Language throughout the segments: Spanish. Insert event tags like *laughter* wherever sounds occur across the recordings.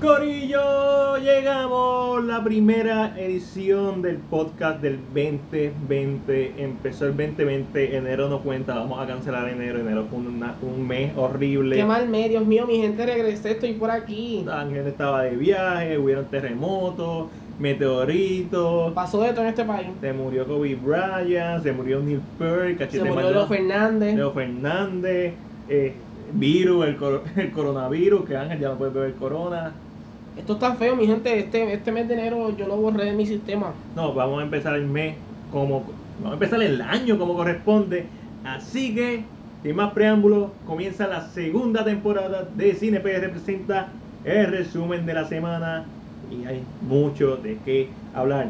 Corillo, llegamos la primera edición del podcast del 2020. Empezó el 2020, enero no cuenta, vamos a cancelar enero. Enero fue una- un mes horrible. Qué mal mes, Dios mío, mi gente, regresé, estoy por aquí. Ángel estaba de viaje, hubieron terremotos, meteoritos. Pasó de todo en este país. Se murió Kobe Bryant, se murió Neil Peart, Se murió Maldonado, Leo Fernández. Leo Fernández, eh, virus, el, *laughs* el coronavirus, que Ángel ya no puede beber corona. Esto está feo, mi gente. Este, este mes de enero yo lo borré de mi sistema. No, vamos a empezar el mes como. Vamos a empezar el año como corresponde. Así que, sin más preámbulos, comienza la segunda temporada de Cine PR presenta el resumen de la semana. Y hay mucho de qué hablar.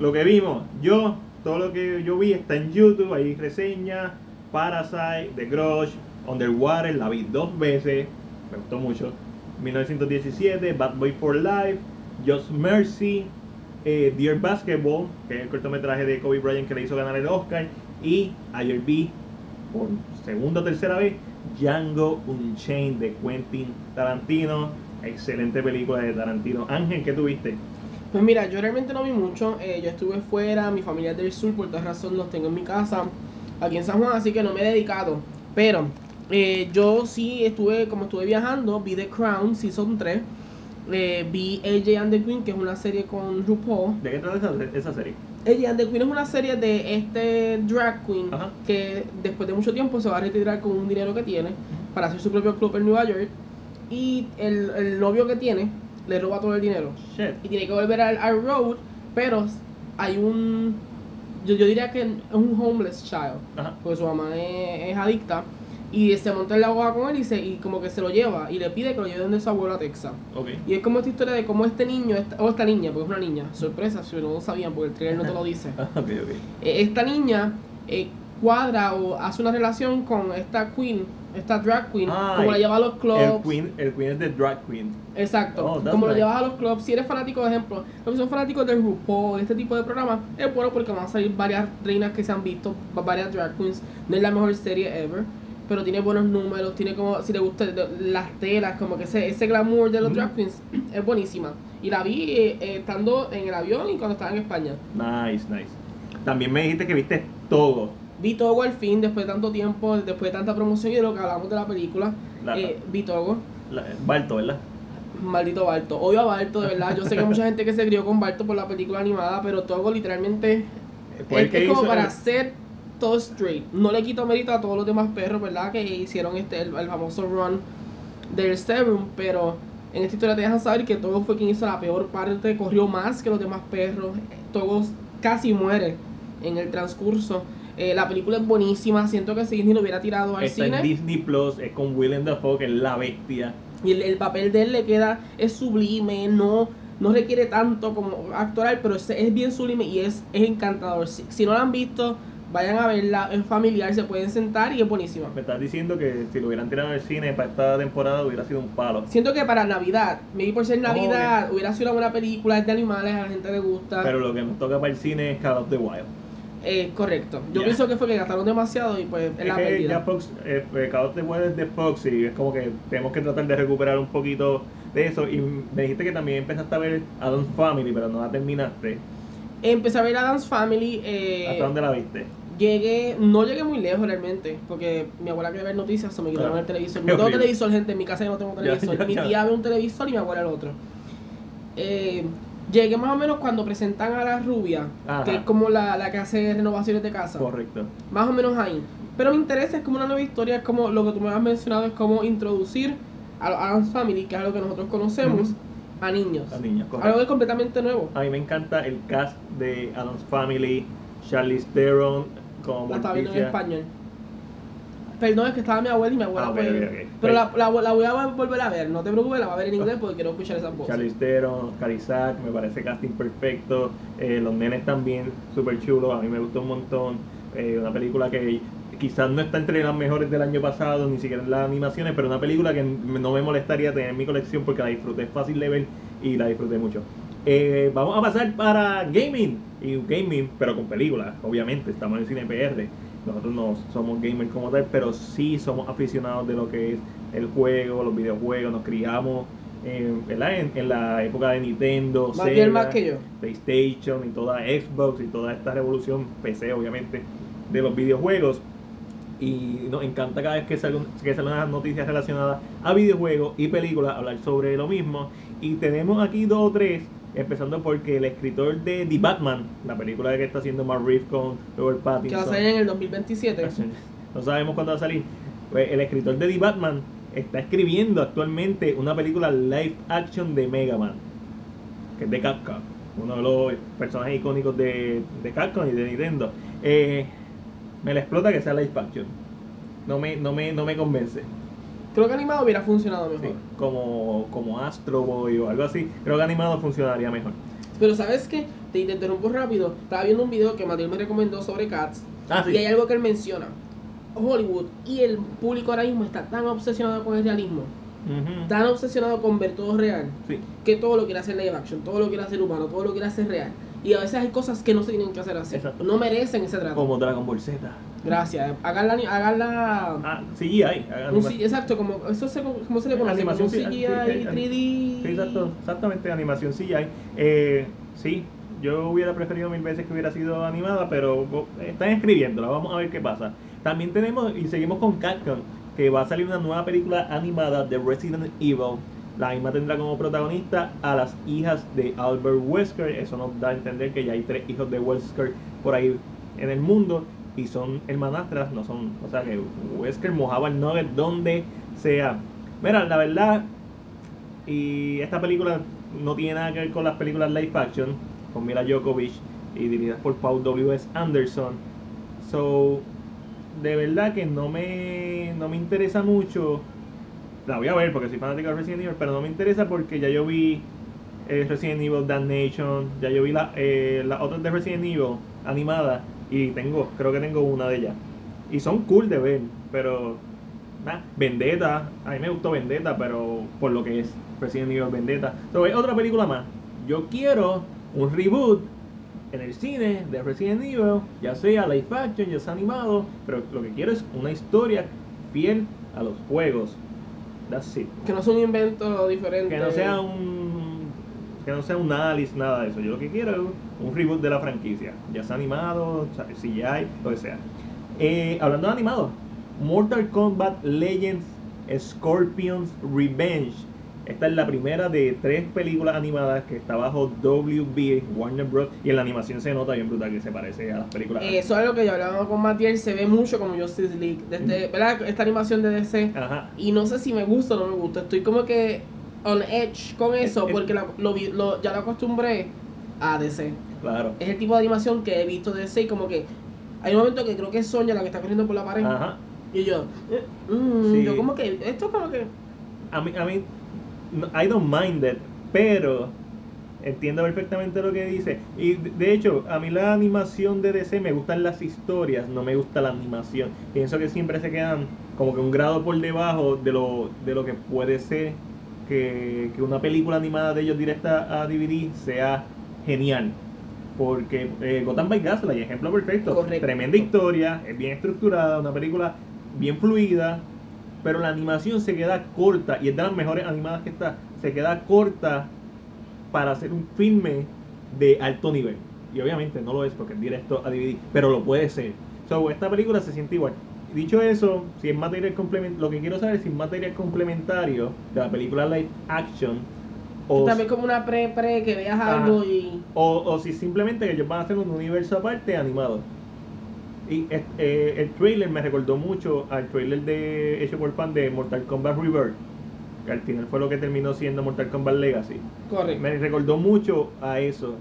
Lo que vimos, yo, todo lo que yo vi está en YouTube. Hay reseñas: Parasite, The Grudge, Underwater. La vi dos veces, me gustó mucho. 1917, Bad Boy for Life, Just Mercy, eh, Dear Basketball, que es el cortometraje de Kobe Bryant que le hizo ganar el Oscar, y ayer por segunda o tercera vez Django Unchained de Quentin Tarantino. Excelente película de Tarantino. Ángel, ¿qué tuviste? Pues mira, yo realmente no vi mucho. eh, yo estuve fuera, mi familia es del sur, por tal razón los tengo en mi casa, aquí en San Juan, así que no me he dedicado. Pero eh, yo sí estuve, como estuve viajando, vi The Crown Season 3. eh, vi AJ and the Queen, que es una serie con RuPaul. ¿De qué trata esa, esa serie? AJ and the Queen es una serie de este drag queen Ajá. que después de mucho tiempo se va a retirar con un dinero que tiene para hacer su propio club en Nueva York. Y el, el novio que tiene le roba todo el dinero Shit. y tiene que volver al, al road, pero hay un, yo, yo diría que es un homeless child, Ajá. porque su mamá es, es adicta, y se monta en la boda con él y, se, y como que se lo lleva, y le pide que lo lleve donde su abuelo a Texas. Ok. Y es como esta historia de cómo este niño, esta- o esta niña, porque es una niña, sorpresa, si no lo sabían, porque el trailer no te lo dice. *laughs* Ah. Eh, esta niña eh, cuadra o hace una relación con esta queen, esta drag queen, Ay, como la lleva a los clubs. El Queen, el Queen es de Drag Queen. Exacto. Oh, como lo nice. llevas a los clubs, si eres fanático, de ejemplo, los que son fanáticos del RuPaul, de este tipo de programas, es bueno porque van a salir varias reinas que se han visto, va- varias drag queens. No es la mejor serie ever, pero tiene buenos números, tiene como, si le gusta de- las telas, como que ese, ese glamour de los Ujú. drag queens *clears throat* es buenísima. Y la vi eh, eh, estando en el avión y cuando estaba en España. Nice, nice. También me dijiste que viste todo. Vi Togo al fin, después de tanto tiempo, después de tanta promoción y de lo que hablamos de la película. La- eh, vi Togo. La, Balto, ¿verdad? Maldito Barto. Odio a Barto, de verdad. Yo sé que hay mucha gente que se crió con Barto por la película animada, pero Togo literalmente es, que es como hizo para hacer todo straight. No le quito mérito a todos los demás perros, ¿verdad? Que hicieron este el, el famoso run del Serum, pero en esta historia te dejan saber que Togo fue quien hizo la peor parte, corrió más que los demás perros. Togo casi muere en el transcurso. Eh, la película es buenísima, siento que si Disney lo hubiera tirado al Está cine. en Disney Plus, es con Willem Dafoe, que es la bestia. Y el, el papel de él le queda, es sublime, no, no requiere tanto como actoral, pero es, es bien sublime y es, es encantador. Si, si no la han visto, vayan a verla, es familiar, se pueden sentar y es buenísima. Me estás diciendo que si lo hubieran tirado en el cine para esta temporada hubiera sido un palo. Siento que para Navidad, maybe por ser Navidad, hubiera sido una buena película, es de animales, a la gente le gusta. Pero lo que nos toca para el cine es Call of the Wild. Eh, correcto. Yo pienso que fue que gastaron demasiado y pues es la que pérdida. ya Fox, eh, eh, Call of the Wild es de Fox y es como que tenemos que tratar de recuperar un poquito de eso. Y me dijiste que también empezaste a ver Adam's Family, pero no la terminaste. Empecé a ver a Dance Family. eh, ¿Hasta dónde la viste? Llegué, no llegué muy lejos realmente, porque mi abuela quería ver noticias, se me quitaron Ah, el televisor. *laughs* No tengo televisor, gente, en mi casa yo no tengo Ya, televisor. ya, mi tía ve un televisor y mi abuela el otro. Eh, llegué más o menos cuando presentan a la rubia, Ajá. que es como la, la que hace renovaciones de casa. Correcto. Más o menos ahí. Pero me interesa, es como una nueva historia, es como lo que tú me has mencionado, es como introducir a a Adam's Family, que es algo que nosotros conocemos, a niños. Algo que correcto. es completamente nuevo. A mí me encanta el cast de Adam's Family, Charlize Theron como La estaba viendo en español. Perdón, es que estaba mi abuela y mi abuela Ah, ok, pues- ok, ok. Pero la, la, la voy a volver a ver, no te preocupes, la voy a ver en inglés porque quiero escuchar esas voces. Charlize Theron, Oscar Isaac, me parece casting perfecto. Eh, los nenes también, súper chulos, a mí me gustó un montón. Eh, una película que quizás no está entre las mejores del año pasado, ni siquiera en las animaciones, pero una película que no me molestaría tener en mi colección porque la disfruté fácil de ver y la disfruté mucho. Eh, vamos a pasar para gaming. Y gaming, pero con películas, obviamente. Estamos en Cine PR. Nosotros no somos gamers como tal, pero sí somos aficionados de lo que es el juego, los videojuegos. Nos criamos eh. En, en la época de Nintendo, Más bien Sega, más que yo. PlayStation y toda Xbox y toda esta revolución PC obviamente de los videojuegos y nos encanta cada vez que salen que salen unas noticias relacionadas a videojuegos y películas hablar sobre lo mismo y tenemos aquí dos o tres empezando porque el escritor de The Batman la película que está haciendo Mark Reeves con Robert Que va a Pattinson salir en el 2027. no sabemos cuándo va a salir. Pues, El escritor de The Batman está escribiendo actualmente una película live action de Mega Man, que es de Capcom, uno de los personajes icónicos de, de Capcom y de Nintendo. Eh, me la explota que sea live action. No me, no me, no me convence. Creo que animado hubiera funcionado Sí, mejor. como, como Astro Boy o algo así. Creo que animado funcionaría mejor. Pero ¿sabes qué? Te, te interrumpo rápido. Estaba viendo un video que Matilde me recomendó sobre Cats. Ah, sí. Y hay algo que él menciona. Hollywood y el público ahora mismo está tan obsesionado con el realismo, tan obsesionado con ver todo real, Sí. que todo lo quiere hacer live action, todo lo quiere hacer humano, todo lo quiere hacer real. Y a veces hay cosas que no se tienen que hacer así. Exacto. No merecen ese trato. Como Dragon Ball Z. Gracias. Hagan la, hagan la Ah, CGI. hagan un exacto, como eso se, ¿cómo se le conoce? Animación CGI, eh, 3D. Sí, exacto, exactamente, animación CGI. Eh, sí, yo hubiera preferido mil veces que hubiera sido animada, pero están escribiéndola, vamos a ver qué pasa. También tenemos, y seguimos con Capcom, que va a salir una nueva película animada de Resident Evil. La misma tendrá como protagonista a las hijas de Albert Wesker. Eso nos da a entender que ya hay tres hijos de Wesker por ahí en el mundo y son hermanastras, no son, o sea que Wesker mojaba el nugget donde sea. Mira, la verdad, y esta película no tiene nada que ver con las películas live action, con Mila Djokovic y dirigidas por Paul W.S. Anderson. So, de verdad que no me, no me interesa mucho. La voy a ver porque soy fanático de Resident Evil, pero no me interesa porque ya yo vi eh, Resident Evil Damnation, ya yo vi la, eh, las otras de Resident Evil animadas y tengo, creo que tengo una de ellas. Y son cool de ver, pero nah, Vendetta, a mí me gustó Vendetta, pero por lo que es Resident Evil Vendetta. So, es otra película más. Yo quiero un reboot en el cine de Resident Evil, ya sea live action, ya sea animado, pero lo que quiero es una historia fiel a los juegos. That's it. Que no es un invento diferente. Que no sea un que no sea un Alice, nada de eso. Yo lo que quiero es un reboot de la franquicia, ya sea animado, CGI, lo que sea. Eh, hablando de animado, Mortal Kombat Legends Scorpions Revenge. Esta es la primera de tres películas animadas que está bajo WB, Warner Bros. Y en la animación se nota bien brutal que se parece a las películas. Eh, Eso es algo que yo hablaba con Matiel, se ve mucho como Justice League. Desde, ¿verdad? Esta animación de DC. Ajá. Y no sé si me gusta o no me gusta. Estoy como que on edge con eso porque la- lo, lo- ya lo acostumbré a DC. Claro. Es el tipo de animación que he visto de DC y como que hay un momento que creo que es Sonya la que está corriendo por la pared. Ajá. Y yo, eh, mm, Sí. yo como que, esto como que... A mí, a mí, I don't mind it, pero entiendo perfectamente lo que dice. Y de de hecho, a mí la animación de DC me gustan las historias, no me gusta la animación. Pienso que siempre se quedan como que un grado por debajo de lo, de lo que puede ser que, que una película animada de ellos directa a DVD sea genial. Porque eh, Gotham by Gaslight, ejemplo perfecto. Correcto. Tremenda historia, es bien estructurada, una película bien fluida, pero la animación se queda corta y es de las mejores animadas que está. Se queda corta para hacer un filme de alto nivel. Y obviamente no lo es porque es directo a DVD, pero lo puede ser. So, esta película se siente igual. Dicho eso, si es material complementario, lo que quiero saber es si es material complementario de la película live action o, También como una pre-pre que veas Ajá. algo y... o, o si simplemente ellos van a hacer un universo aparte animado. Y eh, eh, el trailer me recordó mucho al trailer de hecho por fan de Mortal Kombat Rebirth, que al final fue lo que terminó siendo Mortal Kombat Legacy. Correcto. Me recordó mucho a eso.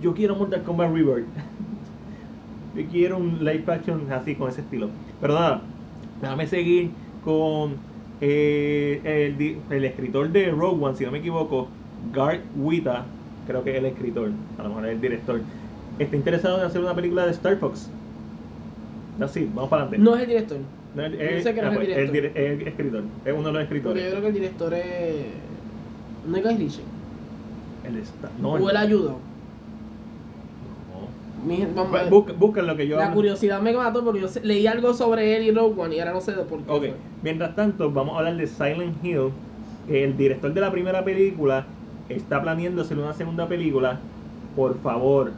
Yo quiero Mortal Kombat Rebirth. *laughs* Yo quiero un live action así con ese estilo. Pero nada, déjame seguir con eh, el, el escritor de Rogue One, si no me equivoco, Garth Wita, creo que es el escritor, a lo mejor es el director. Está interesado en hacer una película de Star Fox. Así, vamos para adelante. No es el director. No, sé que no es el pues, director. dire- es el escritor, es uno de los Porque yo escritores. creo que el director es... No es Guy Ritchie. El Star- no, o él ayuda. Mi- vamos. Busca, busca lo que yo La hablo. curiosidad me mató porque yo leí algo sobre él y Rogue One y ahora no sé de por qué. Ok, fue. mientras tanto, vamos a hablar de Silent Hill que el director de la primera película está planeando hacer una segunda película, por favor,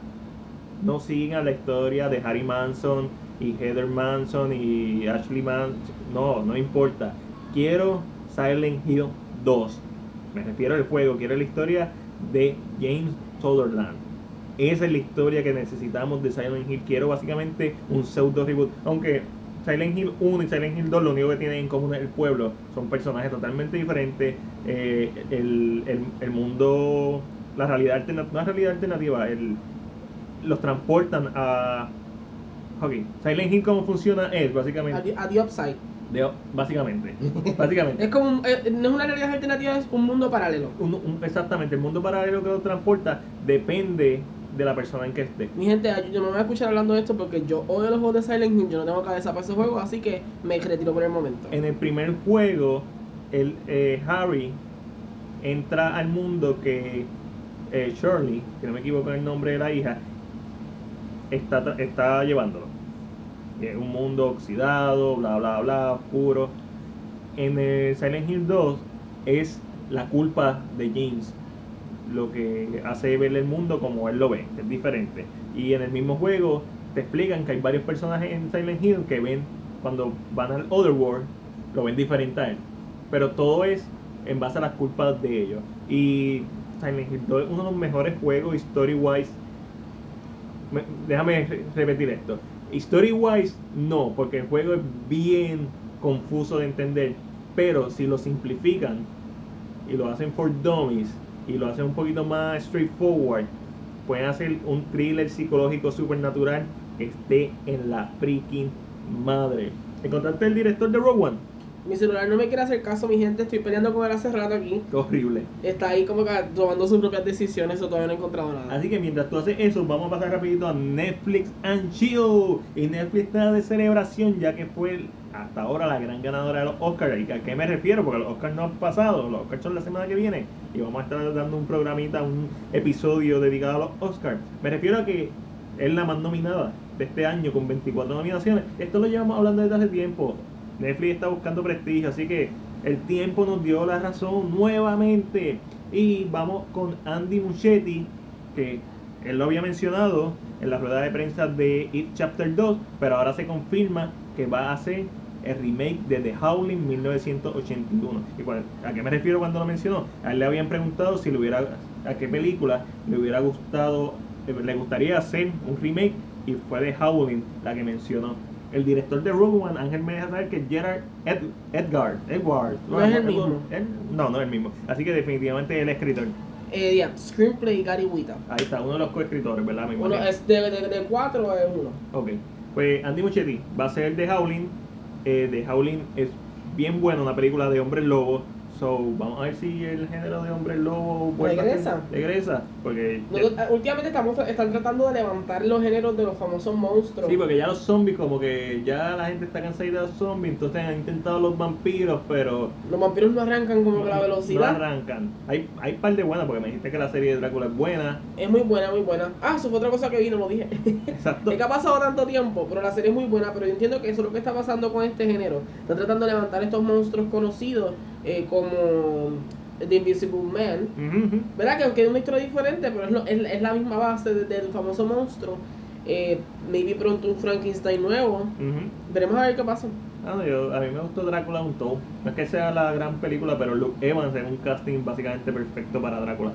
no sigan la historia de Harry Manson y Heather Manson y Ashley Manson. No, no importa. Quiero Silent Hill 2. Me refiero al juego, quiero la historia de James Sutherland. Esa es la historia que necesitamos de Silent Hill. Quiero básicamente un pseudo reboot. Aunque Silent Hill 1 y Silent Hill 2 lo único que tienen en común es el pueblo. Son personajes totalmente diferentes. Eh, el, el, el, mundo, la realidad alternativa, no es realidad alternativa, el, los transportan a... Ok, Silent Hill cómo funciona es básicamente... A, the Upside. De, básicamente, *laughs* básicamente. es como un, eh, no es una realidad alternativa, es un mundo paralelo. Un, un, exactamente, el mundo paralelo que lo transporta depende de la persona en que esté. Mi gente, yo no me voy a escuchar hablando de esto porque yo odio los juegos de Silent Hill, yo no tengo cabeza para ese juego, así que me retiro por el momento. En el primer juego, el eh, Harry entra al mundo que eh, Shirley, que no me equivoco en el nombre de la hija, está, está llevándolo. Es un mundo oxidado, bla, bla, bla, oscuro. En el Silent Hill 2 es la culpa de James lo que hace ver el mundo como él lo ve, es diferente. Y en el mismo juego te explican que hay varios personajes en Silent Hill que ven cuando van al Otherworld, lo ven diferente a él. Pero todo es en base a las culpas de ellos. Y Silent Hill 2 es uno de los mejores juegos story wise. Déjame repetir esto. Story wise no, porque el juego es bien confuso de entender. Pero si lo simplifican y lo hacen for dummies, y lo hacen un poquito más straightforward, pueden hacer un thriller psicológico supernatural que esté en la freaking madre. ¿Encontraste el director de Rogue One? Mi celular no me quiere hacer caso, mi gente. Estoy peleando con él hace rato aquí. Horrible. Está ahí como que tomando sus propias decisiones o todavía no he encontrado nada. Así que mientras tú haces eso, vamos a pasar rapidito a Netflix and Chill. Y Netflix está de celebración ya que fue hasta ahora la gran ganadora de los Oscars. ¿Y a qué me refiero? Porque los Oscars no han pasado, los Oscars son la semana que viene. Y vamos a estar dando un programita, un episodio dedicado a los Oscars. Me refiero a que es la más nominada de este año con 24 nominaciones. Esto lo llevamos hablando desde hace tiempo. Netflix está buscando prestigio, así que el tiempo nos dio la razón nuevamente. Y vamos con Andy Muschietti, que él lo había mencionado en la rueda de prensa de It Chapter 2, pero ahora se confirma que va a hacer el remake de The Howling 1981. ¿Y a qué me refiero cuando lo mencionó? A él le habían preguntado si le hubiera, a qué película le hubiera gustado, le gustaría hacer un remake y fue The Howling la que mencionó el director de Rogue One, Ángel me deja saber que Gerard Edgar, Edward, no, es el mismo. no, no es el mismo. Así que definitivamente el escritor. Eh, yeah, screenplay Gary Wita. Ahí está, uno de los coescritores, ¿verdad? Mi uno es de, de, de, cuatro es uno. Ok. Pues Andy Muchetti va a ser el de Howling. Eh, de Howling es bien bueno, una película de hombres lobos So, vamos a ver si el género de hombre lobo vuelve regresa. regresa. Porque últimamente estamos están tratando de levantar los géneros de los famosos monstruos. Sí, porque ya los zombies, como que ya la gente está cansada de los zombies, entonces han intentado los vampiros, pero. Los vampiros no arrancan como la velocidad. No arrancan. Hay, hay par de buenas, porque me dijiste que la serie de Drácula es buena. Es muy buena, muy buena. Ah, eso fue otra cosa que vino, lo dije. Exacto. *laughs* es que ha pasado tanto tiempo, pero la serie es muy buena, pero yo entiendo que eso es lo que está pasando con este género. Están tratando de levantar estos monstruos conocidos eh, como The Invisible Man, ¿verdad? Que aunque es una historia diferente, pero es, lo, es, es la misma base del famoso monstruo. Eh, maybe pronto un Frankenstein nuevo. Veremos a ver qué pasa. Ah, yo, a mí me gustó Drácula un todo. No es que sea la gran película, pero Luke Evans es un casting básicamente perfecto para Drácula.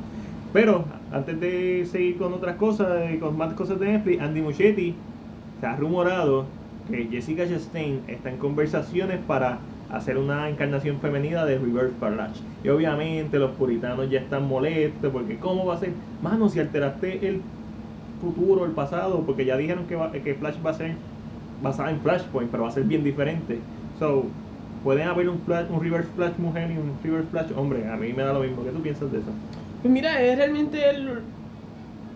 Pero antes de seguir con otras cosas y con más cosas de Netflix, Andy Muschietti se ha rumorado que Jessica Chastain está en conversaciones para hacer una encarnación femenina de Reverse Flash. Y obviamente los puritanos ya están molestos porque ¿cómo va a ser? Mano, si alteraste el futuro, el pasado, porque ya dijeron que, que Flash va a ser basada en Flashpoint, pero va a ser bien diferente. So, pueden haber un, flash, un Reverse Flash mujer y un Reverse Flash hombre. A mí me da lo mismo. ¿Qué tú piensas de eso? Pues mira, es realmente el,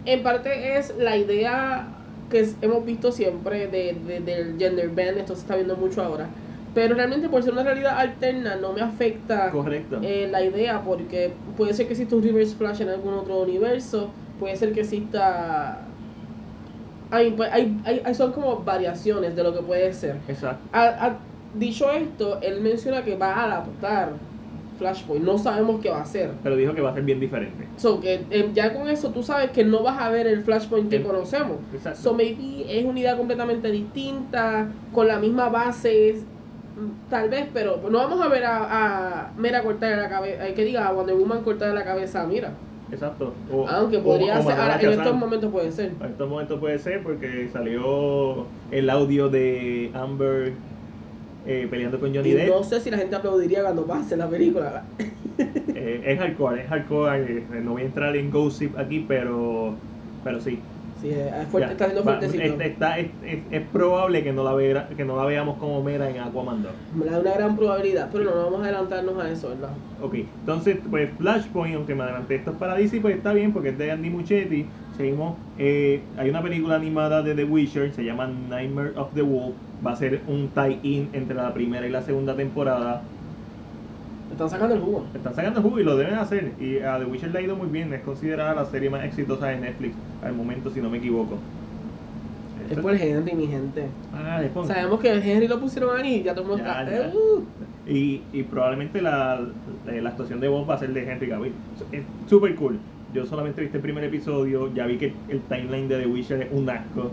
en parte es la idea que hemos visto siempre de, del gender band, esto se está viendo mucho ahora pero realmente por ser una realidad alterna no me afecta eh, la idea porque puede ser que exista un reverse flash en algún otro universo, puede ser que exista... Hay, pues, hay, hay, son como variaciones de lo que puede ser. Exacto. dicho esto, él menciona que va a adaptar Flashpoint. No sabemos qué va a ser. Pero dijo que va a ser bien diferente. So, que eh, ya con eso tú sabes que no vas a ver el Flashpoint que El- conocemos. Exacto. So maybe es una idea completamente distinta, con la misma base, tal vez, pero no vamos a ver a, a Mera cortarle la cabeza, que diga a Wonder Woman cortarle la cabeza a Mira. Exacto. O- Aunque podría o ser, ahora, en estos momentos puede ser. En estos momentos puede ser porque salió el audio de Amber eh, peleando con Johnny Y Depp. no sé si la gente aplaudiría cuando pase la película. Eh, es hardcore, es hardcore. eh, no voy a entrar en gossip aquí, pero, pero sí. Sí, es fuerte, está siendo fuertecito. este- está- es, es- es probable que no, la vea- que no la veamos como Mera en Aquaman 2. Me da una gran probabilidad, pero no vamos a adelantarnos a eso, ¿verdad? Ok, entonces, pues Flashpoint, aunque me adelanté esto es para DC, pues está bien porque es de Andy Muschietti. Seguimos, eh, hay una película animada de The Witcher, se llama Nightmare of the Wolf. Va a ser un tie-in entre la primera y la segunda temporada. Están sacando el jugo. Están sacando jugo y lo deben hacer. Y a The Witcher le ha ido muy bien, es considerada la serie más exitosa de Netflix al momento, si no me equivoco. Es por Henry, mi gente. Ah, de Punk. Sabemos que Henry lo pusieron ahí y ya todo el mundo Ya, está. ya. "Uh". Y, y probablemente la, la, la actuación de voz va a ser de Henry Cavill. Es súper cool. Yo solamente viste el primer episodio, ya vi que el timeline de The Witcher es un asco.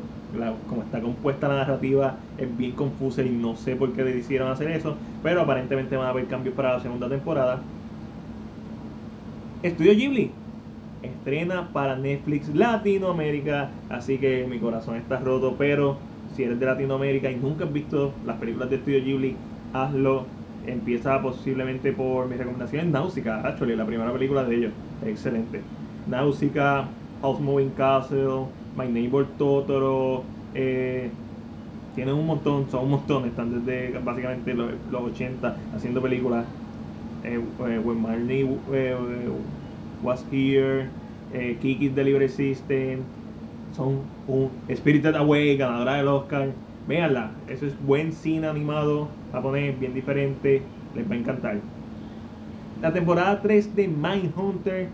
Como está compuesta la narrativa es bien confusa y no sé por qué decidieron hacer eso. Pero aparentemente van a haber cambios para la segunda temporada. Estudio Ghibli estrena para Netflix Latinoamérica, así que mi corazón está roto, pero si eres de Latinoamérica y nunca has visto las películas de Estudio Ghibli, hazlo. Empieza posiblemente por mi recomendación es Náusica, actually, la primera película de ellos, excelente. Náusica, House Moving Castle, My Neighbor Totoro, eh, tienen un montón, son un montón, están desde básicamente los, los 80 haciendo películas. Eh, eh, When Marnie eh, eh, Was Here, Kiki's Delivery System, son un Spirited Away, ganadora del Oscar. Véanla, eso es buen cine animado japonés, bien diferente, les va a encantar. La temporada 3 de Mindhunter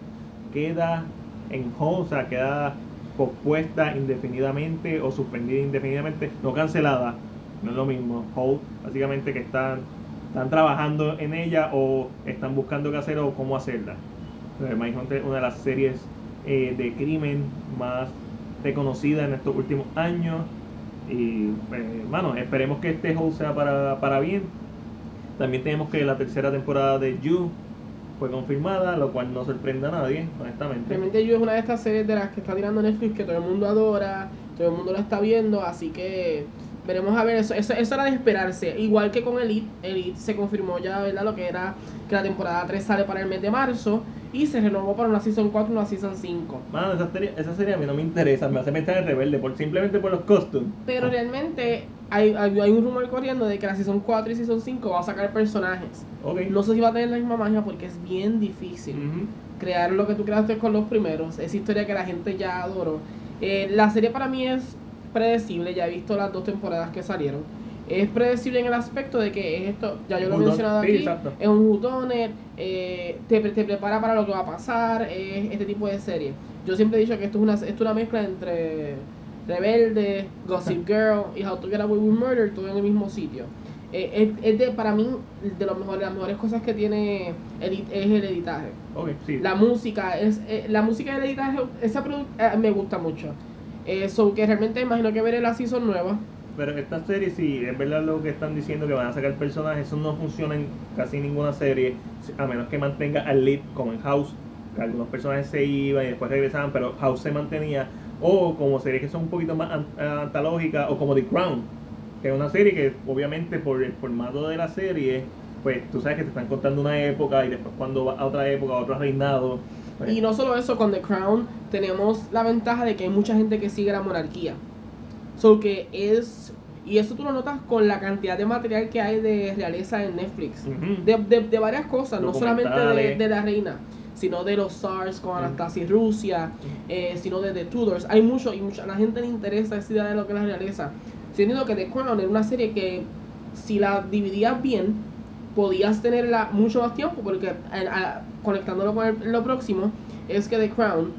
queda en sea, queda pospuesta indefinidamente o suspendida indefinidamente, no cancelada, no es lo mismo. Hold, básicamente que están, están trabajando en ella o están buscando qué hacer o cómo hacerla. Eh, Mindhunter es una de las series eh, de crimen más reconocida en estos últimos años. Y, eh, mano, esperemos que este hold sea para, para bien. También tenemos que la tercera temporada de You fue confirmada, lo cual no sorprende a nadie, honestamente. Realmente yo es una de estas series de las que está tirando Netflix que todo el mundo adora, todo el mundo la está viendo, así que veremos a ver, eso, eso, eso era de esperarse. Igual que con Elite, Elite se confirmó ya, ¿verdad? Lo que era que la temporada 3 sale para el mes de marzo y se renovó para una Season 4 y una Season 5. Mano, esa serie, esa serie a mí no me interesa, me hace pensar en Rebelde, por, simplemente por los costumes. Pero realmente hay, hay, hay un rumor corriendo de que la Season 4 y Season 5 va a sacar personajes. Ok. No sé si va a tener la misma magia porque es bien difícil. Ujú. crear lo que tú creaste con los primeros, esa historia que la gente ya adoró. Eh, la serie para mí es predecible, ya he visto las dos temporadas que salieron. Es predecible en el aspecto de que es esto, ya yo lo he mencionado sí, aquí, exacto. es un whodunit, eh, te, te prepara para lo que va a pasar, es este tipo de serie. Yo siempre he dicho que esto es una, esto es una mezcla entre Rebelde, Gossip Girl y How to Get Away with Murder, todo en el mismo sitio. Eh, es, es de, para mí, de los mejores, las mejores cosas que tiene es el editaje. Ok, sí. La música, es eh, la música del editaje, esa eh, me gusta mucho. Eso que realmente imagino que veré la season nueva. Pero esta serie, sí, es verdad lo que están diciendo que van a sacar personajes, eso no funciona en casi ninguna serie, a menos que mantenga al lead como en House, que algunos personajes se iban y después regresaban, pero House se mantenía, o como series que son un poquito más an- antológicas, o como The Crown, que es una serie que obviamente por el formato de la serie, pues tú sabes que te están contando una época y después cuando va a otra época, a otro reinado. pues, Y no solo eso, con The Crown tenemos la ventaja de que hay mucha gente que sigue la monarquía. So que es. Y eso tú lo notas con la cantidad de material que hay de realeza en Netflix. De, de, de varias cosas, no solamente de, de la reina, sino de los SARS con Mm. Anastasia y Rusia, eh, sino de The Tudors. Hay mucho, y mucha, a la gente le interesa esa idea de lo que es la realeza. Entiendo que The Crown era una serie que, si la dividías bien, podías tenerla mucho más tiempo, porque a- a- conectándolo con el- lo próximo, es que The Crown,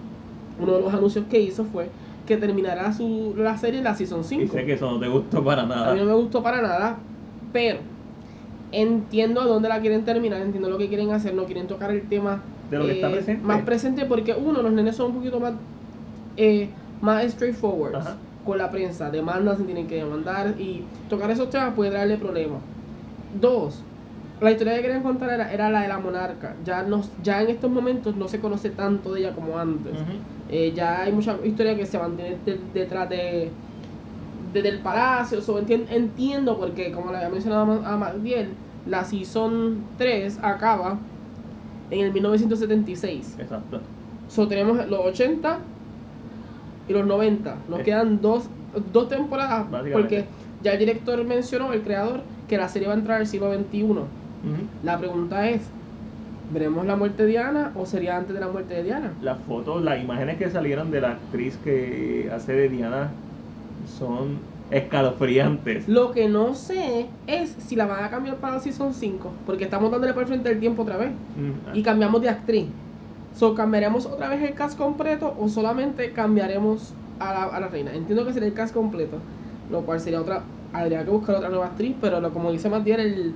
uno de los anuncios que hizo fue que terminará su, la serie en la Season Y 5. sé que eso no te gustó para A mí nada. no me gustó para nada, pero entiendo a dónde la quieren terminar, entiendo lo que quieren hacer, no quieren tocar el tema De lo que está eh, presente. más presente porque uno, los nenes son un poquito más, eh, más straightforward con la prensa, demandas se tienen que demandar y tocar esos temas puede traerle problemas. Dos, la historia que querían contar era, era la de la monarca. Ya, no, ya en estos momentos no se conoce tanto de ella como antes. Eh, ya hay mucha historia que se mantiene de- detrás de, de- del palacio. So, entien- entiendo porque, como le había mencionado a Magdiel, la Season 3 acaba en el 1976. Exacto. So, tenemos los 80 y los 90. Nos Eh. quedan dos, dos temporadas porque ya el director mencionó, el creador, que la serie va a entrar al siglo XXI. La pregunta es, ¿veremos la muerte de Diana o sería antes de la muerte de Diana? Las fotos, las imágenes que salieron de la actriz que hace de Diana son escalofriantes. Lo que no sé es si la van a cambiar para la Season 5, porque estamos dándole por el frente el tiempo otra vez. Mm, Y cambiamos de actriz. So, ¿Cambiaremos otra vez el cast completo o solamente cambiaremos a la, a la reina? Entiendo que sería el cast completo, lo cual sería otra... Habría que buscar otra nueva actriz, pero lo, como dice Matiel, el,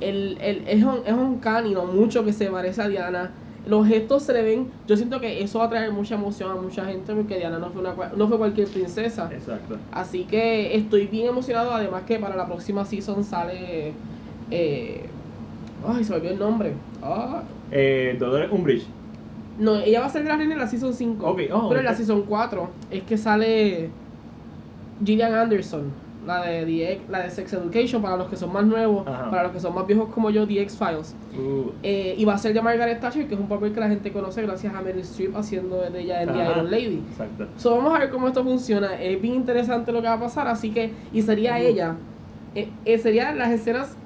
el, el, es, un, es un canino mucho que se parece a Diana. Los gestos se le ven... Yo siento que eso va a traer mucha emoción a mucha gente porque Diana no fue, una, no fue cualquier princesa. Exacto. Así que estoy bien emocionado. Además que para la próxima season sale... Eh, ay, se me olvidó el nombre. Ah, Eh, Dolores Umbridge. no, ella va a ser la reina en la Season 5. Ok, oh, pero en la. Season 4 es que sale Gillian Anderson, la de, The X- la de Sex Education, para los que son más nuevos, Ajá. para los que son más viejos como yo, The X-Files. Uh, Eh, y va a ser de Margaret Thatcher, que es un papel que la gente conoce gracias a Meryl Streep haciendo de ella en The Ajá. Iron Lady. exacto. So, vamos a ver cómo esto funciona. Es bien interesante lo que va a pasar, así que, y sería Ujú. ella. Eh, eh, serían las escenas,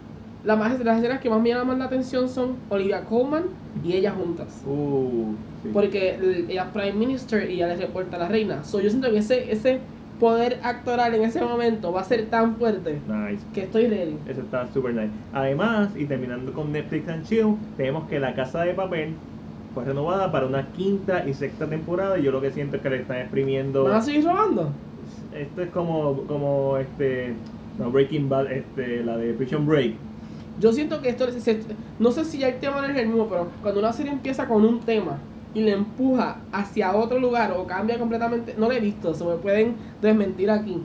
la más, las escenas que más me llaman la atención son Olivia Colman y ella juntas. Uh, sí. Porque el- ella es Prime Minister y ella le reporta a la reina. So, yo siento que ese, ese poder actoral en ese momento va a ser tan fuerte Nice. que estoy ready. Eso está super nice. Además, y terminando con Netflix and Chill, tenemos que La Casa de Papel fue renovada para una quinta y sexta temporada. Y yo lo que siento es que le están exprimiendo. ¿Van a seguir robando? Esto es como, como este, no, Breaking Bad, este, la de Prison Break. Yo siento que esto, se- no sé si ya el tema no es el mismo, pero cuando una serie empieza con un tema y le empuja hacia otro lugar o cambia completamente, no lo he visto, se me pueden desmentir aquí,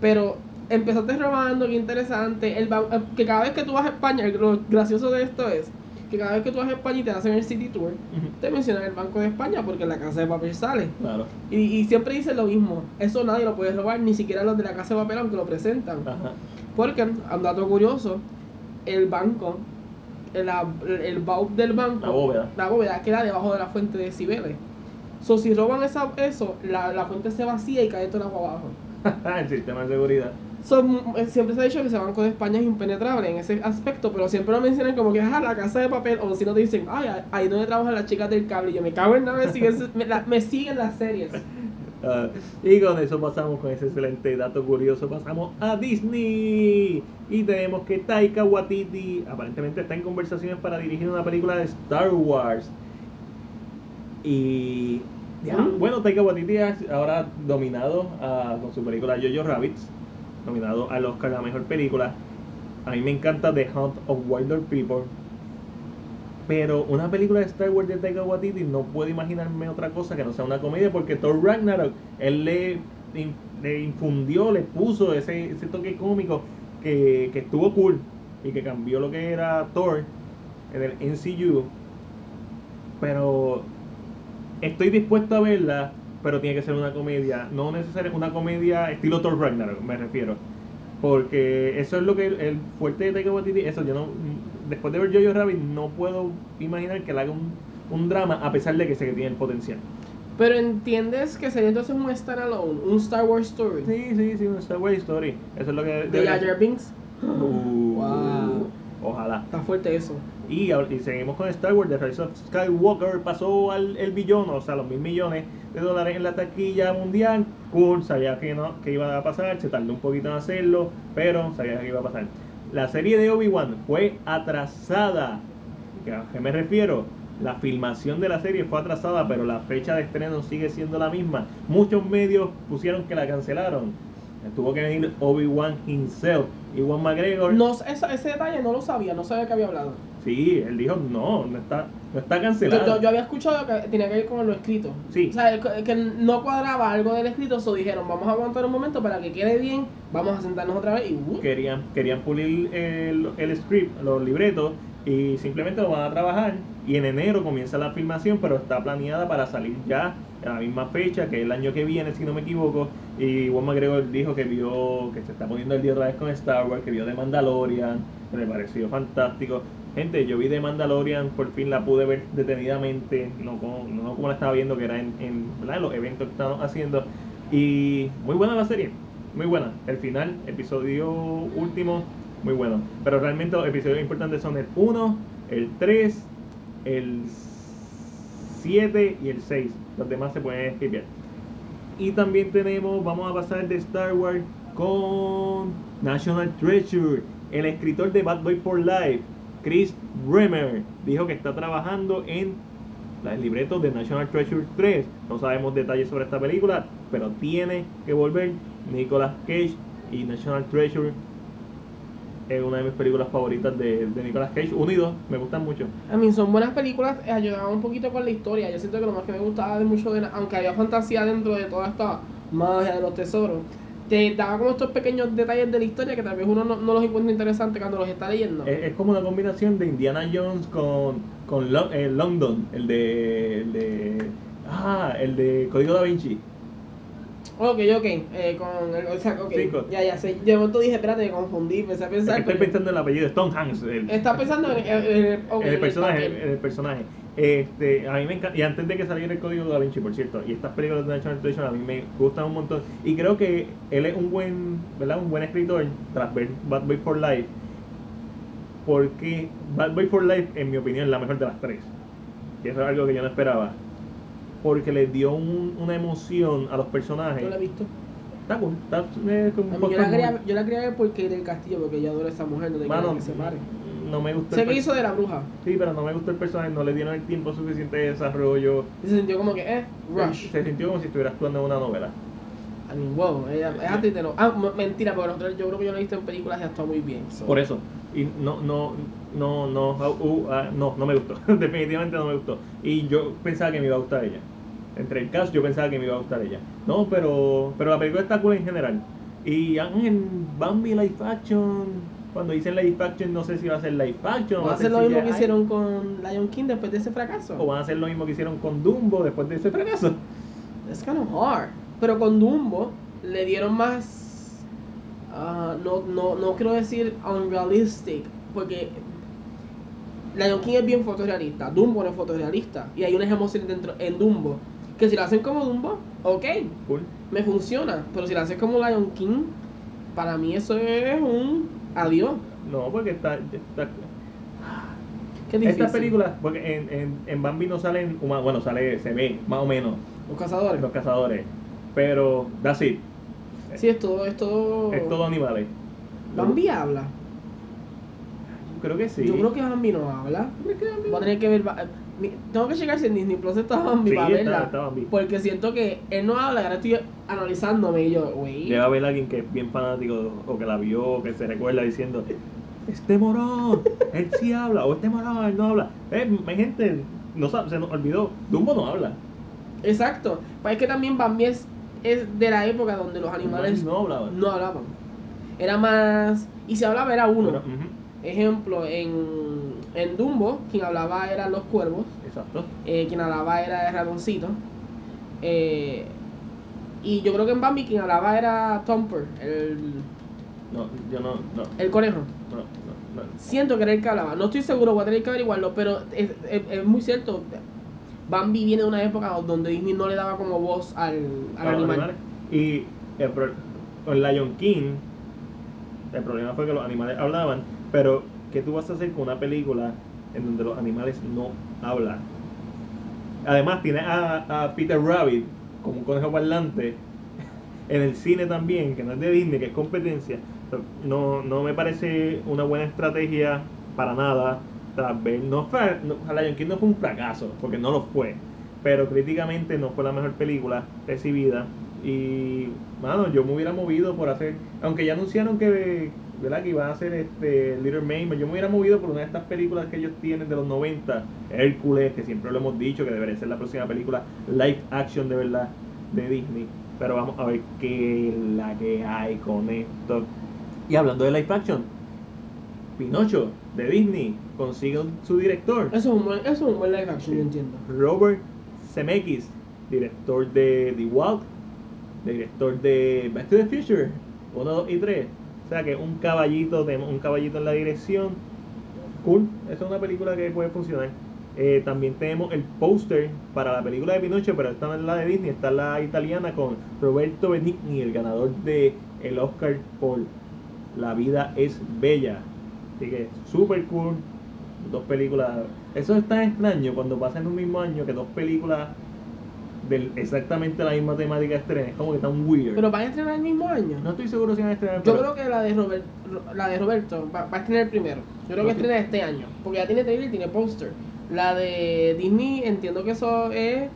pero empezaste robando, qué interesante, el, eh, que cada vez que tú vas a España, lo gracioso de esto es que cada vez que tú vas a España y te hacen el City Tour, te mencionan el Banco de España porque la casa de papel sale. Claro. Y, y siempre dicen lo mismo, eso nadie lo puede robar, ni siquiera los de la casa de papel aunque lo presentan. Ajá. Porque, un dato curioso, el banco, el, el, vault del banco, La bóveda. la bóveda queda debajo de la fuente de Cibeles. So, si roban esa, eso, la, la fuente se vacía y cae todo el agua abajo. *laughs* el sistema de seguridad. So, eh, siempre se ha dicho que ese Banco de España es impenetrable en ese aspecto, pero siempre lo mencionan como que es la casa de papel, o si no te dicen, ay, ahí- ahí donde trabajan las chicas del cable. Y yo me cago en nada, me siguen, *laughs* me, la- me siguen las series. Ah, y con eso pasamos, con ese excelente dato curioso, pasamos a Disney. Y tenemos que Taika Waititi aparentemente está en conversaciones para dirigir una película de Star Wars. Y ya, Mm. bueno, Taika Waititi ha ahora dominado ah, con su película Jojo Rabbit, nominado al Oscar a la mejor película. A mí me encanta The Hunt of Wilder People. Pero una película de Star Wars de Taika Waititi no puedo imaginarme otra cosa que no sea una comedia porque Thor Ragnarok él le, le infundió, le puso ese, ese toque cómico que, que estuvo cool y que cambió lo que era Thor en el MCU. Pero estoy dispuesto a verla, pero tiene que ser una comedia, no necesariamente una comedia estilo Thor Ragnarok, me refiero. Porque eso es lo que el, el fuerte de Taika Waititi, eso yo no después de ver Jojo Rabbit no puedo imaginar que él haga un, un drama a pesar de que sé que tiene el potencial. Pero entiendes que sería entonces un standalone, un Star Wars story. Sí, sí, sí, un Star Wars Story. Eso es lo que de. Jar Binks. Uh, Wow. Ojalá. Está fuerte eso. Y, y seguimos con Star Wars, The Rise of Skywalker pasó al el billón, o sea, los mil millones de dólares en la taquilla mundial. Cool, sabía que, no, que iba a pasar, se tardó un poquito en hacerlo, pero sabía que iba a pasar. La serie de Obi-Wan fue atrasada. ¿A qué me refiero? La filmación de la serie fue atrasada, pero la fecha de estreno sigue siendo la misma. Muchos medios pusieron que la cancelaron. Tuvo que venir Obi-Wan himself. Iwan McGregor. No, ese detalle no lo sabía, no sabía que había hablado. Sí, él dijo, no, no está, no está Yo, cancelado. yo, yo había escuchado que tenía que ver con lo escrito. Sí. O sea, que, no cuadraba algo del escrito, so dijeron, vamos a aguantar un momento para que quede bien, vamos a sentarnos otra vez y uh, Querían, querían pulir el, el script, los libretos, y simplemente lo van a trabajar. Y en enero comienza la filmación, pero está planeada para salir ya a la misma fecha, que el año que viene, si no me equivoco. Y Juan McGregor dijo que vio, que se está poniendo el día otra vez con Star Wars, que vio de Mandalorian, que le pareció fantástico. Gente, yo vi de Mandalorian, por fin la pude ver detenidamente, no como, no como la estaba viendo, que era en, en los eventos que estaban haciendo. Y muy buena la serie, muy buena. El final, episodio último, muy bueno. Pero realmente los episodios importantes son el 1, el 3, el 7 y el 6. Los demás se pueden escribir. Y también tenemos, vamos a pasar de Star Wars con National Treasure. El escritor de Bad Boy for Life, Chris Bremer, dijo que está trabajando en el libreto de National Treasure 3. No sabemos detalles sobre esta película, pero tiene que volver Nicolas Cage y National Treasure es una de mis películas favoritas de, de Nicolas Cage. Uno y dos, me gustan mucho. A mí son buenas películas, eh, ayudaban un poquito con la historia. Yo siento que lo más que me gustaba de mucho de, aunque había fantasía dentro de toda esta magia de los tesoros, te daba como estos pequeños detalles de la historia que tal vez uno no, no los encuentra interesantes cuando los está leyendo. Es, es como una combinación de Indiana Jones con, con Lo- eh, London, el de, el de. Ah, el de Código Da Vinci. Ok, ok, eh, con el, o sea, ok, Sí, con- ya, ya sé. De momento dije, espérate, me confundí, empecé a Es pensar. que estoy pensando en el apellido, Stone Hanks. El, Está pensando el personaje, en el personaje. Este, a mí me encanta, y antes de que saliera el código Da Vinci, por cierto, y estas películas de National Treasure a mí me gustan un montón. Y creo que él es un buen, ¿verdad? Un buen escritor tras ver Bad Boy for Life. Porque Bad Boy for Life, en mi opinión, es la mejor de las tres. Y eso es algo que yo no esperaba. Porque le dio un- una emoción a los personajes. No la he visto. Está cool, está eh, yo, la quería, yo la quería ver porque del castillo, porque yo adoro a esa mujer, no que se pare. No me gustó que per- hizo de la bruja. Sí, pero no me gustó el personaje, no le dieron el tiempo suficiente de desarrollo. Y se sintió como que, eh, rush. Se sintió como si estuviera actuando en una novela. I mean, wow, ella es actriz de no. Ah, mentira, porque nosotros, yo creo que yo la he visto en películas y actuado muy bien. so. Por eso. Y no, no, no, no, ah, uh, ah, no, no me gustó. *laughs* Definitivamente no me gustó. Y yo pensaba que me iba a gustar ella. Entre el cast yo pensaba que me iba a gustar ella. No, pero, pero la película está cool en general. Y en Bambi Live Action, cuando dicen Live Action, no sé si va a ser Live Action o ¿Va a hacer lo ser mismo que hicieron con Lion King después de ese fracaso? O van a hacer lo mismo que hicieron con Dumbo después de ese fracaso. Es kind of hard. Pero con Dumbo le dieron más. ah, no, no, no quiero decir unrealistic. Porque Lion King es bien fotorrealista. Dumbo no es fotorrealista. Y hay unas emociones dentro en Dumbo. Que si lo hacen como Dumbo, ok, Cool. me funciona. Pero si lo hacen como Lion King, para mí eso es un adiós. No, porque está, está Qué difícil. Estas películas, porque en, en, en Bambi no salen humanos, bueno, sale, se ve más o menos Los cazadores. los cazadores, pero that's it, Sí, es todo, es todo. es todo animales. Bambi habla. Yo creo que sí. Yo creo que Bambi no habla. Voy a tener que ver. Mi- Tengo que checar si en Disney Plus está Bambi Sí, para está- verla. Porque siento que él no habla, ahora estoy analizándome y yo, güey. Ver a alguien que es bien fanático o que la vio o que se recuerda diciendo, este morón, él sí habla, o este morón, él no habla. Eh, hay gente, no sabe, se nos olvidó, Dumbo no habla. Exacto. Pues es que también Bambi es, es de la época donde los animales no hablaba. no hablaban. Era más. Y si hablaba era uno. Pero, Ejemplo, en, en Dumbo, quien hablaba eran los cuervos. exacto. eh, quien hablaba era el ratoncito. eh, y yo creo que en Bambi quien hablaba era Thumper, el, No, yo no, no, el conejo. no, no, no. Siento que era el que hablaba. No estoy seguro, voy a tener que averiguarlo, pero es, es- es muy cierto. Bambi viene de una época donde Disney no le daba como voz al, al animal. animales. Y el con Lion King, el problema fue que los animales hablaban, pero ¿qué tú vas a hacer con una película en donde los animales no hablan? Además, tiene a, a Peter Rabbit como un conejo parlante en el cine también, que no es de Disney, que es competencia. No, no me parece una buena estrategia para nada. Tal vez no fue, no, Lion King no fue un fracaso, porque no lo fue. Pero críticamente no fue la mejor película recibida. Y, mano, yo me hubiera movido por hacer, aunque ya anunciaron que, ¿verdad? que iban a hacer este Little Mermaid, yo me hubiera movido por una de estas películas que ellos tienen de los 90, Hércules, que siempre lo hemos dicho, que debería ser la próxima película live action de verdad de Disney. Pero vamos a ver qué es la que hay con esto. Y hablando de live action, Pinocho de Disney consigue su director. Eso es un buen, eso es un buen live action, yo entiendo. Robert Zemeckis, director de The Walk, director de Back to the Future 1, 2 y 3. O sea que un caballito, de, un caballito en la dirección. Cool, esa es una película que puede funcionar. Eh, también tenemos el póster para la película de Pinocho, pero esta no es la de Disney, esta es la italiana con Roberto Benigni, el ganador de el Oscar por La vida es bella. Así que super cool, dos películas. Eso es tan extraño cuando pasa en un mismo año que dos películas de exactamente la misma temática estrenen. Es como que tan weird. Pero van a estrenar el mismo año. no estoy seguro si van a estrenar. Yo pero- creo que la de, Robert, la de Roberto va, va a estrenar primero. Yo creo que estrena este año. Porque ya tiene trailer y tiene póster. La de Disney, entiendo que eso es.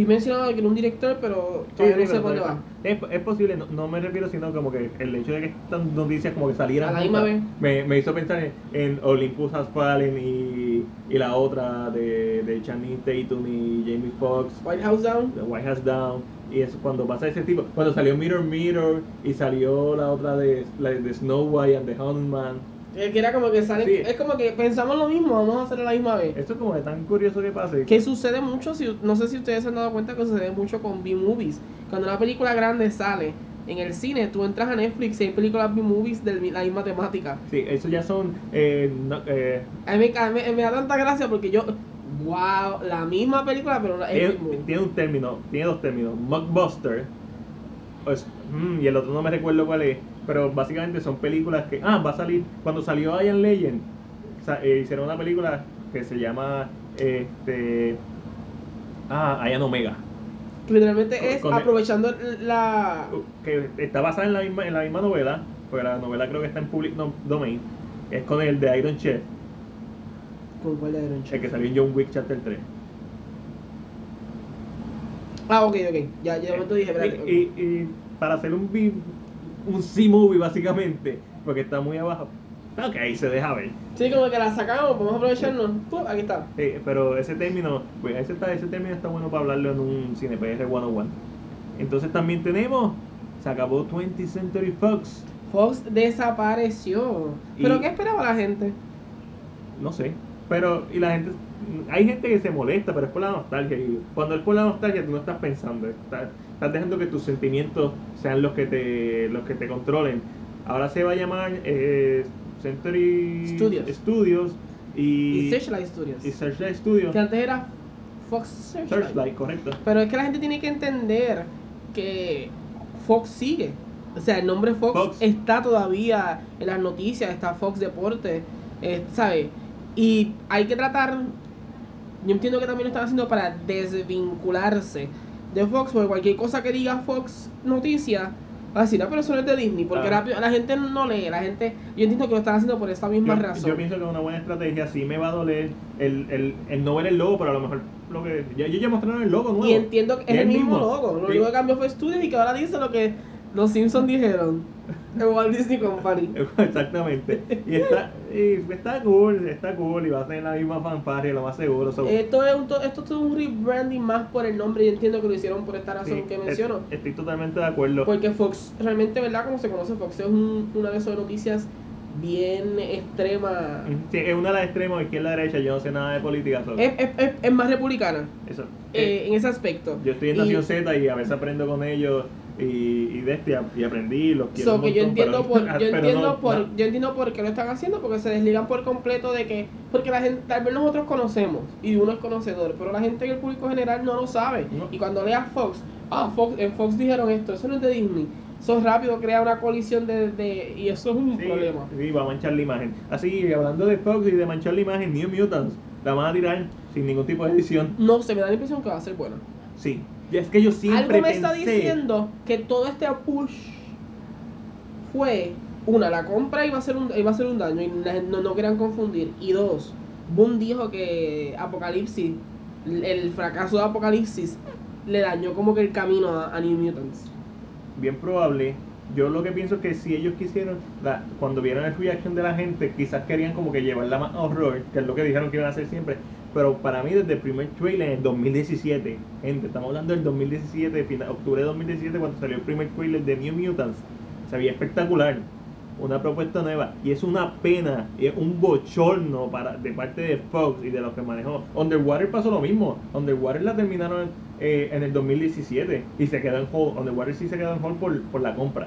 Estoy mencionando que era un director, pero todavía sí, no sé dónde va. Es, es posible, no, no me refiero, sino como que el hecho de que estas noticias como que salieran A la misma juntas, vez. me, me hizo pensar en, en Olympus Has Fallen y, y la otra de, de Channing Tatum y Jamie Foxx, White House Down. The White House Down, y es cuando pasa ese tipo, cuando salió Mirror Mirror y salió la otra de, la de Snow White and the Haunted Man, eh, Que era como que salen. Sí. Es como que pensamos lo mismo, vamos a hacerlo a la misma vez. esto es como que tan curioso que pase. Que sucede mucho, si, no sé si ustedes se han dado cuenta que sucede mucho con B-Movies. Cuando una película grande sale en el cine, tú entras a Netflix y hay películas B-Movies de la misma temática. Sí, eso ya son eh, no- eh, A mí, me, me da tanta gracia porque yo, wow, la misma película, pero es tiene, tiene un término, tiene dos términos, mockbuster, o es- mm, y el otro no me recuerdo cuál es, pero básicamente son películas que, ah, va a salir, cuando salió Iron Legend, eh, hicieron una película que se llama, este, ah, Iron Omega, literalmente es con el- aprovechando la... que está basada en la misma, en la misma novela, porque la novela creo que está en public domain, es con el de Iron Chef, ¿Con cuál de Iron el Chef? que salió en John Wick Chapter 3. Ah, ok, ok. Ya, ya de momento dije, espérate. y, y- y para hacer un un C-movie básicamente, porque está muy abajo. Ok, se deja ver. Sí, como que la sacamos, vamos a aprovecharnos. Pum, aquí está. Pero ese término, pues ese, está, ese término está bueno para hablarlo en un CinePR 101. Entonces también tenemos, se acabó 20th Century Fox, Fox desapareció. ¿Pero qué esperaba la gente? no sé, pero y la gente, hay gente que se molesta, pero es por la nostalgia. Y cuando es por la nostalgia, tú no estás pensando, estás, estás dejando que tus sentimientos sean los que te, los que te controlen. Ahora se va a llamar eh, Century Studios. Studios y, Y Searchlight Studios. y Searchlight Studios. Que antes era Fox Searchlight. Searchlight, correcto. Pero es que la gente tiene que entender que Fox sigue. O sea, el nombre Fox, Fox. está todavía en las noticias, está Fox Deporte, eh, ¿sabes? Y hay que tratar, yo entiendo que también lo están haciendo para desvincularse de Fox, porque cualquier cosa que diga Fox Noticias, va a decir, ah, pero eso no es de Disney, porque Ah. rápido, la gente no lee, la gente, yo entiendo que lo están haciendo por esa misma Yo, razón. yo pienso que es una buena estrategia. Sí me va a doler el, el, el no ver el logo, pero a lo mejor lo que. Ya, ellos ya mostraron el logo nuevo. Y entiendo que es el mismo, logo. Lo Sí. único que cambió fue Studios y que ahora dice lo que los Simpsons dijeron. El Walt Disney Company. *laughs* Exactamente. Y está, y está cool, está cool. Y va a tener la misma fanfarria, lo más seguro. so- Esto es un, to- esto es un rebranding más por el nombre. Yo entiendo que lo hicieron por esta razón sí, que menciono. Estoy totalmente de acuerdo. Porque Fox, realmente, ¿verdad? Como se conoce, Fox es un- una de esas noticias bien extrema. Sí, es una de las extremos, izquierda derecha. Yo no sé nada de política. so- Es, es- es- es más republicana eso. eh, en ese aspecto. yo estoy en Y- Nación Z y a veces aprendo con ellos. Y, y de este, y aprendí, los quiero. So, un que yo entiendo pero- por, *laughs* yo pero entiendo no- por, no. yo entiendo por qué lo están haciendo, porque se desligan por completo de que, porque la gente, tal vez nosotros conocemos y uno es conocedor, pero la gente en el público general no lo sabe. No. Y cuando leas Fox, ah, Fox, en Fox dijeron esto, eso no es de Disney. Eso rápido crea una colisión de, de y eso es un Sí, problema. Sí, va a manchar la imagen. Así, hablando de Fox y de manchar la imagen, New Mutants la van a tirar sin ningún tipo de edición. No sé, me da la impresión que va a ser bueno. Sí. Y es que yo siempre Algo me está diciendo que todo este push fue, una, la compra iba a ser un, iba a ser un daño y la gente no, no querían confundir. Y dos, Boom dijo que Apocalipsis, el fracaso de Apocalipsis, le dañó como que el camino a, a New Mutants. bien probable. Yo lo que pienso es que si ellos quisieron, la- cuando vieron el reaction de la gente, quizás querían como que llevarla más a horror, que es lo que dijeron que iban a hacer siempre. Pero para mí, desde el primer trailer en el 2017, gente, estamos hablando del 2017, final, octubre de 2017, cuando salió el primer trailer de New Mutants, se veía espectacular. Una propuesta nueva. Y es una pena, y es un bochorno para, de parte de Fox y de los que manejó. Underwater pasó lo mismo. Underwater la terminaron eh, en el 2017 y se quedó en hold. Underwater sí se quedó en hold por, por la compra.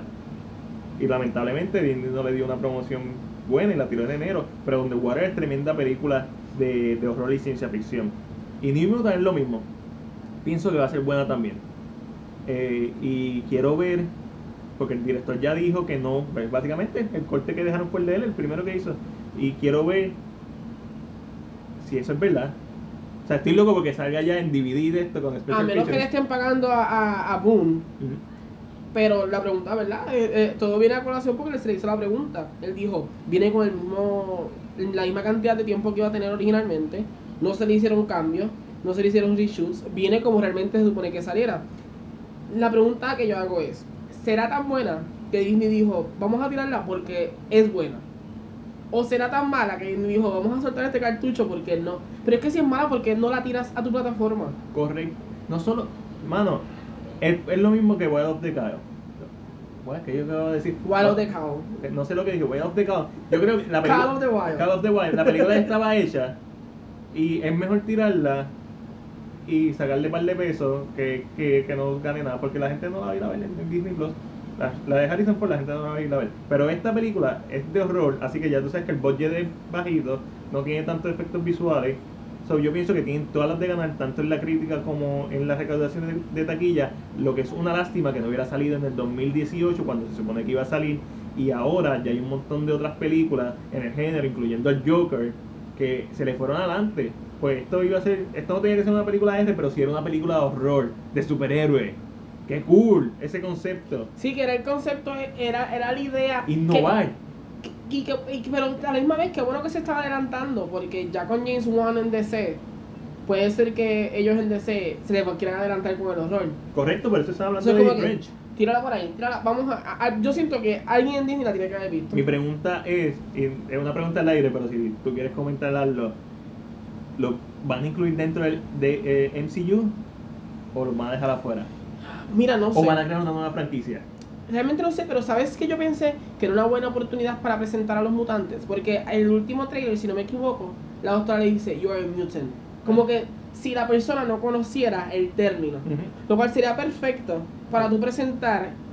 Y lamentablemente Disney no le dio una promoción buena y la tiró en enero. Pero Underwater es tremenda película de, de horror y ciencia ficción. Y New Mutant es lo mismo. Pienso que va a ser buena también. Eh, y quiero ver, porque el director ya dijo que no, pues, básicamente el corte que dejaron fue el de él, el primero que hizo. Y quiero ver si eso es verdad. O sea, estoy loco porque salga ya en de esto con A Special menos que le estén pagando a, a, a Boom. Pero la pregunta, ¿verdad? Eh, eh, todo viene a colación porque se le hizo la pregunta. Él dijo, viene con el mismo, la misma cantidad de tiempo que iba a tener originalmente. No se le hicieron cambios, no se le hicieron reshoots. Viene como realmente se supone que saliera. La pregunta que yo hago es, ¿será tan buena que Disney dijo, vamos a tirarla porque es buena? ¿O será tan mala que Disney dijo, vamos a soltar este cartucho porque no? Pero es que si es mala porque no la tiras a tu plataforma. Correcto. No solo, mano, es, es lo mismo que Wild of the Cow. Bueno, que yo acabo de decir. Wild of the Cow. No sé lo que dije, Wild of the Cow. Yo creo que la Call película. of the Wild. Call of the Wild. La película *laughs* estaba hecha y es mejor tirarla y sacarle un par de pesos que, que, que no gane nada porque la gente no la va a ir a ver en, en Disney Plus. La, la de Harrison Ford la gente no la va a ir a ver. Pero esta película es de horror, así que ya tú sabes que el budget es bajito, no tiene tantos efectos visuales. So, yo pienso que tienen todas las de ganar, tanto en la crítica como en la recaudación de, de taquilla. Lo que es una lástima que no hubiera salido en el 2018 cuando se supone que iba a salir. Y ahora ya hay un montón de otras películas en el género, incluyendo el Joker, que se le fueron adelante. Pues esto iba a ser, esto no tenía que ser una película R, pero sí era una película de horror, de superhéroe. Qué cool ese concepto. Sí, que era el concepto, era, era la idea. que- Innovar. Y que, y pero a la misma vez, que bueno que se estaba adelantando, porque ya con James Wan en DC, puede ser que ellos en DC se les quieran adelantar con el horror. Correcto, por eso estaba hablando Entonces, de como que, Trench. tírala por ahí, tírala, vamos a, a- a- Yo siento que alguien en Disney la tiene que haber visto. Mi pregunta es, es una pregunta al aire, pero si tú quieres comentarlo, ¿lo van a incluir dentro del de, eh, MCU o lo van a dejar afuera? Mira, no ¿O sé. van a crear una nueva franquicia? Realmente no sé, pero ¿sabes que yo pensé que era una buena oportunidad para presentar a los mutantes? Porque el último trailer, si no me equivoco, la doctora le dice, You are a mutant. Como que si la persona no conociera el término. Lo cual sería perfecto para tú presentar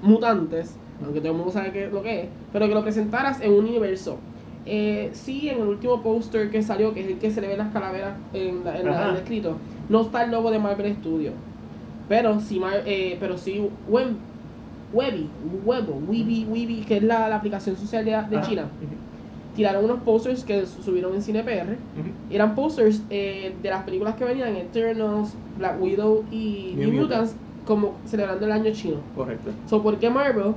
mutantes, aunque todo el mundo sabe qué lo que es, pero que lo presentaras en un universo. Eh, sí, en el último póster que salió, que es el que se le ve las calaveras en, la- en la- Ajá. en el escrito, no está el logo de Marvel Studios. Pero sí, Mar- eh, pero sí Webby, Webo, Weeby, Weeby, que es la, la aplicación social de. China, tiraron unos posters que subieron en CinePR. Eran posters eh, de las películas que venían, Eternals, Black Widow y New New, Mutants. Mutants, como celebrando el año chino. Correcto. So, ¿por qué Marvel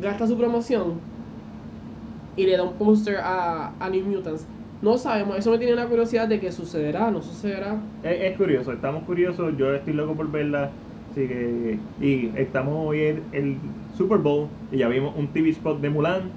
gasta su promoción y le da un póster a, a New Mutants? No sabemos, eso me tiene una curiosidad de que sucederá, no sucederá. Es, es curioso, estamos curiosos, yo estoy loco por verla. Así que, y estamos hoy en el Super Bowl y ya vimos un TV spot de Mulan.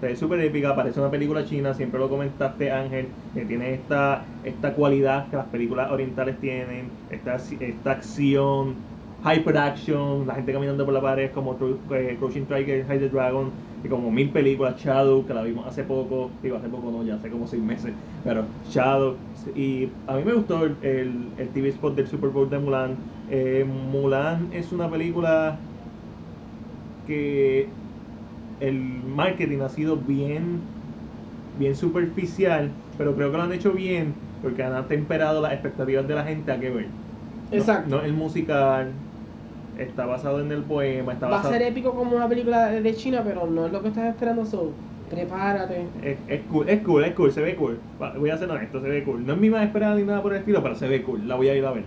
Se ve súper épica, parece una película china, siempre lo comentaste Ángel, que tiene esta, esta cualidad que las películas orientales tienen, esta, esta acción, hyper action, la gente caminando por la pared como eh, Crouching Tiger, Hide the Dragon, y como mil películas, Shadow, que la vimos hace poco, digo hace poco no, ya hace como seis meses, pero Shadow, y a mí me gustó el, el, el TV spot del Super Bowl de Mulan. Eh, Mulan es una película que el marketing ha sido bien, bien superficial, pero creo que lo han hecho bien porque han temperado las expectativas de la gente a que ver. No- Exacto. No, el musical está basado en el poema, está Va a basado. ser épico como una película de, China, pero no es lo que estás esperando, so prepárate. Es, es cool, es cool, es cool, se ve cool. Voy a ser honesto, se ve cool. No es mi más esperada ni nada por el estilo, pero se ve cool. La voy a ir a ver.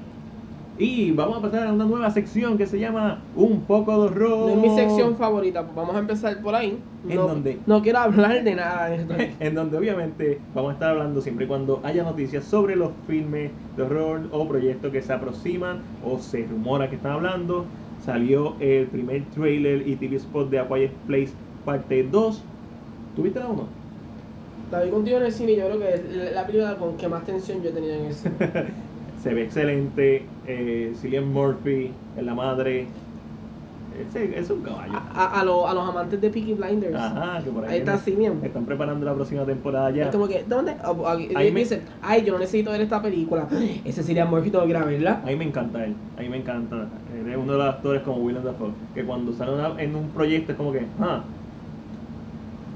Y vamos a pasar a una nueva sección que se llama Un poco de horror. Es mi sección favorita, pues vamos a empezar por ahí. ¿En no, no quiero hablar de nada de esto. *laughs* en donde obviamente vamos a estar hablando siempre y cuando haya noticias sobre los filmes de horror o proyectos que se aproximan o se rumora que están hablando. Salió el primer trailer y TV spot de A Quiet Place parte 2. ¿Tuviste la 1? La vi contigo en el cine y yo creo que es la película con que más tensión yo he tenido en el cine. *laughs* Se ve excelente. Eh, Cillian Murphy es la madre. Ese- es un caballo. A, a, los- a los amantes de Peaky Blinders. Ajá, que por ahí, Ahí está Cillian. Están preparando la próxima temporada ya. Es como que, ¿dónde? Ah, ah, y Ahí me- dicen, ay, yo no necesito ver esta película. Ese sería Murphy, tengo que verla. A mí me encanta él, a mí me encanta. Él es uno de los actores como Willem Dafoe, que cuando sale una- en un proyecto es como que, ah,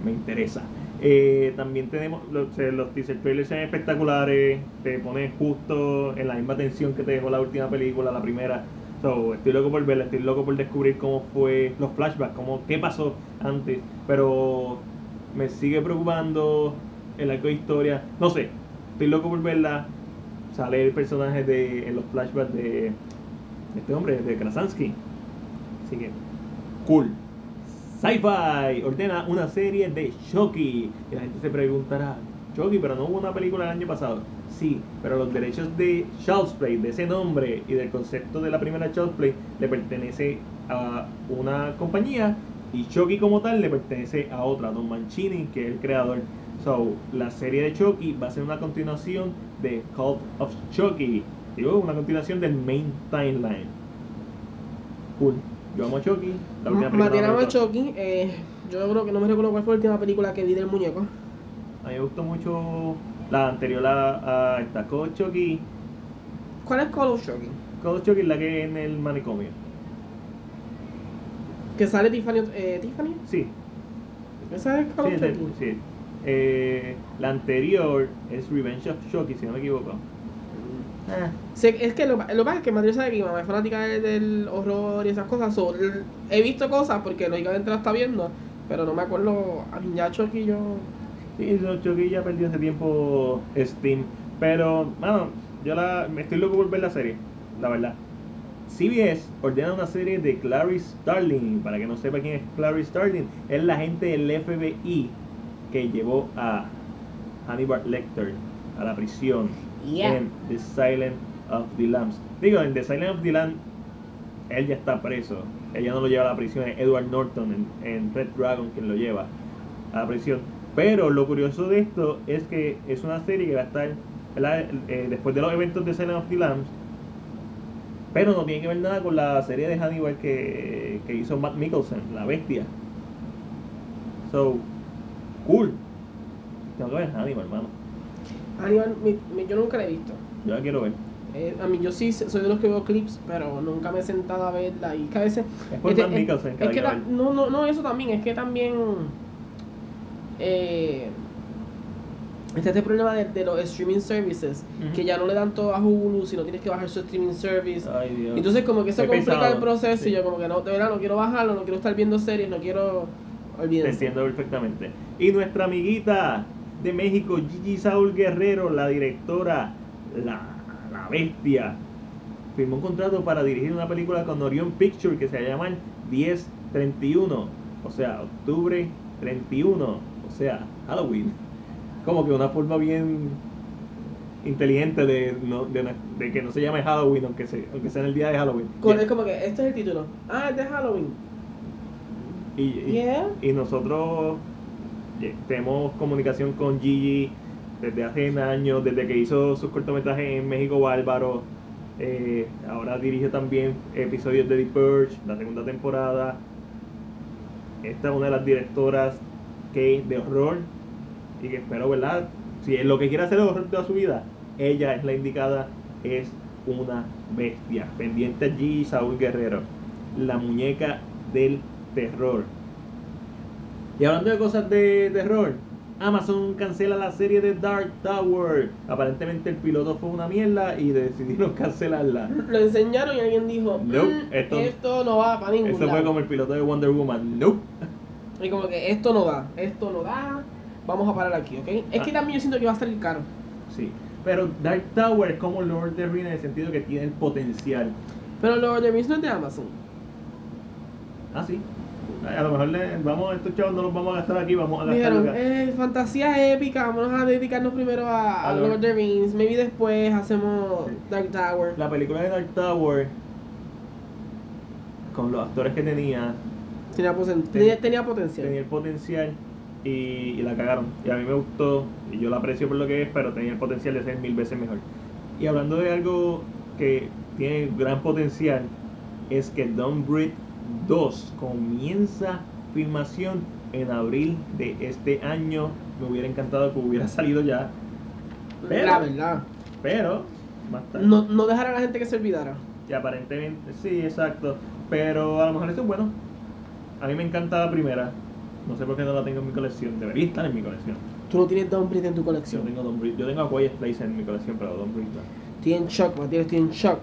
me interesa. Eh, también tenemos los, los teaser trailers son espectaculares, te ponen justo en la misma tensión que te dejó la última película, la primera. So, estoy loco por verla, estoy loco por descubrir cómo fue los flashbacks, cómo, qué pasó antes, pero me sigue preocupando el arco de historia. No sé, estoy loco por verla. Sale el personaje de en los flashbacks de este hombre, de Krasansky. Así que, cool. Sci-Fi ordena una serie de Chucky. Y la gente se preguntará, Chucky, pero no hubo una película el año pasado. Sí, pero los derechos de Child's Play, de ese nombre y del concepto de la primera Child's Play, le pertenece a una compañía y Chucky como tal le pertenece a otra, Don Mancini, que es el creador. So, la serie de Chucky va a ser una continuación de Cult of Chucky. Digo, una continuación del main timeline. Cool. Yo amo a Chucky. La última película me ama a. Chucky. Eh, yo creo que no me recuerdo cuál fue la última película que vi del muñeco. A mí me gustó mucho la anterior a, a esta, Call of Chucky. ¿Cuál es Call of Chucky? Call of Chucky es la que es en el manicomio. Que sale Tiffany. Eh, ¿Tiffany? Sí, ¿Esa es Call sí, of es Chucky? el- sí. Eh, la anterior es Revenge of Chucky, si no me equivoco. Ah, Sé- es que lo, lo que pasa es que Madrid sabe que mi mamá es fanática de- del horror y esas cosas. so, he visto cosas porque lógicamente la está viendo, pero no me acuerdo. A mí ya Chucky yo. Sí, Chucky ya perdió hace tiempo Steam. Pero, mano, yo la, me estoy loco por ver la serie, la verdad. CBS ordena una serie de Clarice Starling. Para que no sepa quién es Clarice Starling, es la agente del FBI que llevó a Hannibal Lecter a la prisión En The Silent of the Lambs. Digo, en The Silent of the Lambs, él ya está preso. Ella no lo lleva a la prisión, es Edward Norton en, Red Dragon quien lo lleva a la prisión. Pero lo curioso de esto es que es una serie que va a estar. Eh, después de los eventos de Silent of the Lambs. Pero no tiene que ver nada con la serie de Hannibal que, que hizo Matt Mikkelsen, La Bestia. So, cool. Tengo que ver Hannibal, hermano. Aníbal, mi- mi- yo nunca la he visto. Yo la quiero ver. Eh, a mí yo sí soy de los que veo clips, pero nunca me he sentado a verla y que a veces... Es por este, es- que es que ta- ver. no, no, no, eso también, es que también... Eh, este problema de, de los streaming services, que ya no le dan todo a Hulu, sino tienes que bajar su streaming service. Ay, Dios. Entonces como que eso Qué complica pesado, el proceso sí. y yo como que no, de verdad no quiero bajarlo, no quiero estar viendo series, no quiero... Te Olvídense. entiendo perfectamente. Y nuestra amiguita de México, Gigi Saúl Guerrero, la directora, la, la bestia, firmó un contrato para dirigir una película con Orion Picture que se llama 1031, o sea, octubre 31, o sea, Halloween. Como que una forma bien inteligente de, no- de, que no se llame Halloween, aunque, se, aunque sea en el día de Halloween. Con- Es como que este es el título. Ah, es de Halloween. Y, y- Yeah. y nosotros tenemos comunicación con Gigi desde hace años, desde que hizo sus cortometrajes en México Bárbaro. Eh, ahora dirige también episodios de The Purge, la segunda temporada. Esta es una de las directoras que de horror y que espero, ¿verdad? Si es lo que quiere hacer es horror toda su vida, ella es la indicada, es una bestia. Pendiente allí Saúl Guerrero, la muñeca del terror. Y hablando de cosas de terror, Amazon cancela la serie de Dark Tower. Aparentemente el piloto fue una mierda y decidieron *laughs* cancelarla. Lo enseñaron y alguien dijo, Nope, "Mm, esto- esto, no va para ningún Eso fue lado". como el piloto de Wonder Woman. Nope. *laughs* Y como que esto no da, esto no da, vamos a parar aquí, ¿ok? Es que Ah. también yo siento que va a salir caro. Sí. Pero Dark Tower es como Lord of the Rings en el sentido que tiene el potencial. Pero Lord of the Rings no es de Amazon. Ah, sí. A lo mejor le, vamos, estos chavos no los vamos a gastar aquí, vamos a gastar Dijeron, eh, fantasía épica, vamos a dedicarnos primero a, Lord of the Rings. Maybe después hacemos. Dark Tower. La película de Dark Tower, con los actores que tenía, tenía, tenía potencial. tenía el potencial y, y la cagaron. Y a mí me gustó, y yo la aprecio por lo que es, pero tenía el potencial de ser mil veces mejor. Y hablando de algo que tiene gran potencial, es que Don't Breathe 2 comienza filmación en abril de este año. Me hubiera encantado que hubiera *laughs* salido ya, pero- La verdad. pero más tarde. No, no dejar a la gente que se olvidara. Y aparentemente, sí, exacto. Pero a lo mejor eso es bueno. A mí me encanta la primera. No sé por qué no la tengo en mi colección. Debería estar en mi colección. Tú no tienes Don't Breathe en tu Yo colección. tengo, Don't Breathe- yo tengo a Quiet Place en mi colección, pero Don't Breathe no. Estoy en shock, Matías, estoy en shock.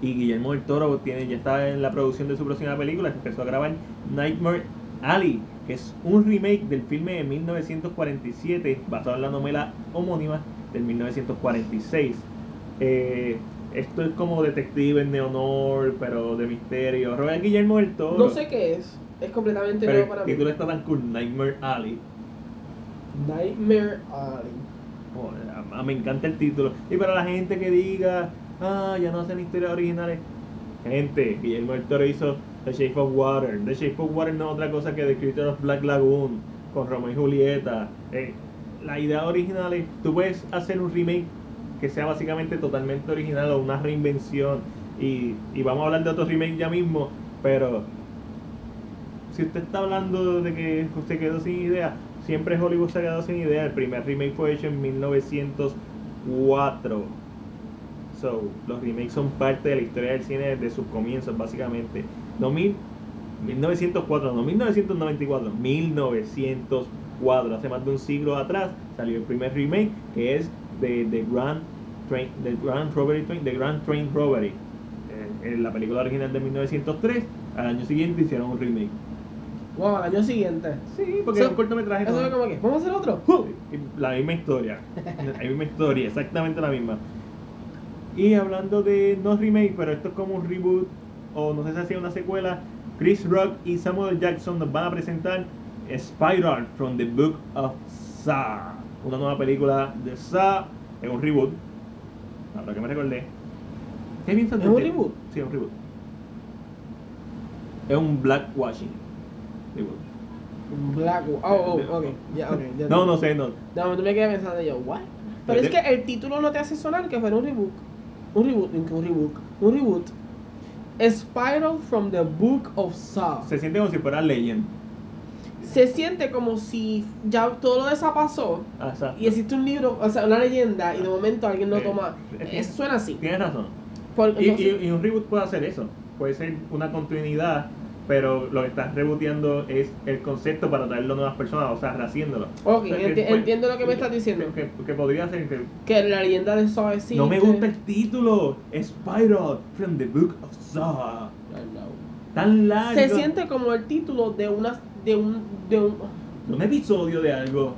Y Guillermo del Toro tiene, ya está en la producción de su próxima película, que empezó a grabar Nightmare Alley, que es un remake del filme de 1947, basado en la novela homónima del 1946. Eh, esto es como detective en neonor, pero de misterio. Robert Guillermo del Toro. No sé qué es. Es completamente pero nuevo el para mí. título está tan cool, Nightmare Alley. Nightmare Alley. Oh, a- a- me encanta el título. Y para la gente que diga, ah, ya no hacen historias originales. Gente, Guillermo del hizo The Shape of Water. The Shape of Water no es otra cosa que The Creature of Black Lagoon, con Romeo y Julieta. Eh, la idea original es, tú puedes hacer un remake que sea básicamente totalmente original o una reinvención. Y, y vamos a hablar de otro remake ya mismo, pero si usted está hablando de que usted quedó sin idea, siempre Hollywood se ha quedado sin idea. El primer remake fue hecho en 1904. So, los remakes son parte de la historia del cine desde sus comienzos, básicamente. No mil, 1904, no 1994, 1904. Hace más de un siglo atrás salió el primer remake que es de The Grand Train, The Grand Robbery, Train- The Grand Train Robbery. Eh, en la película original de 1903, al año siguiente hicieron un remake. Wow, al año siguiente. Sí, porque So, es un cortometraje. Eso es como que, ¿vamos a hacer otro? La misma historia. *laughs* La misma historia, exactamente la misma. Y hablando de no remake, pero esto es como un reboot, o no sé si hacía una secuela, Chris Rock y Samuel Jackson nos van a presentar Spiral from the Book of Saw. Una nueva película de Saw, es un reboot. Ahora que me recordé. ¿Qué piensas ¿Es de un este? reboot? Sí, es un reboot. Es un blackwashing. Reboot. Black. Oh, oh, ok. Ya, ok. ya No, no sé, no. De momento me quedé pensando yo, ¿what? Pero es que el título no te hace sonar que fuera un reboot. Un reboot, un reboot, un reboot. Spiral from the Book of Saw. Se siente como si fuera Legend. Se siente como si ya todo lo de esa pasó Ah, exacto. y existe un libro, o sea, una leyenda y de momento alguien lo Eh, toma. Eso suena así. Tienes razón. Y, y- y un reboot puede hacer eso. Puede ser una continuidad, pero lo que estás rebooteando es el concepto para traerlo a nuevas personas, o sea, rehaciéndolo. Ok, O sea, que enti- puede- entiendo lo que me estás diciendo. Que, que podría ser que. que la leyenda de Saw existe. No me gusta el título. Spiral from the Book of Saw. Tan largo. Se siente como el título de una de un de un Un episodio de algo.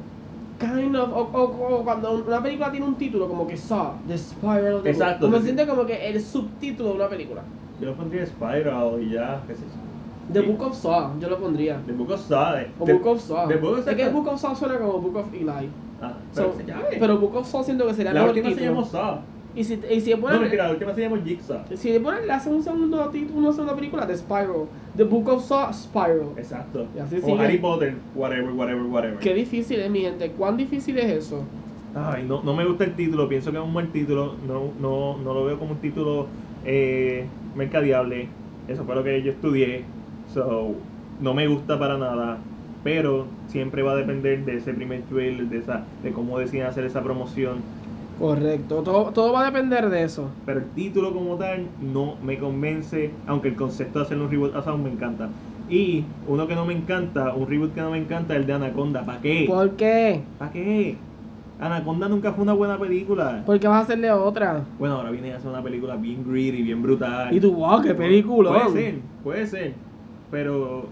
kind of o, o- o cuando una película tiene un título como que Saw, The Spiral of the Book. Exacto, sí. siente como que el subtítulo de una película. Yo lo pondría Spiral y ya, qué sé yo. The. Book of Saw, yo lo pondría. The Book of Saw. eh. O The- Book of Saw. The Book of es que Saw- Book of Saw suena como Book of Eli. Ah, So, pero se llame. pero Book of Saw siento que sería la mejor última se título. llamó Saw. Y si, y si le No, ponen, mentira, la última se llamó Jigsaw. si le ponen, le hacen un segundo título, una segunda película de Spiral. The Book of Saw, Spiral. Exacto. Y así o sigue. Harry Potter, whatever, whatever, whatever. Qué difícil es, mi gente. ¿Cuán difícil es eso? Ay, no, no me gusta el título, pienso que es un buen título, no, no, no lo veo como un título eh, mercadeable, eso fue lo que yo estudié, so, no me gusta para nada, pero siempre va a depender de ese primer trailer, de, esa, de cómo deciden hacer esa promoción, Correcto. Todo, todo va a depender de eso. pero el título como tal no me convence, aunque el concepto de hacer un reboot a Sound me encanta. Y uno que no me encanta, un reboot que no me encanta, es el de Anaconda, ¿para qué? ¿Por qué? ¿Para qué? Anaconda nunca fue una buena película. Porque vas a hacerle otra. Bueno, ahora viene a hacer una película bien greedy, bien brutal. Y tú, wow, qué película. Puede ser, puede ser. Pero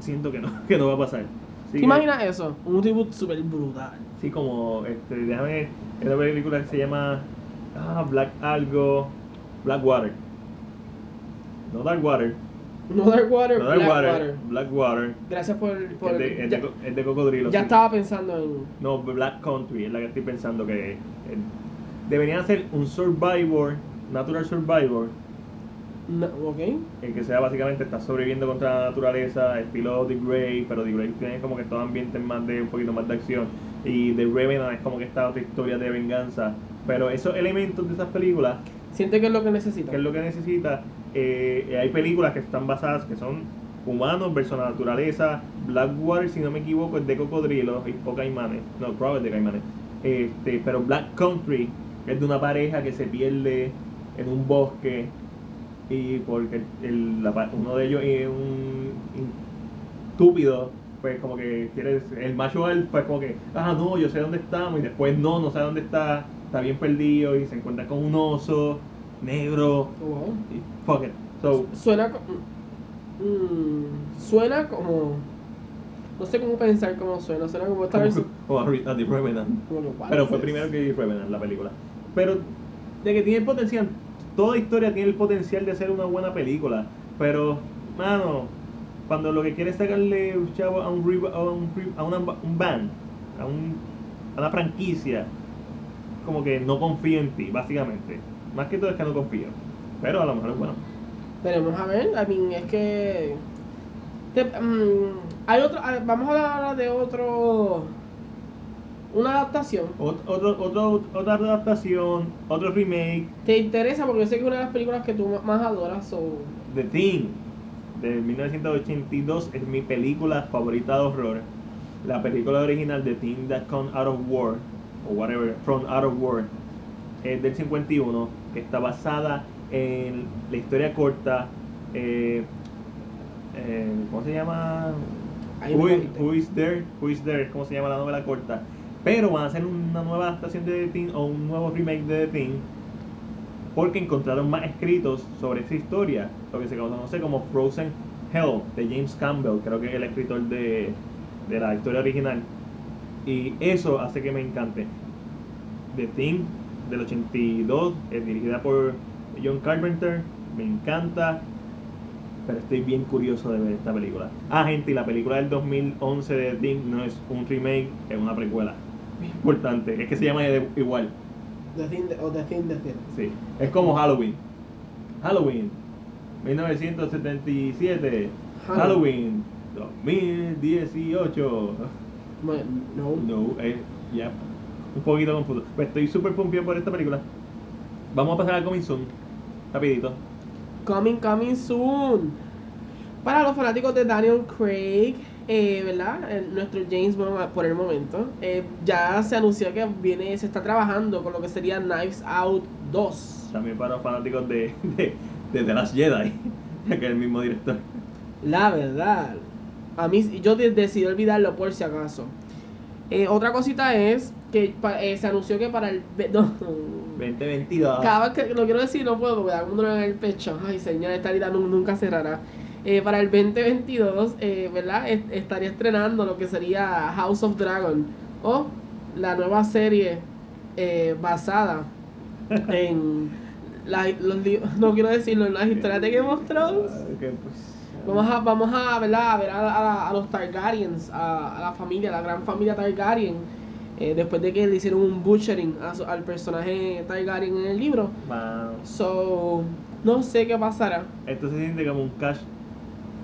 siento que no, *laughs* que no va a pasar. ¿Te imaginas eso? Un reboot súper brutal. Sí, como, este, déjame ver, hay una película que se llama ah, Black Algo, Blackwater. No Darkwater, No Darkwater, no Darkwater, Blackwater. Blackwater. Gracias por... por Es de, es ya de co- es de cocodrilo. ya sí. estaba pensando en... No, Black Country es la que estoy pensando que eh, deberían hacer un Survivor, Natural Survivor, No, ok. el que sea básicamente está sobreviviendo contra la naturaleza, estilo The Grey, pero The Grey tiene como que todo ambiente más de un poquito más de acción. Y The Revenant es como que esta otra historia de venganza, pero esos elementos de esas películas, Siente que es lo que necesita. que es lo que necesita, eh, hay películas que están basadas que son humanos versus la naturaleza, Blackwater si no me equivoco es de cocodrilos y o caimanes, no, Crow es de caimanes, este, pero Black Country es de una pareja que se pierde en un bosque y porque el- la uno de ellos es un estúpido pues como que quiere el macho alfa pues como que ah no yo sé dónde estamos y después no no sabe dónde está está bien perdido y se encuentra con un oso negro. Oh, wow. y fuck it. So Suena co- mm, suena como no sé cómo pensar cómo suena, suena como esta como, versión *laughs* como a, a The Revenant. Como pero fue primero que Revenant la película. Pero de que tiene potencial toda historia tiene el potencial de ser una buena película pero mano cuando lo que quiere es sacarle un chavo a un a un, a una, un band a, un, a una franquicia como que no confío en ti básicamente. Más que todo es que no confío pero a lo mejor es bueno. Veremos a ver, I mean, es que te- mm, hay otro, ah, vamos a hablar ahora de otro una adaptación. Ot- otro, otro, otra adaptación otro remake ¿Te interesa? Porque yo sé que una de las películas que tú más adoras o The Thing de 1982 es mi película favorita de horror. La película original The Thing That Come Out of War o whatever From Out of War es del 51 que está basada en la historia corta eh, eh, ¿cómo se llama? Who. Who is There? Who is There? ¿Cómo se llama la novela corta? Pero van a hacer una nueva adaptación de The Thing o un nuevo remake de The Thing porque encontraron más escritos sobre esta historia, lo que se conoce como Frozen Hell de James Campbell, creo que es el escritor de, de la historia original. Y eso hace que me encante. The Thing del 82, es dirigida por John Carpenter, me encanta, pero estoy bien curioso de ver esta película. Ah, gente, y la película del 2011 de The Thing no es un remake, es una precuela. Importante, es que se llama igual. The Thing o The Thing, The Thing. Sí, es como Halloween. Halloween, 1977. Halloween, 2018. Bueno, no. No, es ya un poquito confuso. Pero estoy súper pompeado por esta película. Vamos a pasar al Coming Soon, rapidito. Coming, coming soon. Para los fanáticos de Daniel Craig, eh, ¿verdad? El- nuestro James Bond por el momento. eh, ya se anunció que viene, se está trabajando con lo que sería Knives Out 2. También para los fanáticos de, de, de The Last Jedi, *laughs* que es el mismo director. La verdad. A mí, yo de- decidí olvidarlo por si acaso. Eh, otra cosita es que eh, se anunció que para el... no. 2022. Cada vez que lo quiero decir no puedo porque da un dolor en el pecho. Ay, señor, esta nu- nunca cerrará. Eh, para el 2022, eh, ¿verdad? Est- estaría estrenando lo que sería House of Dragon o la nueva serie eh, basada *laughs* en la- los no quiero decirlo en las historias de Game of Thrones. Pues, Vamos a, vamos a, ¿verdad? a ver a, a- a los Targaryens, a, a la familia, a la gran familia Targaryen, eh, después de que le hicieron un butchering a su- al personaje Targaryen en el libro. mano, So, no sé qué pasará, esto se siente como un cash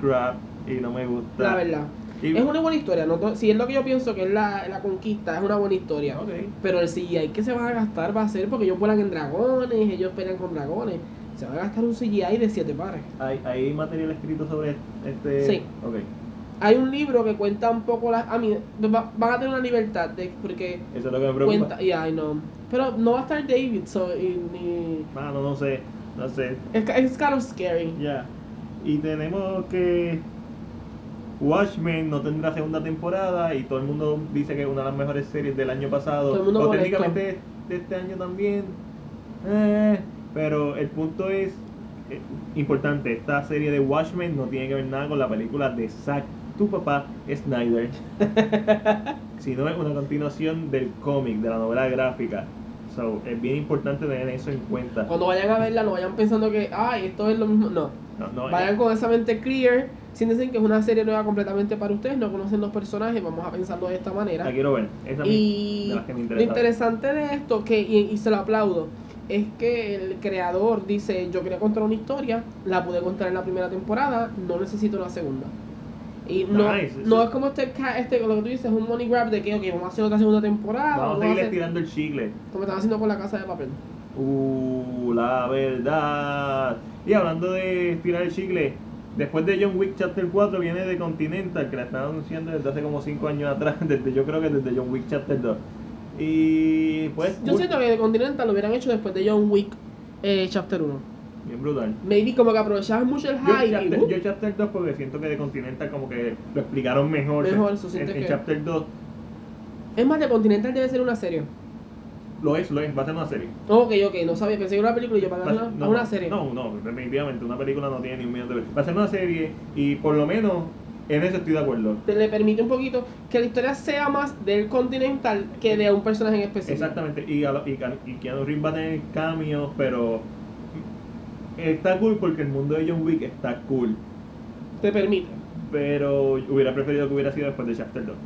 grab y no me gusta. la verdad. Y- Es una buena historia, no si es lo que yo pienso que es la, la conquista, es una buena historia. Ok. Pero el CGI que se van a gastar va a ser porque ellos vuelan en dragones, ellos pelean con dragones. Se va a gastar un CGI de 7 pares. ¿Hay, ¿Hay material escrito sobre este? Sí. Ok. Hay un libro que cuenta un poco las. A mí, va- van a tener una libertad de, porque Eso es lo que me preocupa. cuenta. Yeah, I know. Pero no va a estar David, so. y- ni- Mano, no sé, no sé. es, es kind of scary. Ya. Y tenemos que Watchmen no tendrá segunda temporada y todo el mundo dice que es una de las mejores series del año pasado. Todo el mundo o técnicamente de este año también. Eh, pero el punto es eh, importante, esta serie de Watchmen no tiene que ver nada con la película de Zack tu papá Snyder, *laughs* sino es una continuación del cómic, de la novela gráfica. So, es bien importante tener eso en cuenta. Cuando vayan a verla, no vayan pensando que, ay, esto es lo mismo. No. No, no, Vayan con esa mente clear, siéntense que es una serie nueva completamente para ustedes, no conocen los personajes, vamos a pensarlo de esta manera. la quiero ver. Esa es Y de las que me lo interesa. interesante de esto, que y, y se lo aplaudo, es que el creador dice, yo quería contar una historia, la pude contar en la primera temporada, no necesito una segunda. Y no, Nice, no es como este, este, lo que tú dices, un money grab de que, ok, vamos a hacer otra segunda temporada, Vamos a vamos a seguir estirando el chicle. como están haciendo con la casa de papel. Uh, la verdad. Y hablando de estirar el chicle, después de John Wick Chapter 4 viene de Continental, que la están anunciando desde hace como 5 años atrás, *laughs* desde, yo creo que desde John Wick Chapter 2. Y pues, Yo siento que de Continental lo hubieran hecho después de John Wick eh, Chapter 1. bien brutal. Maybe como que aprovechaban mucho el Yo hype. y, chapter, uh, yo Chapter 2 porque siento que de Continental como que lo explicaron mejor. Mejor, en, eso en que- Chapter 2 Es más, de Continental debe ser una serie. Lo es, lo es, va a ser una serie. Ok, ok, no sabía, pensé que era una película y yo para Va a una, una serie. No, no, definitivamente una película no tiene ni un minuto de Va a ser una serie y por lo menos en eso estoy de acuerdo. Te le permite un poquito que la historia sea más del Continental que de un personaje en específico. Exactamente, y, a lo- y, y Keanu Reeves va a tener cameos, pero está cool porque el mundo de John Wick está cool. Te permite. Pero hubiera preferido que hubiera sido después de Chapter 2.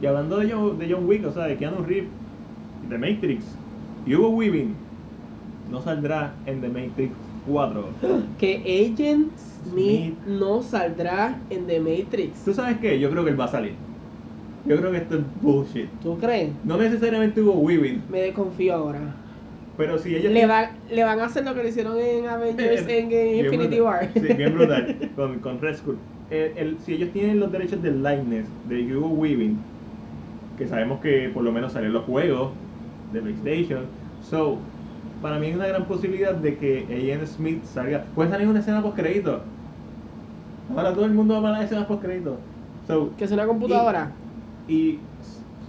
Y hablando de John, de John Wick, o sea, de Keanu Reeves, The Matrix, Hugo Weaving no saldrá en The Matrix 4. *gasps* Que Agent Smith Smith. no saldrá en The Matrix. ¿Tú sabes qué? Yo creo que él va a salir. Yo creo que esto es bullshit. ¿Tú crees? No necesariamente Hugo Weaving, Me desconfío ahora. pero si ellos Le, va- le van a hacer lo que le hicieron en Avengers *laughs* en Infinity. War. Sí, bien brutal. *laughs* Con, con Red Skull. El- el- si ellos tienen los derechos del likeness de Hugo Weaving, que sabemos que por lo menos salen los juegos de PlayStation, so, para mí hay una gran posibilidad de que Agent Smith salga. Puede salir una escena post crédito. Ahora todo el mundo va a las escenas post crédito. So, que es una computadora. y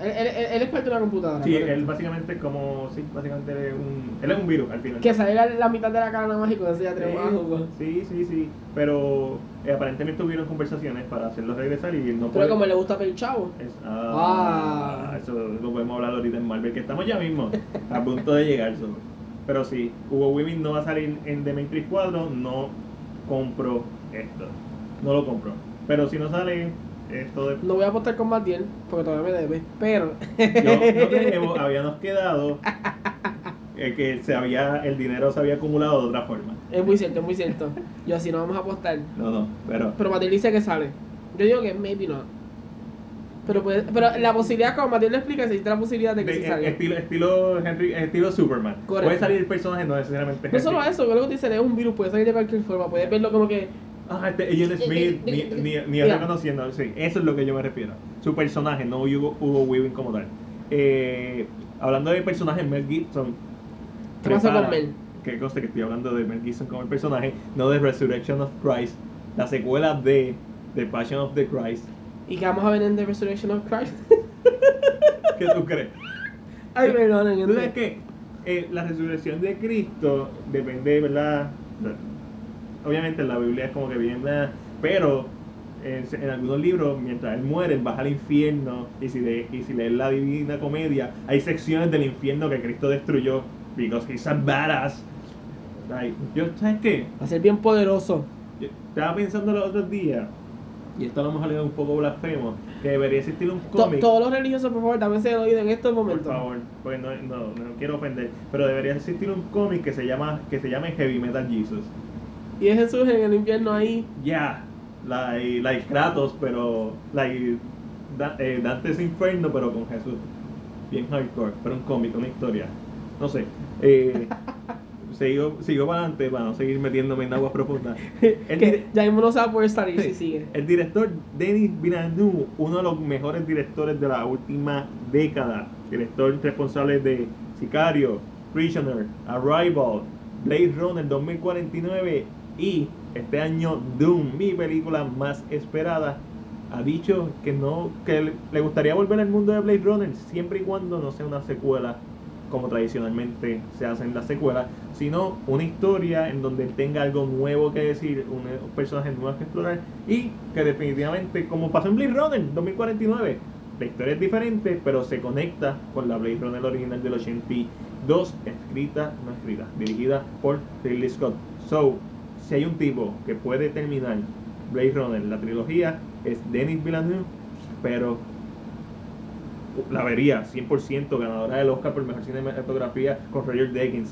él- él- él es parte de una computadora. sí, correcto. él básicamente es como, sí, básicamente un, él es un virus al final. Que salga la mitad de la cara nada más y con eso ya Hugo. Sí, sí, sí, pero eh, aparentemente hubieron conversaciones para hacerlo regresar y él no Pero puede- como le gusta ver chavo. es- ah, Ah. Eso lo podemos hablar ahorita en Marvel, que estamos ya mismo a punto de llegar. solo. Pero sí, Hugo Weaving no va a salir en The Matrix 4, no compro esto. No lo compro. Pero si no sale, esto de... No voy a apostar con Matiel porque todavía me debe. Pero. Yo, no tenemos, habíamos quedado eh, que se había, el dinero se había acumulado de otra forma. Es muy cierto, es muy cierto. Yo así no vamos a apostar. No, no, pero... Pero Matiel dice que sale. Yo digo que maybe no. Pero, puede- pero la posibilidad, como Matiel lo explica, existe la posibilidad de que de- sí salga. estilo, estilo, Henry, estilo Superman. Correcto. Puede salir el personaje, no necesariamente No solo eso, que lo que dice es un virus, puede salir de cualquier forma. Puedes verlo como que. Ah, este Agent Smith, ni, ni, ni Ya. reconociendo. Sí, eso es lo que yo me refiero. Su personaje, no Hugo, Hugo Weaving como tal. Eh, hablando de personajes, Mel Gibson. ¿Qué pasa con Mel? Que cosa que estoy hablando de Mel Gibson como el personaje, no de Resurrection of Christ, la secuela de The Passion of the Christ. ¿Y que vamos a ver en The Resurrection of Christ? *laughs* ¿Qué tú crees? Ay, perdón, ¿Tú sabes que eh, la resurrección de Cristo depende, ¿verdad? Obviamente en la Biblia es como que bien, ¿verdad? pero eh, en algunos libros, mientras él muere, él baja al infierno. Y si, le, y si lees la Divina Comedia, hay secciones del infierno que Cristo destruyó. Because he's a badass. Like, yo, ¿sabes qué? Va a ser bien poderoso. Yo estaba pensando los otros días, y esto a lo mejor es un poco blasfemo, que debería existir un To- cómic. todos los religiosos, por favor, dame ese oído en estos Por momentos. favor, porque no, no, no quiero ofender, pero debería existir un cómic que se llama que se llame Heavy Metal Jesus. Y es Jesús en el infierno ahí. Ya, like, like Kratos, pero like Da- eh, Dante's Inferno, pero con Jesús. Bien hardcore, pero un cómic, una historia. No sé. Eh, *laughs* sigo, sigo para adelante para no seguir metiéndome en aguas profundas. Que ya mismo no se va a poder salir si sigue. El director Denis Villeneuve, uno de los mejores directores de la última década, director responsable de Sicario, Prisoner, Arrival, Blade Runner 2049 y este año Doom, mi película más esperada, ha dicho que no que le- gustaría volver al mundo de Blade Runner siempre y cuando no sea una secuela como tradicionalmente se hace en las secuelas, sino una historia en donde tenga algo nuevo que decir, un personaje nuevo que explorar y que definitivamente, como pasó en Blade Runner 2049, la historia es diferente, pero se conecta con la Blade Runner original del 82, escrita, no escrita, dirigida por Ridley Scott. So, si hay un tipo que puede terminar Blade Runner, la trilogía, es Denis Villeneuve, pero la vería 100% ganadora del Oscar por mejor cinematografía con Roger Deakins.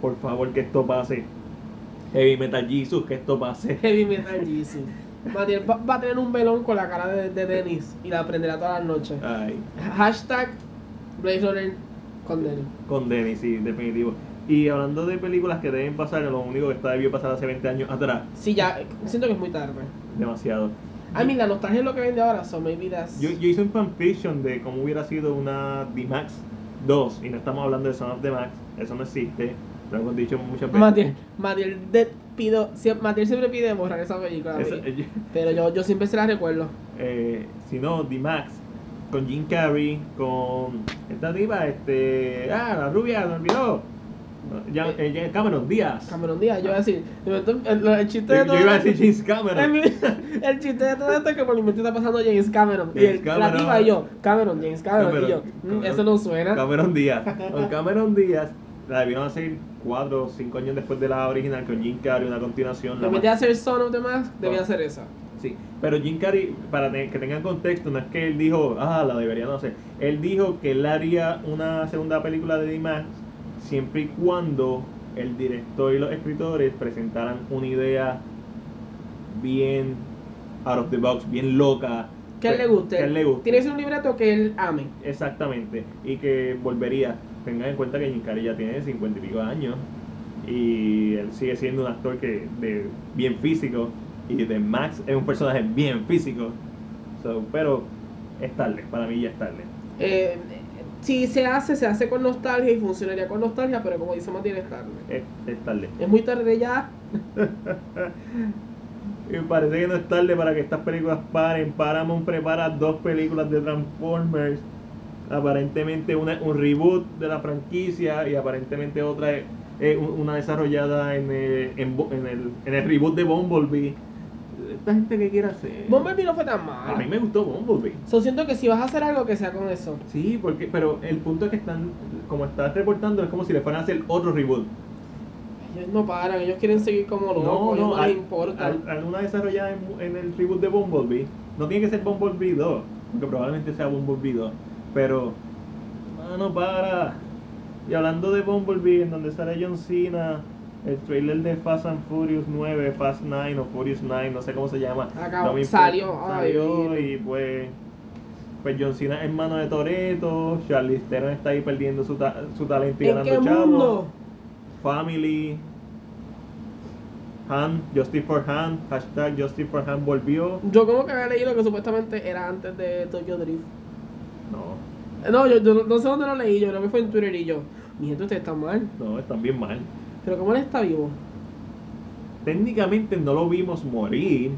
Por favor, que esto pase. Heavy Metal Jesus, que esto pase. *laughs* Heavy Metal Jesus. Va, va a tener un velón con la cara de, de Dennis y la prenderá todas las noches. Ay, Hashtag Blade Runner con Dennis. con Denis, sí, definitivo. Y hablando de películas que deben pasar, lo único que está debió pasar hace 20 años atrás, Sí, ya, siento que es muy tarde. demasiado. I mean, la nostalgia es lo que vende ahora, so maybe that's... Yo, yo hice un fanfiction de cómo hubiera sido una D-Max 2, y no estamos hablando de Son of the Max, eso no existe, lo hemos dicho muchas veces. Matiel, Matiel, de- pido, siempre, Matiel siempre pide borrar esa película. a mí. Esa- eh, Pero yo, yo siempre se la recuerdo. eh, si no, D-Max, con Jim Carrey, con esta diva, este, ah, la rubia, me olvidó. Ya, eh, ya- Cameron Díaz. Cameron Díaz, yo iba a decir, el, el chiste de todo yo iba a decir James Cameron. el, *laughs* el chiste de todo esto es que por mi mente está pasando James Cameron. y el, Cameron. la tipa y yo, Cameron, James Cameron. Cameron, y yo, "Mm, Cameron. eso no suena. Cameron Díaz. *laughs* Con Cameron Díaz, la debieron hacer 4 o 5 años después de la original, con Jim Carrey, una continuación. la En vez de hacer Son of the Mask, debía Oh. hacer esa. Sí, pero Jim Carrey, para que tengan contexto, no es que él dijo, ah, la deberían hacer. Él dijo que él haría una segunda película de D-Max siempre y cuando el director y los escritores presentaran una idea bien out of the box, bien loca. Que a él le pues, guste. Que a él le guste. Tiene que ser un libreto que él ame. Exactamente. Y que volvería. Tengan en cuenta que Jim Carrey ya tiene 50 y pico años. Y él sigue siendo un actor que de bien físico. Y de Max es un personaje bien físico. So, pero es tarde. Para mí ya es tarde. Eh, si se hace, se hace con nostalgia y funcionaría con nostalgia, pero como dice Matías, es tarde. Es, es tarde. Es muy tarde ya. *laughs* Y parece que no es tarde para que estas películas paren. Paramount prepara dos películas de Transformers. Aparentemente una, un reboot de la franquicia y aparentemente otra es, es un- una desarrollada en el, en, en el, en el reboot de Bumblebee. Esta gente que quiere hacer. Bumblebee no fue tan A mí mal. me gustó Bumblebee. So, siento que si vas a hacer algo, que sea con eso. Sí, porque, pero el punto es que están, como estás reportando, es como si le fueran a hacer otro reboot. Ellos no paran, ellos quieren seguir como locos, No, no, no al- les importa. al- alguna desarrollada en, en el reboot de Bumblebee. No tiene que ser Bumblebee 2, porque probablemente sea Bumblebee 2. Pero, no para. Y hablando de Bumblebee, en donde sale John Cena, el trailer de Fast and Furious 9, Fast 9 o Furious 9, no sé cómo se llama. Acabó, no me importa, salió, ay, salió vino. y pues. Pues John Cena es hermano de Toreto, Charlize Theron está ahí perdiendo su, ta- su talento y ¿En ganando qué chavos. mundo? Family, Han, Justice for Han, hashtag Justice for Han volvió. Yo como que había leído que supuestamente era antes de Tokyo Drift. No, No, yo, yo no sé dónde lo leí, yo creo que fue en Twitter y yo. Mi gente, usted está mal. no, están bien mal. Pero ¿cómo él está vivo? Técnicamente no lo vimos morir.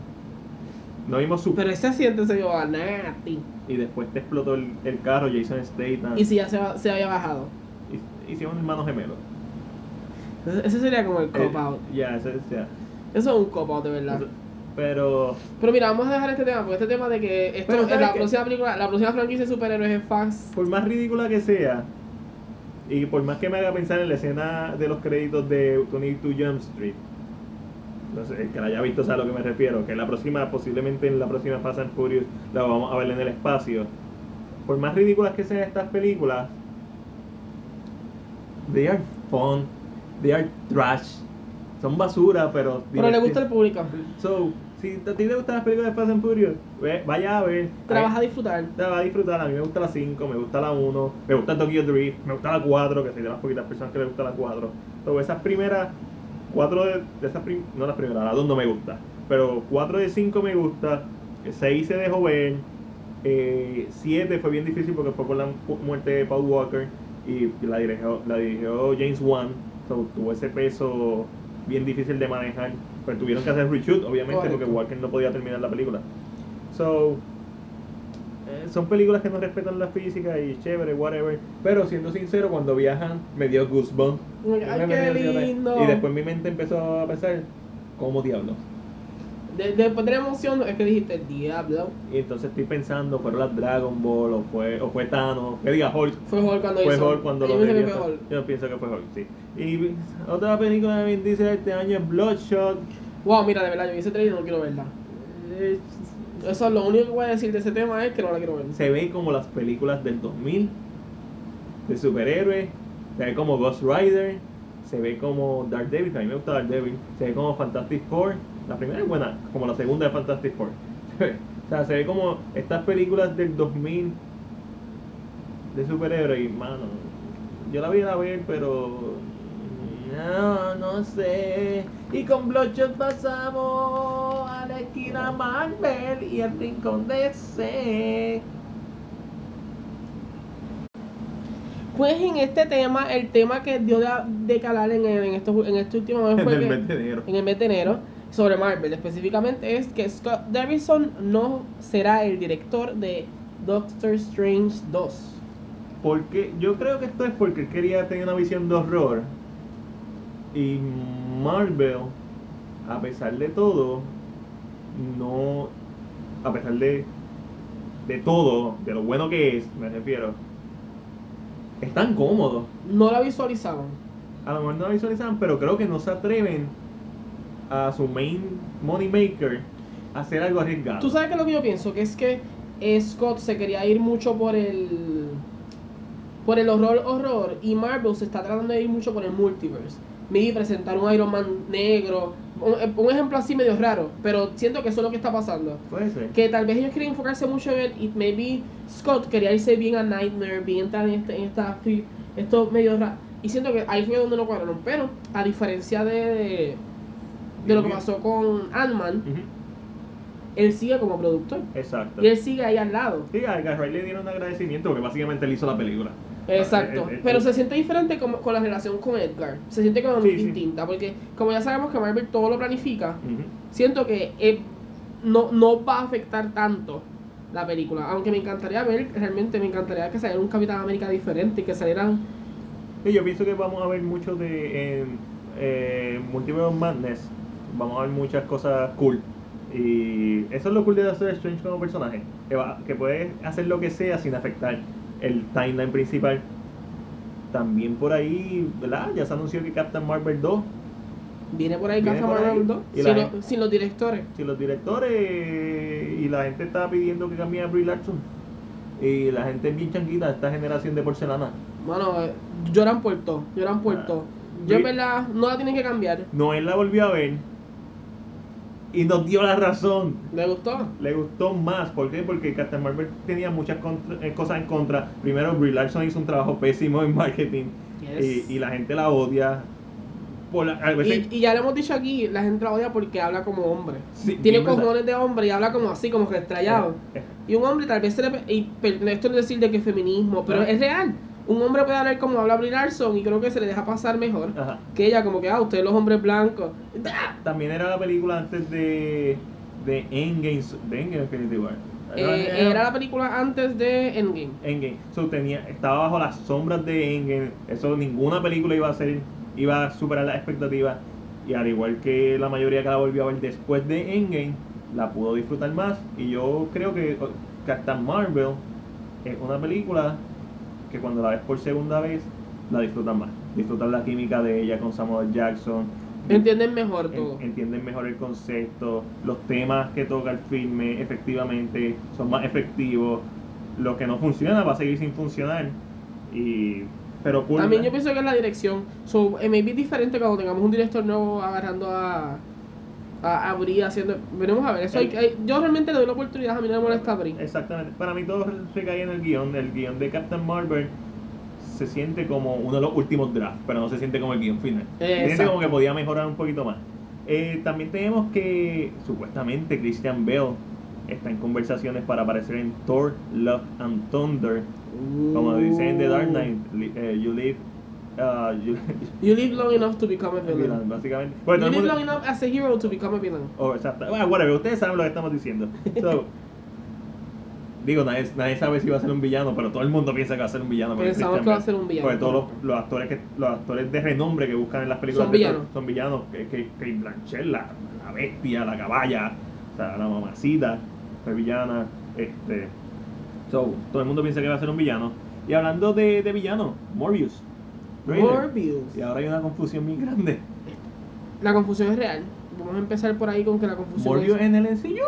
No vimos su. Pero ese accidente se vio a nasty. Y después te explotó el, el carro, Jason Statham. Y si ya se, se había bajado. Y- Hicieron hermanos gemelos. Ese, sería como el cop Eh, out. Ya, ese, ese- Eso es un cop out de verdad. eso- Pero. Pero mira, vamos a dejar este tema, porque este tema de que esto en ¿sabes la próxima película, la próxima franquicia de superhéroes es Fast. por más ridícula que sea, y por más que me haga pensar en la escena de los créditos de 22 Jump Street, no sé, el que la haya visto sabe a lo que me refiero, que la próxima, posiblemente en la próxima Fast and Furious, la vamos a ver en el espacio. Por más ridículas que sean estas películas, they are fun, they are trash, son basura, pero... Pero le gusta el divertidas. público. So, si a ti te gustan las películas de Fast and Furious, ve- vaya a ver. Te la vas a disfrutar. Te va a disfrutar, a mí me gusta la 5, me gusta la 1, me gusta Tokyo Drift, me gusta la 4, que soy de las poquitas personas que le gusta la 4. Pero esas primeras, 4 de, de esas prim- no las primeras, la 2 no me gusta. Pero 4 de 5 me gusta, 6 se dejó ver, 7 fue bien difícil porque fue por la mu- muerte de Paul Walker y la dirigió, la dirigió James Wan, so, tuvo ese peso bien difícil de manejar. Pero tuvieron que hacer reshoot, obviamente, Correcto. porque Walker no podía terminar la película. So, eh, son películas que no respetan la física y chévere, whatever. Pero siendo sincero, cuando viajan me dio goosebumps. Ay, qué lindo. Y después mi mente empezó a pensar, ¿cómo diablos? De- después de la emoción es que dijiste diablo. Y entonces estoy pensando, ¿fueron las Dragon Ball o fue, o fue Thanos? Que diga Hulk. Fue Hulk cuando Fue hizo. Hulk cuando Yo lo pienso que debió fue hacer. Hulk. Yo pienso que fue Hulk, sí. Y otra película de Vin Diesel este año es Bloodshot. Wow, mira, de verdad, yo vi ese trailer y no quiero verla. Eh, Eso es lo único que voy a decir de ese tema es que no la quiero ver. se ve como las películas del 2000 de superhéroes, se ve como Ghost Rider, se ve como Daredevil, que a mí me gusta Daredevil, se ve como Fantastic Four, la primera es buena, como la segunda de Fantastic Four. *laughs* o sea, se ve como estas películas del 2000 de superhéroes y, mano, yo la voy a ver, pero... No, no sé. Y con Bloodshot pasamos a la esquina Marvel y el rincón de DC. Pues en este tema, el tema que dio de, de calar en, el- en, estos, en este último mes En fue el que- mes de enero. en el mes de enero sobre Marvel específicamente es que Scott Derrickson no será el director de Doctor Strange 2. Porque yo creo que esto es porque él quería tener una visión de horror. Y Marvel, a pesar de todo, no. A pesar de. De todo, de lo bueno que es, me refiero. Es tan cómodo. No la visualizaban. A lo mejor no lo visualizan, pero creo que no se atreven a su main money maker hacer algo arriesgado. Tú sabes que lo que yo pienso, que es que eh, Scott se quería ir mucho por el por el horror horror y Marvel se está tratando de ir mucho por el multiverse. Maybe presentar un Iron Man negro, un, un ejemplo así medio raro, pero siento que eso es lo que está pasando. Puede ser. Que tal vez ellos quieren enfocarse mucho en él y maybe Scott quería irse bien a Nightmare, bien entrar en, este, en esta esto medio raro. Y siento que ahí fue donde lo cuadraron. Pero a diferencia de, de, de lo que pasó con Ant-Man, él sigue como productor. Exacto. Y él sigue ahí al lado. Sí, a Edgar Wright le dieron un agradecimiento porque básicamente él hizo la película. Exacto. Eh, eh, Pero eh, se siente diferente como- con la relación con Edgar. Se siente como Sí, muy sí. distinta. Porque como ya sabemos que Marvel todo lo planifica, siento que eh, no, no va a afectar tanto la película. Aunque me encantaría ver, realmente me encantaría que saliera un Capitán América diferente y que salieran. Sí, yo pienso que vamos a ver mucho de en eh, Multiverse Madness. Vamos a ver muchas cosas cool. Y eso es lo cool de Doctor Strange como personaje. Que, va, que puede hacer lo que sea sin afectar el timeline principal. También por ahí, ¿verdad? Ya se anunció que Captain Marvel 2 Viene por ahí Viene Captain por ahí, Marvel 2 y sin, la lo- gente- sin los directores. si los directores y la gente está pidiendo que cambie a Brie Larson y la gente es bien changuita esta generación de porcelana Bueno, eh, lloran por todo. Lloran por Ah. todo. Yo en verdad no la tienen que cambiar. Noel la volvió a ver y nos dio la razón ¿Le gustó? le gustó más ¿por qué? porque Captain Marvel tenía muchas contra- eh, cosas en contra primero Brie Larson hizo un trabajo pésimo en marketing Yes. y, y la gente la odia por la- a veces- Y, y ya lo hemos dicho aquí, la gente la odia porque habla como hombre. Sí, Tiene verdad. cojones de hombre y habla como así, como que estrellado. Eh, eh, Y un hombre tal vez se le... Y esto no es decir de que es feminismo, pero es real. Un hombre puede hablar como habla Brie Larson y creo que se le deja pasar mejor ajá. que ella, como que, ah, ustedes los hombres blancos. También era la película antes de, de Endgame, de Endgame Infinity War. Eh, era la película antes de Endgame. Endgame. So, tenía, estaba bajo las sombras de Endgame. Eso ninguna película iba a ser, iba a superar las expectativas. Y al igual que la mayoría que la volvió a ver después de Endgame, la pudo disfrutar más. Y yo creo que Captain Marvel es una película que cuando la ves por segunda vez, la disfrutas más. Disfrutas la química de ella con Samuel Jackson. Entienden mejor todo. entienden mejor el concepto, los temas que toca el filme efectivamente son más efectivos, lo que no funciona va a seguir sin funcionar y pero cool, También yo pienso que es la dirección. So, eh, maybe es diferente cuando tengamos un director nuevo agarrando a, a, a Brie haciendo. Veremos a ver. Eso hay, hay- yo realmente le doy la oportunidad. A mí no me molesta a Brie. exactamente para mí todo recae en el guion el guion de Captain Marvel se siente como uno de los últimos drafts pero no se siente como el guion final se siente como que podía mejorar un poquito más Eh, también tenemos que supuestamente Christian Bale está en conversaciones para aparecer en Thor Love and Thunder Como dicen en The Dark Knight, eh, you live. Uh, you, You live long enough to become a *laughs* villain, villain. básicamente. Bueno, you live mundo- long enough as a hero to become a villain. Oh, exacto. Ah, whatever, ustedes saben lo que estamos diciendo. So, *laughs* digo, nadie, nadie sabe si va a ser un villano, pero todo el mundo piensa que va a ser un villano. Pensamos que va a ser un villano, Porque todos los, los actores que los actores de renombre que buscan en las películas Son villanos. Son villanos. Que, que, que Blanchett, la, la bestia, la caballa, o sea, la mamacita, fue villana. Este, so, todo el mundo piensa que va a ser un villano. Y hablando de, de villano, Morbius. Morbius. Y ahora hay una confusión muy grande. La confusión es real. Vamos a empezar por ahí con que la confusión ¿Morbius es... en el sencillo?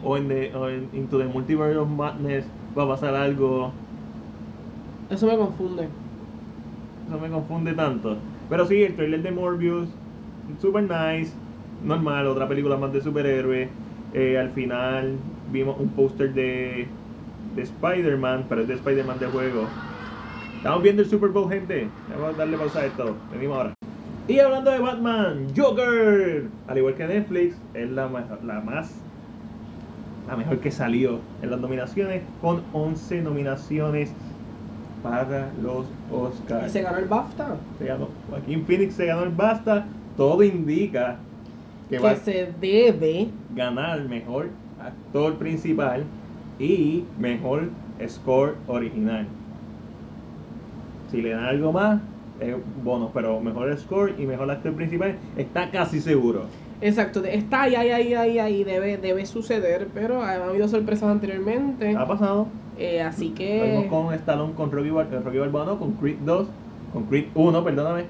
¿O en, the- o en Into the Multiverse of Madness va a pasar algo? Eso me confunde. No me confunde tanto. Pero sí, el trailer de Morbius, super nice, normal, otra película más de superhéroe. Eh, al final vimos un póster de, de Spider-Man, pero es de Spider-Man de juego. Estamos viendo el Super Bowl, gente. Vamos a darle pausa a esto. Venimos ahora. Y hablando de Batman, Joker, al igual que Netflix, es la, mejor- la más la mejor que salió en las nominaciones con 11 nominaciones para los Oscars. Y se ganó el BAFTA. Se ganó. Joaquín Phoenix se ganó el Basta. Todo indica que Que, va se debe... ganar mejor actor principal y mejor score original. Si le dan algo más, es bono, pero mejor score y mejor actor principal está casi seguro. Exacto, está ahí, ahí, ahí, ahí, ahí, debe, debe suceder, pero han habido sorpresas anteriormente. Ha pasado. eh, así que... con Stallone, con Rocky, eh, Rocky Balboa, no, con Creed 2, con Creed 1, perdóname.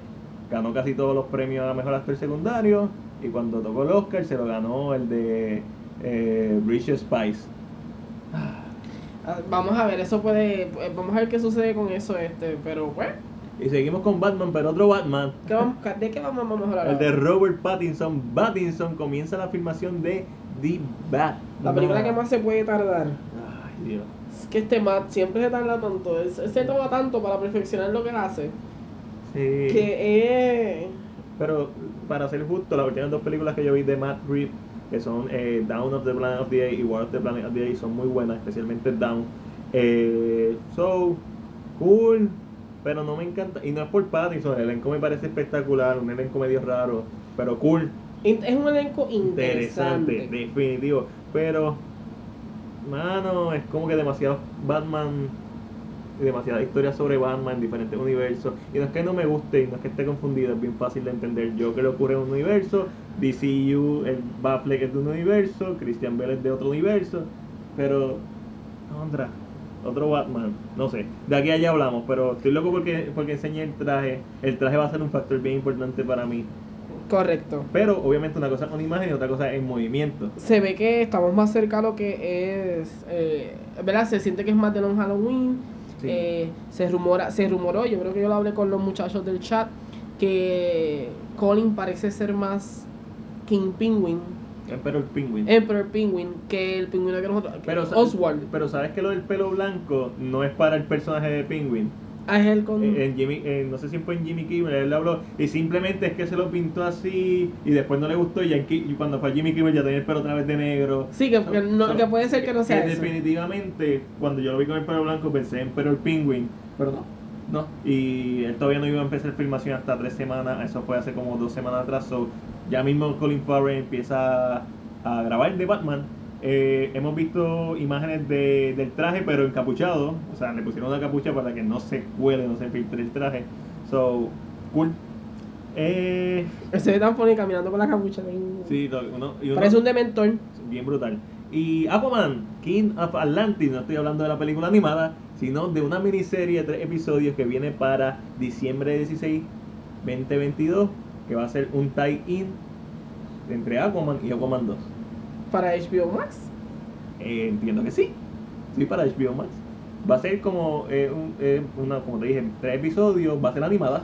Ganó casi todos los premios a mejor actor secundario. Y cuando tocó el Oscar, se lo ganó el de eh, Rich Spice. Ah, Vamos a ver, eso puede... pues, Vamos a ver qué sucede con eso, este, pero pues... Y seguimos con Batman, pero otro Batman. ¿qué vamos- ¿De qué vamos a mejorar? El de Robert Pattinson. Pattinson comienza la filmación de The Batman. La película que más se puede tardar. Ay, Dios. Es que este Matt siempre se tarda tanto, él se toma tanto para perfeccionar lo que hace, Sí. que es... Pero para ser justo, las últimas dos películas que yo vi de Matt Reeves, que son eh, Down of the Planet of the Apes y War of the Planet of the Apes, son muy buenas, especialmente Down. Eh, so, cool, pero no me encanta. Y no es por Pattinson, el elenco me parece espectacular, un elenco medio raro, pero cool, Es un elenco interesante, interesante. definitivo. Pero, mano, es como que demasiado Batman y demasiada historia sobre Batman en diferentes universos. Y no es que no me guste, y no es que esté confundido, es bien fácil de entender. Yo que le ocurre en un universo, DCU, el Batfleck es de un universo, Christian Bale es de otro universo, pero contra otro Batman, no sé, de aquí a allá hablamos, pero estoy loco porque, porque enseñé el traje. El traje va a ser un factor bien importante para mí. Correcto. Pero obviamente una cosa es una imagen y otra cosa es en movimiento. Se ve que estamos más cerca a lo que es, eh, ¿verdad? Se siente que es más de un Halloween. Sí. Eh, se rumora, se rumoró, yo creo que yo lo hablé con los muchachos del chat, que Colin parece ser más King Penguin, Pero el pingüino. Emperor Penguin, que el pingüino que nosotros, Pero, Oswald. pero sabes que lo del pelo blanco no es para el personaje de Penguin. Ah, es él con... Eh, En Jimmy, eh, no sé si fue en Jimmy Kimmel, él le habló y simplemente es que se lo pintó así y después no le gustó y, y cuando fue a Jimmy Kimmel ya tenía el pelo otra vez de negro. Sí, que, que no- So, que puede ser que no sea que eso. Definitivamente, cuando yo lo vi con el pelo blanco pensé en Pero el Penguin, pero no. No, y él todavía no iba a empezar filmación hasta tres semanas, eso fue hace como dos semanas atrás, so, ya mismo Colin Farrell empieza a grabar de Batman. Eh, hemos visto imágenes de, del traje, pero encapuchado, o sea, le pusieron una capucha para que no se cuele, no se filtre el traje. So, cool. Eh, Se ve tan funny caminando con la capucha. sí, no, uno, y uno- Parece un dementor. bien brutal. Y Aquaman, King of Atlantis, no estoy hablando de la película animada, sino de una miniserie de tres episodios que viene para diciembre 16, 2022, que va a ser un tie-in entre Aquaman y Aquaman 2. Para HBO Max. Eh, entiendo que sí, sí para HBO Max. Va a ser como, eh, un- eh, una, como te dije, tres episodios, va a ser animada,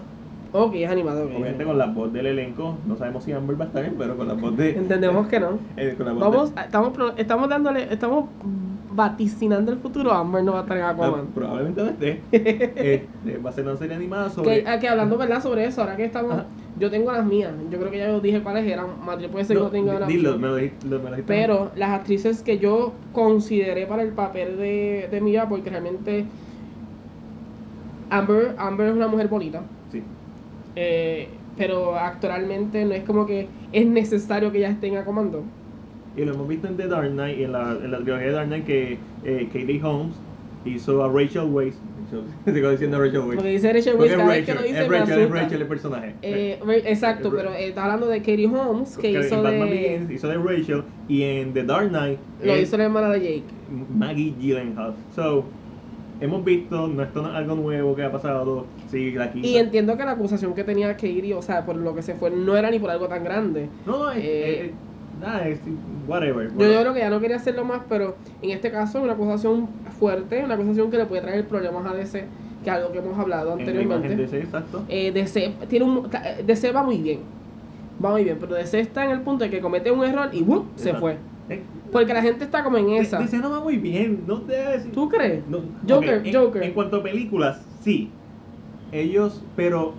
Ok, es animado. ok. obviamente con la voz del elenco, no sabemos si Amber va a estar, pero con la voz de... Entendemos que no. eh, con la voz de- Vamos, a- estamos, estamos dándole, estamos vaticinando el futuro. Amber no va a estar en Ah, Aquaman. probablemente no esté. *laughs* Este, va a ser una serie animada sobre. Que, ah, que hablando verdad sobre eso, ahora que estamos, Ajá. yo tengo las mías. Yo creo que ya os dije cuáles eran. Madrid puede ser que No, tenga dilo, me lo dijiste. lo- me lo. Pero las actrices que yo consideré para el papel de, de Mia, porque realmente Amber, Amber es una mujer bonita. Eh, pero actualmente no es como que es necesario que ella esté en 2. Y lo hemos visto en The Dark Knight, en la, en la trilogía de Dark Knight, que eh, Katie Holmes hizo a Rachel Weisz. *laughs* Sigo diciendo Rachel Weisz. Porque dice Rachel Weisz, es cada vez que Rachel, lo dice es me Rachel, es asusta. Rachel el personaje. Eh, exacto, pero eh, está hablando de Katie Holmes, que hizo en Batman de... Begins hizo de Rachel y en The Dark Knight Lo hizo la hermana de Jake. Maggie Gyllenhaal. So, hemos visto, no esto no es algo nuevo que ha pasado. Sí, la. Y entiendo que la acusación que tenía Katie, o sea, por lo que se fue, no era ni por algo tan grande. No, no, es, Eh, es- nada, es whatever. Yo, yo creo que ya no quería hacerlo más, pero en este caso es una acusación fuerte, una acusación que le puede traer problemas a DC, que es algo que hemos hablado anteriormente. ese, exacto. Eh, DC, tiene un, eh, DC va muy bien, va muy bien, pero DC está en el punto de que comete un error y ¡wup! se fue. Eh, Porque la gente está como en esa. Dice no va muy bien, no te decir. ¿Tú crees? No, Joker, en- Joker. En, cuanto a películas, sí. Ellos, pero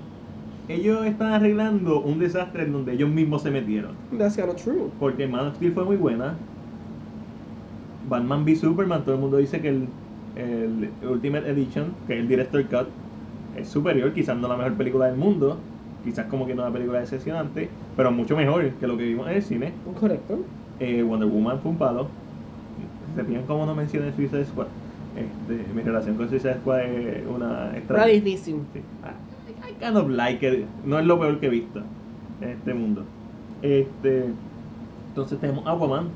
ellos están arreglando un desastre en donde ellos mismos se metieron. That's kind of true. Porque Man of Steel fue muy buena. Batman v Superman, todo el mundo dice que el, el Ultimate Edition, que es el Director Cut, es superior, quizás no la mejor película del mundo, quizás como que no una película decepcionante, pero mucho mejor que lo que vimos en el cine. Correcto. Eh, Wonder Woman fue un palo. Se fijan cómo no mencioné Suicide Squad. Este, mi relación con Suicide Squad es una extraña. difícil. Sí. I, I kind of like it. No es lo peor que he visto en este mundo. Este, entonces tenemos Aquaman,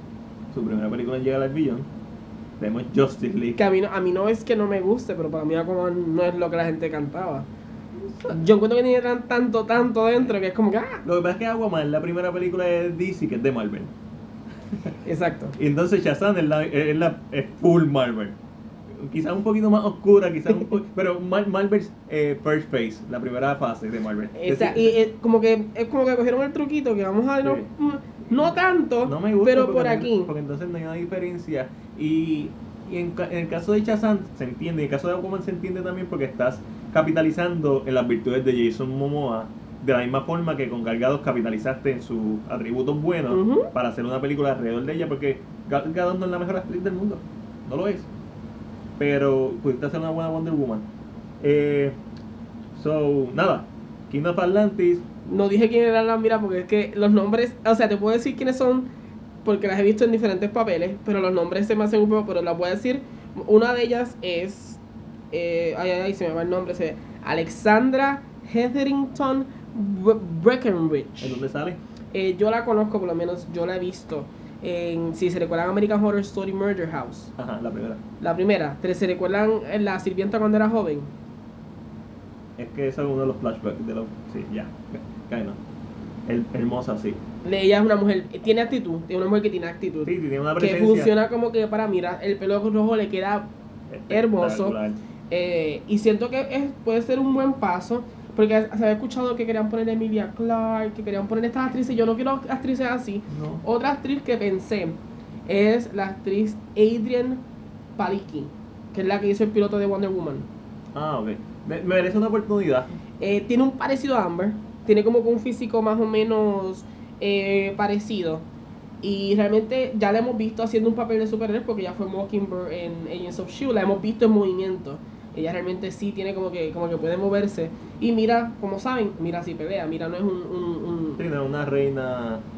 su primera película en llegar al billón. Tenemos Justice League. Que a mí, no, a mí no es que no me guste, pero para mí Aquaman no es lo que la gente cantaba. Yo encuentro que tiene tan- tanto, tanto dentro que es como que ¡ah! Lo que pasa es que Aquaman es la primera película de DC que es de Marvel. *laughs* Exacto. Y entonces Shazam es, la, es, la- es full Marvel. Quizás un poquito más oscura, quizás un po- *laughs* pero Mar- Marvel's eh, first phase, la primera fase de Marvel. Esa- Es y es como que es como que cogieron el truquito que vamos a no, Sí. no tanto, no me gusta pero por no- aquí. porque entonces no hay una diferencia y, y en, el caso de Shazam se entiende, en el caso de Aquaman se entiende también porque estás capitalizando en las virtudes de Jason Momoa de la misma forma que con Gal Gadot capitalizaste en sus atributos buenos para hacer una película alrededor de ella porque Gal Gadot no es la mejor actriz del mundo, no lo es, pero pudiste hacer una buena Wonder Woman. Eh, so, nada, King of Atlantis, No dije quién era la mira porque es que los nombres, o sea, te puedo decir quiénes son porque las he visto en diferentes papeles, pero los nombres se me hacen un poco, pero las voy a decir. Una de ellas es, eh, ay, ay, ay, se me va el nombre, se, Alexandra Hetherington Breckenridge. ¿en dónde sale? Eh, yo la conozco, por lo menos yo la he visto en, si se recuerdan, American Horror Story Murder House. Ajá, la primera. La primera, ¿te- ¿se recuerdan en la sirvienta cuando era joven? Es que es uno de los flashbacks de los. Sí, ya. Kind of. El, hermosa, sí. Ella es una mujer, tiene actitud, es una mujer que tiene actitud. Sí, tiene una que presencia. funciona como que para mirar, el pelo rojo le queda hermoso. eh, y siento que es, puede ser un buen paso. Porque se había escuchado que querían poner a Emilia Clarke, que querían poner estas actrices. Yo no quiero actrices así. No. Otra actriz que pensé es la actriz Adrian Palicki, que es la que hizo el piloto de Wonder Woman. Ah, ok. Me- merece una oportunidad. Eh, tiene un parecido a Amber, tiene como que un físico más o menos eh, parecido. Y realmente ya la hemos visto haciendo un papel de superhéroe porque ya fue Mockingbird en Agents of S.H.I.E.L.D., la hemos visto en movimiento. Ella realmente sí tiene como que, como que puede moverse. Y mira, como saben, mira si pelea, mira no es un... un- un- Sí, no, una reina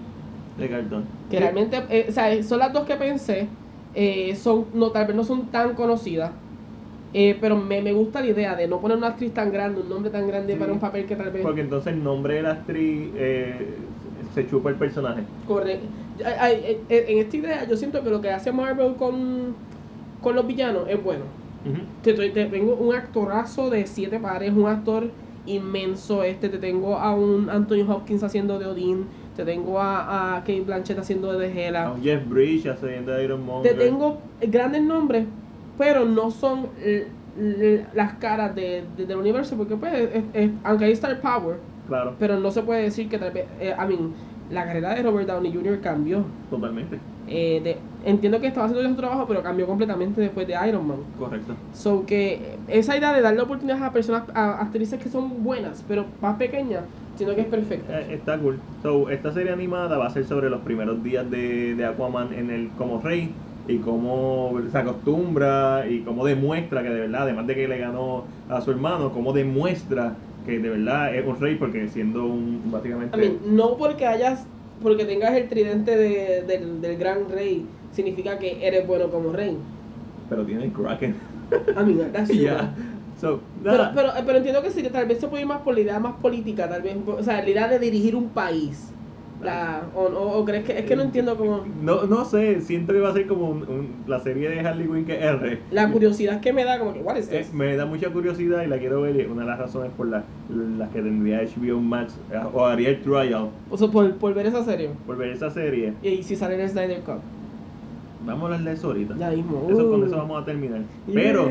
de cartón. que Sí. realmente, eh, o sea, son las dos que pensé, eh, son, no, tal vez no son tan conocidas, eh, pero me, me gusta la idea de no poner una actriz tan grande, un nombre tan grande Sí. para un papel que tal vez... Porque entonces el nombre de la actriz eh, se chupa el personaje. Correcto. En esta idea yo siento que lo que hace Marvel con, con los villanos es bueno. Te, te- te tengo un actorazo de siete pares, un actor inmenso. Este, te tengo a un Anthony Hopkins haciendo de Odín, te tengo a, a Kate Blanchett haciendo de A Hela. un Jeff Bridge haciendo de Iron Te Monger. tengo grandes nombres, pero no son las caras de, de- del universo, porque pues, es- es- aunque hay Star Power, Claro, pero no se puede decir que tal vez, eh, I mean, la carrera de Robert Downey Jr. cambió. totalmente. Eh, de- entiendo que estaba haciendo su trabajo, pero cambió completamente después de Iron Man. Correcto. So que esa idea de darle oportunidades a personas, a actrices que son buenas, pero más pequeñas, siento que es perfecta. Eh, está cool. So, esta serie animada va a ser sobre los primeros días de, de Aquaman en el como rey y cómo se acostumbra y cómo demuestra que de verdad, además de que le ganó a su hermano, cómo demuestra que de verdad es un rey porque siendo un básicamente I mean, no porque hayas porque tengas el tridente de- del, del gran rey significa que eres bueno como rey. Pero tiene el Kraken. I mean, that's. *laughs* Ya. So, Pero, pero, pero entiendo que sí, que tal vez se puede ir más por la idea más política, tal vez, o sea, la idea de dirigir un país. La, o, o, o crees que, es que no entiendo cómo... No, no sé, siento que va a ser como un- un- la serie de Harley Quinn que R. La curiosidad que me da, como que, what is Eh, this? me da mucha curiosidad y la quiero ver y una de las razones por la- las que tendría HBO Max eh, o haría el trial O sea, por, por ver esa serie. por ver esa serie. Y si sale el Snyder Cut. Vamos a hablar de eso ahorita. Ya mismo. Eso, con eso vamos a terminar. Yeah. Pero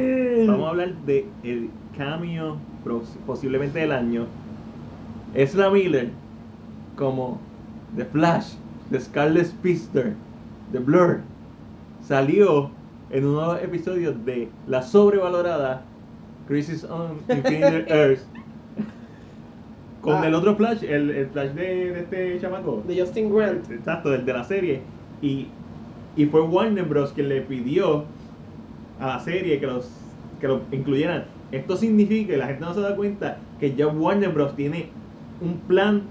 vamos a hablar de el cameo pros- posiblemente del año. Ezra Miller como The Flash, The Scarlet Speedster, The Blur. Salió en uno de los episodios de la sobrevalorada Crisis on Infinite *laughs* Earth. Con Ah. el otro Flash, el, el Flash de, de este chamaco. De Justin Grant. Exacto, del de la serie. Y, y fue Warner Bros. quien le pidió a la serie que los que lo incluyeran. Esto significa, y la gente no se da cuenta, que ya Warner Bros. tiene un plan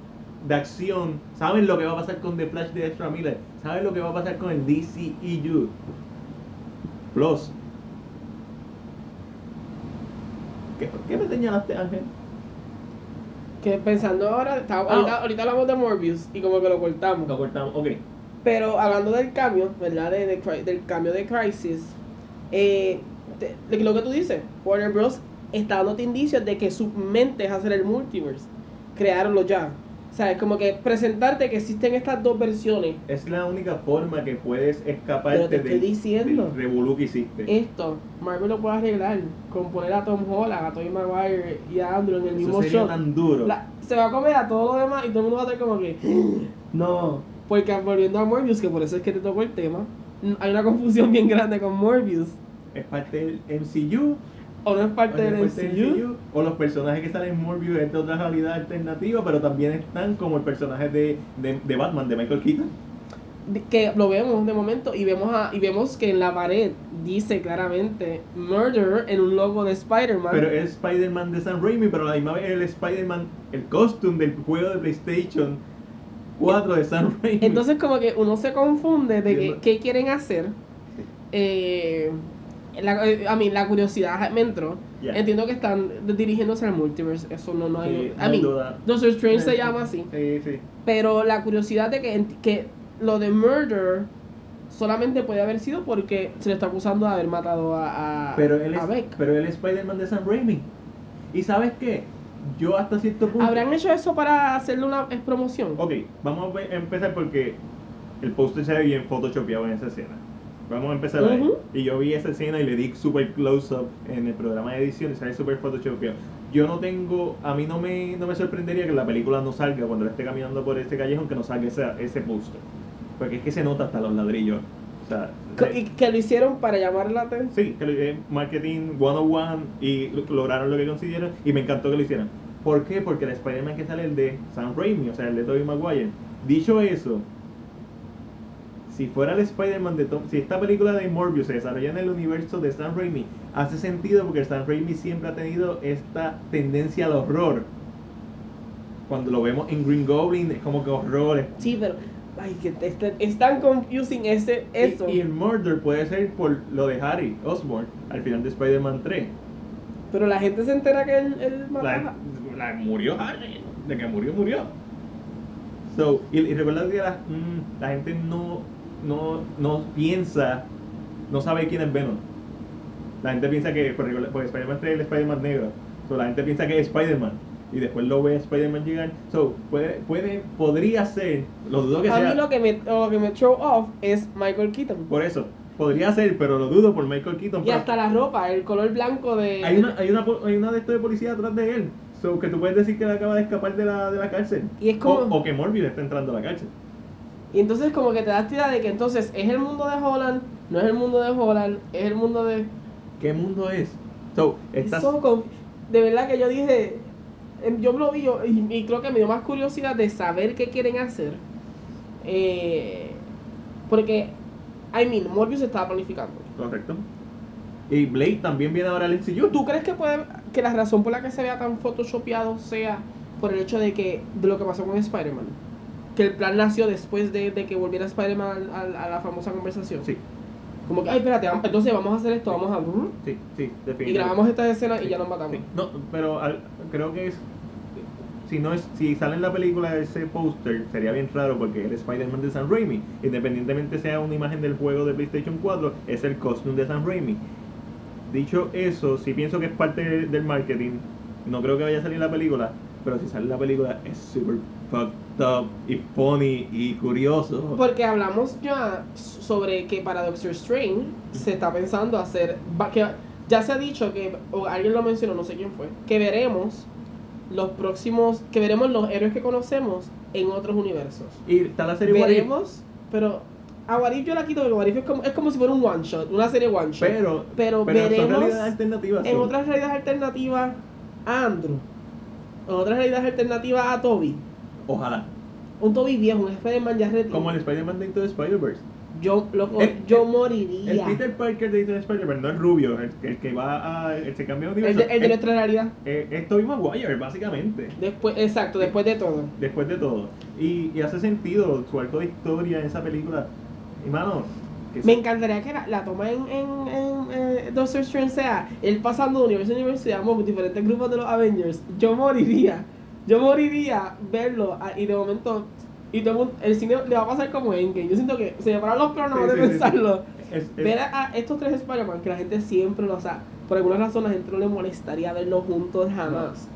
de acción. Saben lo que va a pasar con The Flash de Ezra Miller. Saben lo que va a pasar con el DCEU. Plus. ¿Qué, qué me señalaste, Ángel? Que pensando ahora, está- Ah. ahorita, ahorita hablamos de Morbius y como que lo cortamos. Lo cortamos. Ok. Pero hablando del cambio, ¿verdad? De, del cambio de Crisis, eh, te- de lo que tú dices, Warner Bros. está dándote indicios de que su mente es hacer el multiverse. Crearlo ya. O sea, es como que presentarte que existen estas dos versiones. Es la única forma que puedes escaparte te estoy diciendo. del revolú que hiciste. Esto, Marvel lo puede arreglar con poner a Tom Holland, a Tobey Maguire y a Andrew en el Eso mismo sería shot. tan duro. La- se va a comer a todo lo demás y todo el mundo va a estar como que *gasps* no porque volviendo a Morbius que por eso es que te tocó el tema hay una confusión bien grande con Morbius Es parte del MCU. o no es parte del parte MCU O los personajes que salen en Morbius es de otra realidad alternativa, pero también están como el personaje de, de, de Batman, de Michael Keaton. Que lo vemos de momento y vemos a, y vemos que en la pared dice claramente Murder en un logo de Spider-Man Pero es Spider-Man de Sam Raimi, pero a la misma vez el Spider-Man, el costume del juego de PlayStation 4 de Sam Raimi. entonces como que uno se confunde de que, qué quieren hacer eh, la, eh, a mí la curiosidad me entró entiendo que están dirigiéndose al multiverse eso no, no hay Sí, hay mean, duda. Doctor Strange se llama así Sí, sí. Pero la curiosidad de que, que lo de murder solamente puede haber sido porque se le está acusando de haber matado a, a, Pero él a es, Beck. pero él es Spider-Man de Sam Raimi. ¿Y sabes qué? Yo hasta cierto punto... ¿Habrán hecho eso para hacerle una promoción? Ok, vamos a empezar porque el póster se ve bien photoshopeado en esa escena. Vamos a empezar ahí. Y yo vi esa escena y le di super close up en el programa de edición y sale super photoshopeado. Yo no tengo, a mí no me, no me sorprendería que la película no salga cuando él esté caminando por este callejón que no salga ese, ese póster. Porque es que se nota hasta los ladrillos. O sea, Que- Y que lo hicieron para llamar la atención. Sí, que lo- eh, marketing 101 y lo- lograron lo que consiguieron y me encantó que lo hicieran. ¿Por qué? Porque el Spider-Man que sale el de Sam Raimi, o sea, el de Tobey Maguire. Dicho eso, si fuera el Spider-Man de Tom, si esta película de Morbius se desarrolla en el universo de Sam Raimi, hace sentido porque Sam Raimi siempre ha tenido esta tendencia al horror. Cuando lo vemos en Green Goblin es como que horror. Sí, pero. Ay, que te- es tan confusing ese, eso. Y, el murder puede ser por lo de Harry Osborn al final de Spider-Man 3. Pero la gente se entera que él, él La, la murió Harry. De que murió, murió. So, y, y recuerda que la, mm, la gente no, no, no piensa, no sabe quién es Venom. La gente piensa que, porque Spider-Man 3 es el Spider-Man negro. So, la gente piensa que es Spider-Man. Y después lo ve a Spider-Man llegar. So, puede, puede, podría ser, lo dudo que A sea. mí lo que me, lo que me throw off es Michael Keaton. Por eso, podría ser, pero lo dudo por Michael Keaton. Y pero- hasta la ropa, el color blanco de. hay una, hay una, hay una de estos de policía atrás de él. So, que tú puedes decir que él acaba de escapar de la, de la cárcel. Y es como- o, o que Morbius está entrando a la cárcel. Y entonces como que te das idea de que entonces es el mundo de Holland, no es el mundo de Holland, es el mundo de... ¿Qué mundo es? So, estás, De verdad que yo dije, yo lo vi yo, y, y creo que me dio más curiosidad de saber qué quieren hacer. Eh, porque, I mean, Morbius estaba planificando. Correcto. Y Blade también viene ahora al MCU. ¿Tú crees que puede que la razón por la que se vea tan photoshopeado sea por el hecho de que de lo que pasó con Spider-Man? que el plan nació después de, de que volviera Spider-Man a, la famosa conversación. Sí, Como que, ay, espérate, vamos- entonces vamos a hacer esto, vamos a... sí, sí, Y definitivamente. grabamos esta escena y ya nos matamos. sí. No, pero al- creo que es. Si no es, si sale en la película ese póster, sería bien raro porque el Spider-Man de Sam Raimi, independientemente sea una imagen del juego de PlayStation 4, es el costume de Sam Raimi. Dicho eso, sí pienso que es parte de- del marketing. No creo que vaya a salir en la película, pero si sale en la película es super fucked up y funny y curioso. Porque hablamos ya sobre que para Doctor Strange se está pensando hacer. que ya se ha dicho que, o alguien lo mencionó, no sé quién fue, que veremos los próximos. que veremos los héroes que conocemos en otros universos. Y está la serie Veremos, pero a What If yo la quito porque What If es como, es como si fuera un one shot, una serie one shot. pero, pero pero veremos realidades alternativas. en otras realidades alternativas a Andrew. En otras realidades alternativas a Toby. Ojalá. Un Toby viejo, un Spider-Man ya retirado. Como el Spider-Man de Into the Spider-Verse. Yo, loco, El- yo el- moriría. El Peter Parker de Into the Spider-Man no es rubio, el, el que va a. el que cambia de universo. el de es, nuestra realidad. es- es Tobey Maguire, básicamente. Después, exacto, después de todo. Después de todo. Y, y hace sentido su arco de historia en esa película. Y mano. que Me encantaría que la, la toma en, en, en eh, Doctor Strange sea él pasando de universo en universo, digamos, diferentes grupos de los Avengers. Yo moriría. Yo moriría verlo ah, y de momento. Y todo el cine le va a pasar como Endgame. Yo siento que se me paran los pelos nomás Sí, de pensarlo. es- es- Ver a, estos tres Spider-Man que la gente siempre lo sabe. Por alguna razón la gente no le molestaría verlos juntos jamás.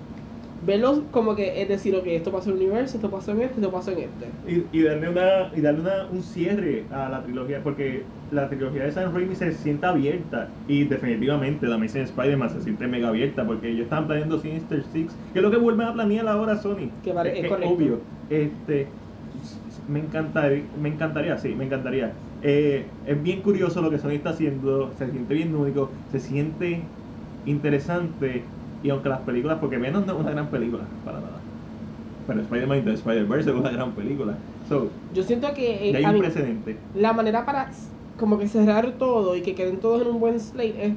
Verlos como que es decir, ok, esto pasó en el universo, esto pasó en este, esto pasó en este. y, y darle, una, y darle una, un cierre a la trilogía, porque la trilogía de Sam Raimi se siente abierta. Y definitivamente la Amazing Spider-Man se siente mega abierta, porque ellos estaban planeando Sinister Six, que es lo que vuelven a planear ahora Sony. Que pare- es obvio. Este, me encantaría, me encantaría, sí, me encantaría. Eh, es bien curioso lo que Sony está haciendo, se siente bien único, se siente interesante. Y aunque las películas, porque Venom no es una gran película, para nada. Pero Spider-Man Into Spider-Verse es una gran película. So, Yo siento que eh, hay un mí, precedente. la manera para como que cerrar todo y que queden todos en un buen slate es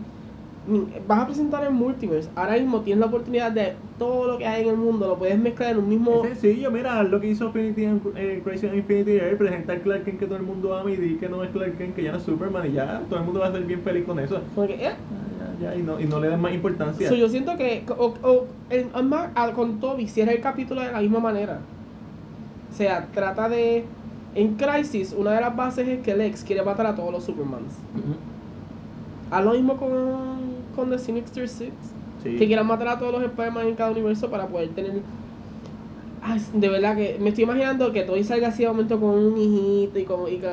mm, vas a presentar el multiverse. Ahora mismo tienes la oportunidad de todo lo que hay en el mundo, lo puedes mezclar en un mismo. Es sencillo, mira, lo que hizo Infinity, eh, Crazy on Infinity Air, presentar Clark Kent que todo el mundo ama y di que no es Clark Kent, que ya no es Superman y ya, todo el mundo va a ser bien feliz con eso. Como que, eh, Ya, y, no, y no le den más importancia. So, yo siento que o, o- el- con Toby cierra el capítulo de la misma manera. O sea, trata de. En Crisis, una de las bases es que Lex quiere matar a todos los Supermans. Haz lo mismo con, con The Sinister Six. Sí. Que quieran matar a todos los Spider-Man en cada universo para poder tener. Ay, de verdad que me estoy imaginando que Toby salga así de momento con un hijito y con, y con,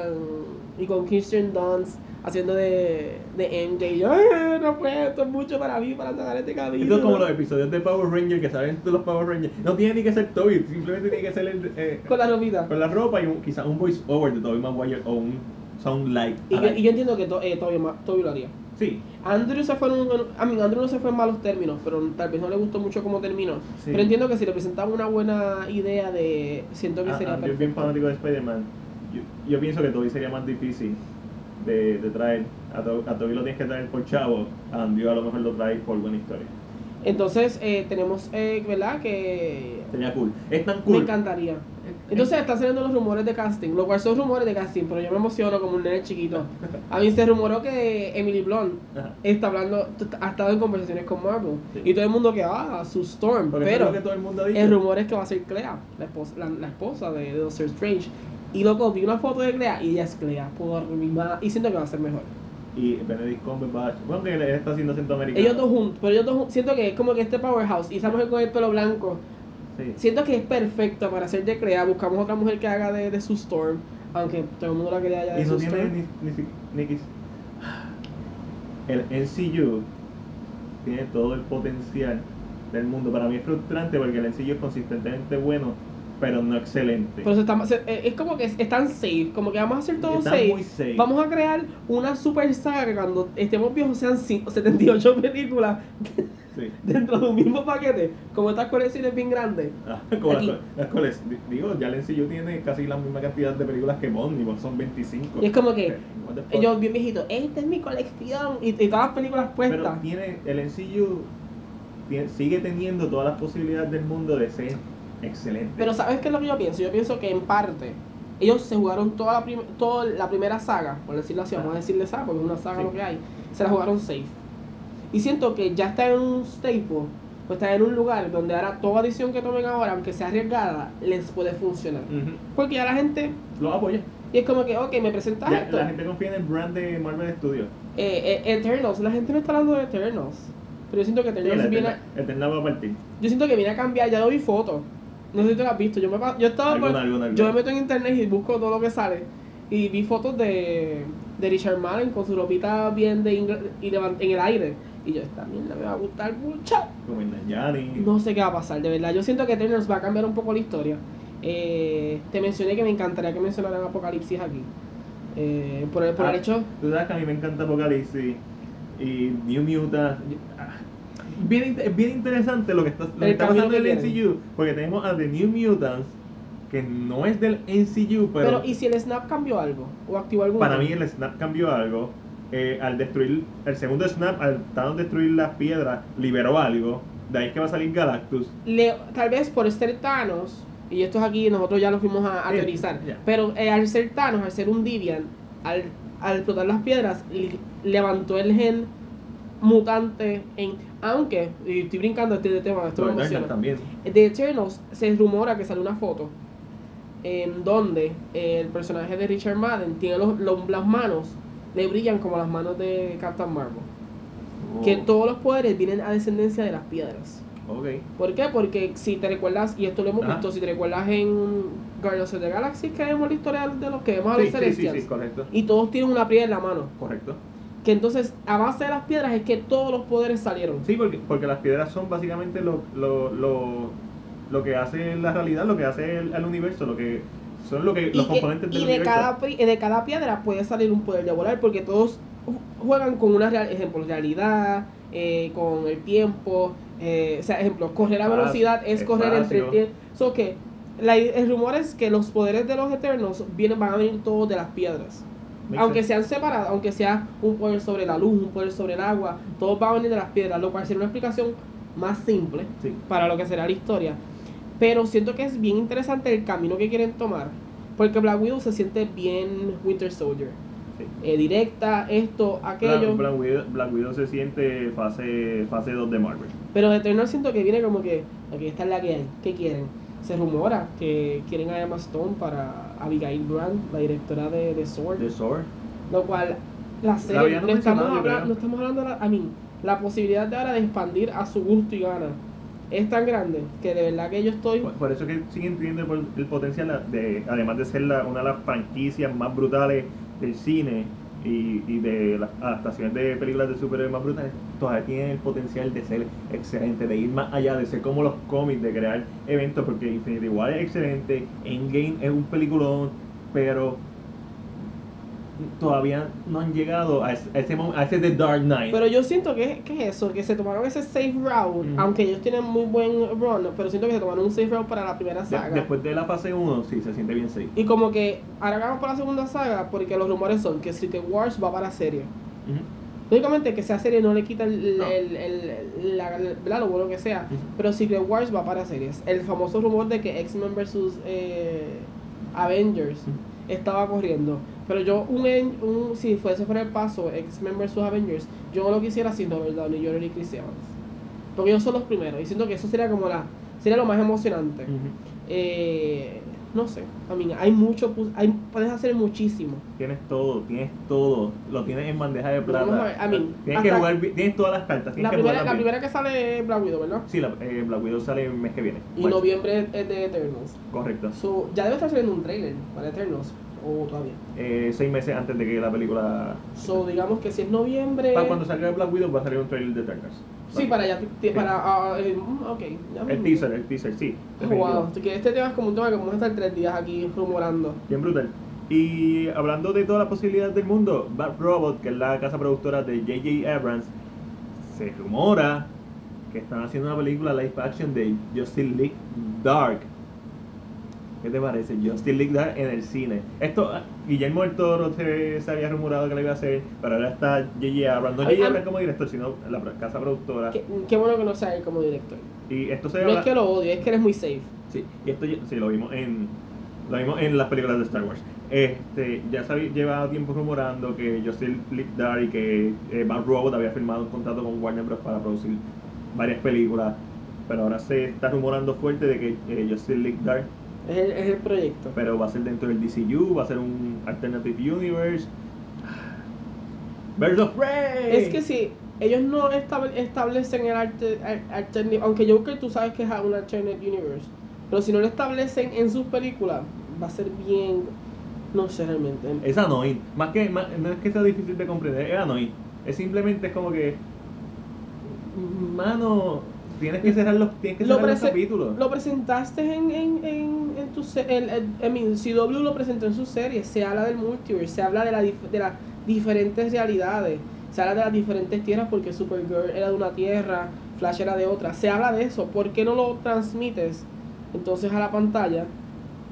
y con Kirsten Dunst haciendo de, de MJ. Yo, "Ay, no puedo, esto es mucho para mí para sacar este camino. Esto es como los episodios de Power Ranger que saben todos los Power Rangers. No tiene ni que ser Toby, simplemente tiene que ser el, eh, Con la ropita. con la ropa y un, quizás un voice over de Toby Maguire o un sound like. Y yo, y yo entiendo que to- eh, Toby, Toby lo haría. Sí, Andrew se fue en un, a mí Andrew no se fue en malos términos, pero tal vez no le gustó mucho cómo terminó. Sí. Pero entiendo que si le presentaba una buena idea de siento que Ah, sería ah, yo bien perfecto. fanático de Spider-Man. Yo, yo pienso que Toby sería más difícil de, de traer. A, To- a Toby lo tienes que traer por chavo, a Andrew a lo mejor lo traes por buena historia. Entonces eh, tenemos, eh, ¿verdad? Que Sería cool. Es tan me cool. encantaría. Entonces están saliendo los rumores de casting, lo cual son rumores de casting, pero yo me emociono como un nene chiquito. A mí se rumoró que Emily Blunt Ajá. está hablando, ha estado en conversaciones con Marvel Sí. y todo el mundo que ah, su Storm, Porque es pero lo que todo el mundo el rumor es que va a ser Clea, la esposa, la, la esposa de, de Doctor Strange. Y loco, vi una foto de Clea y ella es Clea, por mi ma- y siento que va a ser mejor. Y Benedict Cumberbatch. Bueno, que él está haciendo acento americano. Ellos dos juntos, pero ellos dos jun- siento que es como que este powerhouse y esa mujer con el pelo blanco, Sí. siento que es perfecta para ser de Clea. Buscamos otra mujer que haga de, de su Storm, aunque todo el mundo la quería ya de Y no su tiene Storm. ni, ni, ni El NCU tiene todo el potencial del mundo. Para mí es frustrante porque el NCU es consistentemente bueno, pero no excelente. Pero se- eh, es como que es, están safe, como que vamos a hacer todo safe. muy safe. Vamos a crear una super saga que cuando estemos viejos sean cin- 78 *laughs* películas Sí. *laughs* dentro de un mismo paquete, como estas colecciones bien grandes. Ah, como las, Digo, ya el NCU tiene casi la misma cantidad de películas que Bond son 25. Y es como que fuck? ellos bien viejitos, esta es mi colección y, y todas las películas Pero puestas. tiene, el NCU sigue teniendo todas las posibilidades del mundo de ser excelente. Pero ¿sabes qué es lo que yo pienso? Yo pienso que en parte ellos se jugaron toda la, prim- toda la primera saga, por decirlo así, vamos a decirle saga porque es una saga Sí. lo que hay, se la jugaron safe. Y siento que ya está en un staple, pues está en un lugar donde ahora toda decisión que tomen ahora, aunque sea arriesgada, les puede funcionar. Porque ya la gente, Lo apoya. y es como que, ok, me presentas Ya, esto. la gente confía en el brand de Marvel Studios. Eh, eh, Eternals, la gente no está hablando de Eternals. Pero yo siento que Eternals viene, Eterna- Eterna va a partir. yo siento que viene a cambiar, ya vi fotos. No sé si tú lo has visto. Yo me yo estaba por- Alguna, alguna, alguna. yo me meto en internet y busco todo lo que sale. Y vi fotos de, de Richard Madden con su ropita bien de ingl- y en el aire. Y yo, esta mierda me va a gustar mucho. Como en. No sé qué va a pasar, de verdad. Yo siento que Eternals va a cambiar un poco la historia. Eh, te mencioné que me encantaría que mencionaran Apocalipsis aquí. Eh, por el, por el Ah, hecho. Tú sabes que a mí me encanta Apocalipsis y New Mutants. Ah, Bien, es bien interesante lo que está, lo que está pasando en el MCU. Porque tenemos a The New Mutants, que no es del MCU, pero, Pero, ¿y si el Snap cambió algo? ¿O activó algún para mí el Snap cambió algo. Eh, al destruir, el segundo Snap, al tanto destruir las piedras, liberó algo. De ahí es que va a salir Galactus. le- tal vez por ser Thanos, y esto es aquí, nosotros ya lo fuimos a, a Sí, teorizar, ya. pero eh, al ser Thanos, al ser un Divian, al, al explotar las piedras, levantó el gen mutante en... Aunque, y estoy brincando este tema, esto me emociona. también. De Eternals se rumora que sale una foto en donde el personaje de Richard Madden tiene los, los- las manos, le brillan como las manos de Captain Marvel. Que Oh, todos los poderes vienen a descendencia de las piedras. Ok. ¿Por qué? Porque si te recuerdas, y esto lo hemos Ajá. visto, si te recuerdas en Guardians of the Galaxy, que vemos la historia de los que vemos a los Sí, sí, sí, Celestials. sí, correcto. Y todos tienen una piedra en la mano. Correcto. Que entonces, a base de las piedras, es que todos los poderes salieron. Sí, porque, porque las piedras son básicamente lo, lo, lo, lo que hace la realidad, lo que hace el, el universo, lo que son lo que, los que- componentes del y de, universo. cada, de cada piedra puede salir un poder de volar, porque todos ju- juegan con una real, ejemplo, realidad, eh, con el tiempo. eh, o sea, ejemplo, correr a Espacio, velocidad es correr entre el tiempo. So que la- el rumor es que los poderes de los Eternos vienen, van a venir todos de las piedras. Aunque sean separados, aunque sea un poder sobre la luz, un poder sobre el agua, todos van a venir de las piedras, lo cual sería una explicación más simple Sí. para lo que será la historia. Pero siento que es bien interesante el camino que quieren tomar. Porque Black Widow se siente bien Winter Soldier. Sí. Eh, directa, esto, aquello. Black, Black Widow, Black Widow se siente fase, fase 2 de Marvel. Pero Eternal siento que viene como que, ok, esta es la que hay. ¿Qué quieren? Se rumora que quieren a Emma Stone para Abigail Brand, la directora de, de Sword. The Sword. Lo cual, la serie, no, estamos mencionado, yo habla- creo. no estamos hablando, de la- a mí, la posibilidad de ahora de expandir a su gusto y gana es tan grande que de verdad que yo estoy... Por, por eso que siguen teniendo el, el potencial de, además de ser la- una de las franquicias más brutales del cine y, y de las adaptaciones de películas de superhéroes más brutales, todavía tienen el potencial de ser excelente, de ir más allá, de ser como los cómics, de crear eventos, porque Infinity War es excelente, Endgame es un peliculón, pero todavía no han llegado a ese, a ese, mo- a ese The Dark Knight. Pero yo siento que, que es eso, que se tomaron ese safe route, aunque ellos tienen muy buen run, pero siento que se tomaron un safe route para la primera De- saga. después de la fase 1, sí, se siente bien safe. Y como que ahora vamos para la segunda saga, porque los rumores son que Secret Wars va para serie. Ujú. Lógicamente que sea serie no le quita el, No. el, el- la- la- lo bueno que sea, pero Secret Wars va para series. El famoso rumor de que X-Men vs eh, Avengers estaba corriendo. Pero yo, un, en- un si fuese fuera el paso, X-Men vs Avengers, yo no lo quisiera sin Robert Downey Jr. y Chris Evans. Porque ellos son los primeros. Y siento que eso sería como la sería lo más emocionante. Eh, no sé, a mí hay mucho, hay, puedes hacer muchísimo. Tienes todo, tienes todo, lo tienes en bandeja de vamos a plata. ver, I mean, tienes que jugar, tienes todas las cartas, La que primera, la primera que sale es Black Widow, ¿verdad? Sí, la, eh, Black Widow sale el mes que viene. Y noviembre es de Eternals. Correcto. So, ya debe estar saliendo un trailer para Eternals. O todavía. Eh, seis meses antes de que la película. So, digamos que si es noviembre. Para cuando salga Black Widow va a salir un trailer de Eternals. Sí, para allá. ti- Para. ah, eh, mm, ok. ya El teaser, el teaser, sí. Oh, wow. Que este tema es como un tema que vamos a estar tres días aquí rumorando. Bien brutal. Y hablando de todas las posibilidades del mundo, Bad Robot, que es la casa productora de J.J. Abrams, se rumora que están haciendo una película live action de Justice League Dark. ¿Qué te parece? Justice League en el cine. Esto, Guillermo del Toro se, se había rumorado que lo iba a hacer, pero ahora está J.J. Abrams. No J.J. ah. Abrams como director, sino la casa productora. Qué, qué bueno que no sea él como director. Y esto se No es que lo odio, es que eres muy safe. Sí, y esto sí, lo vimos en lo vimos en las películas de Star Wars. Este, ya se había llevado tiempo rumorando que Justin Dark y que eh, Bad Robot había firmado un contrato con Warner Bros. para producir varias películas, pero ahora se está rumorando fuerte de que eh, Justin Dark, Es el, es el proyecto. pero va a ser dentro del DCU, va a ser un Alternative Universe. Birds of Prey. Es que si ellos no estable- establecen el arte, al- alternate, aunque yo creo que tú sabes que es un alternate universe, pero si no lo establecen en sus películas, va a ser bien, no sé realmente. Es annoying. Más que, más- no es que sea difícil de comprender, es annoying. Es simplemente como que. Mano, tienes que cerrar los, tienes que cerrar los capítulos. lo presentaste en, en, en, en tu el, el, CW lo presentó en su serie, se habla del multiverse, se habla de, la de las diferentes realidades, se habla de las diferentes tierras porque Supergirl era de una tierra, Flash era de otra, se habla de eso, ¿por qué no lo transmites entonces a la pantalla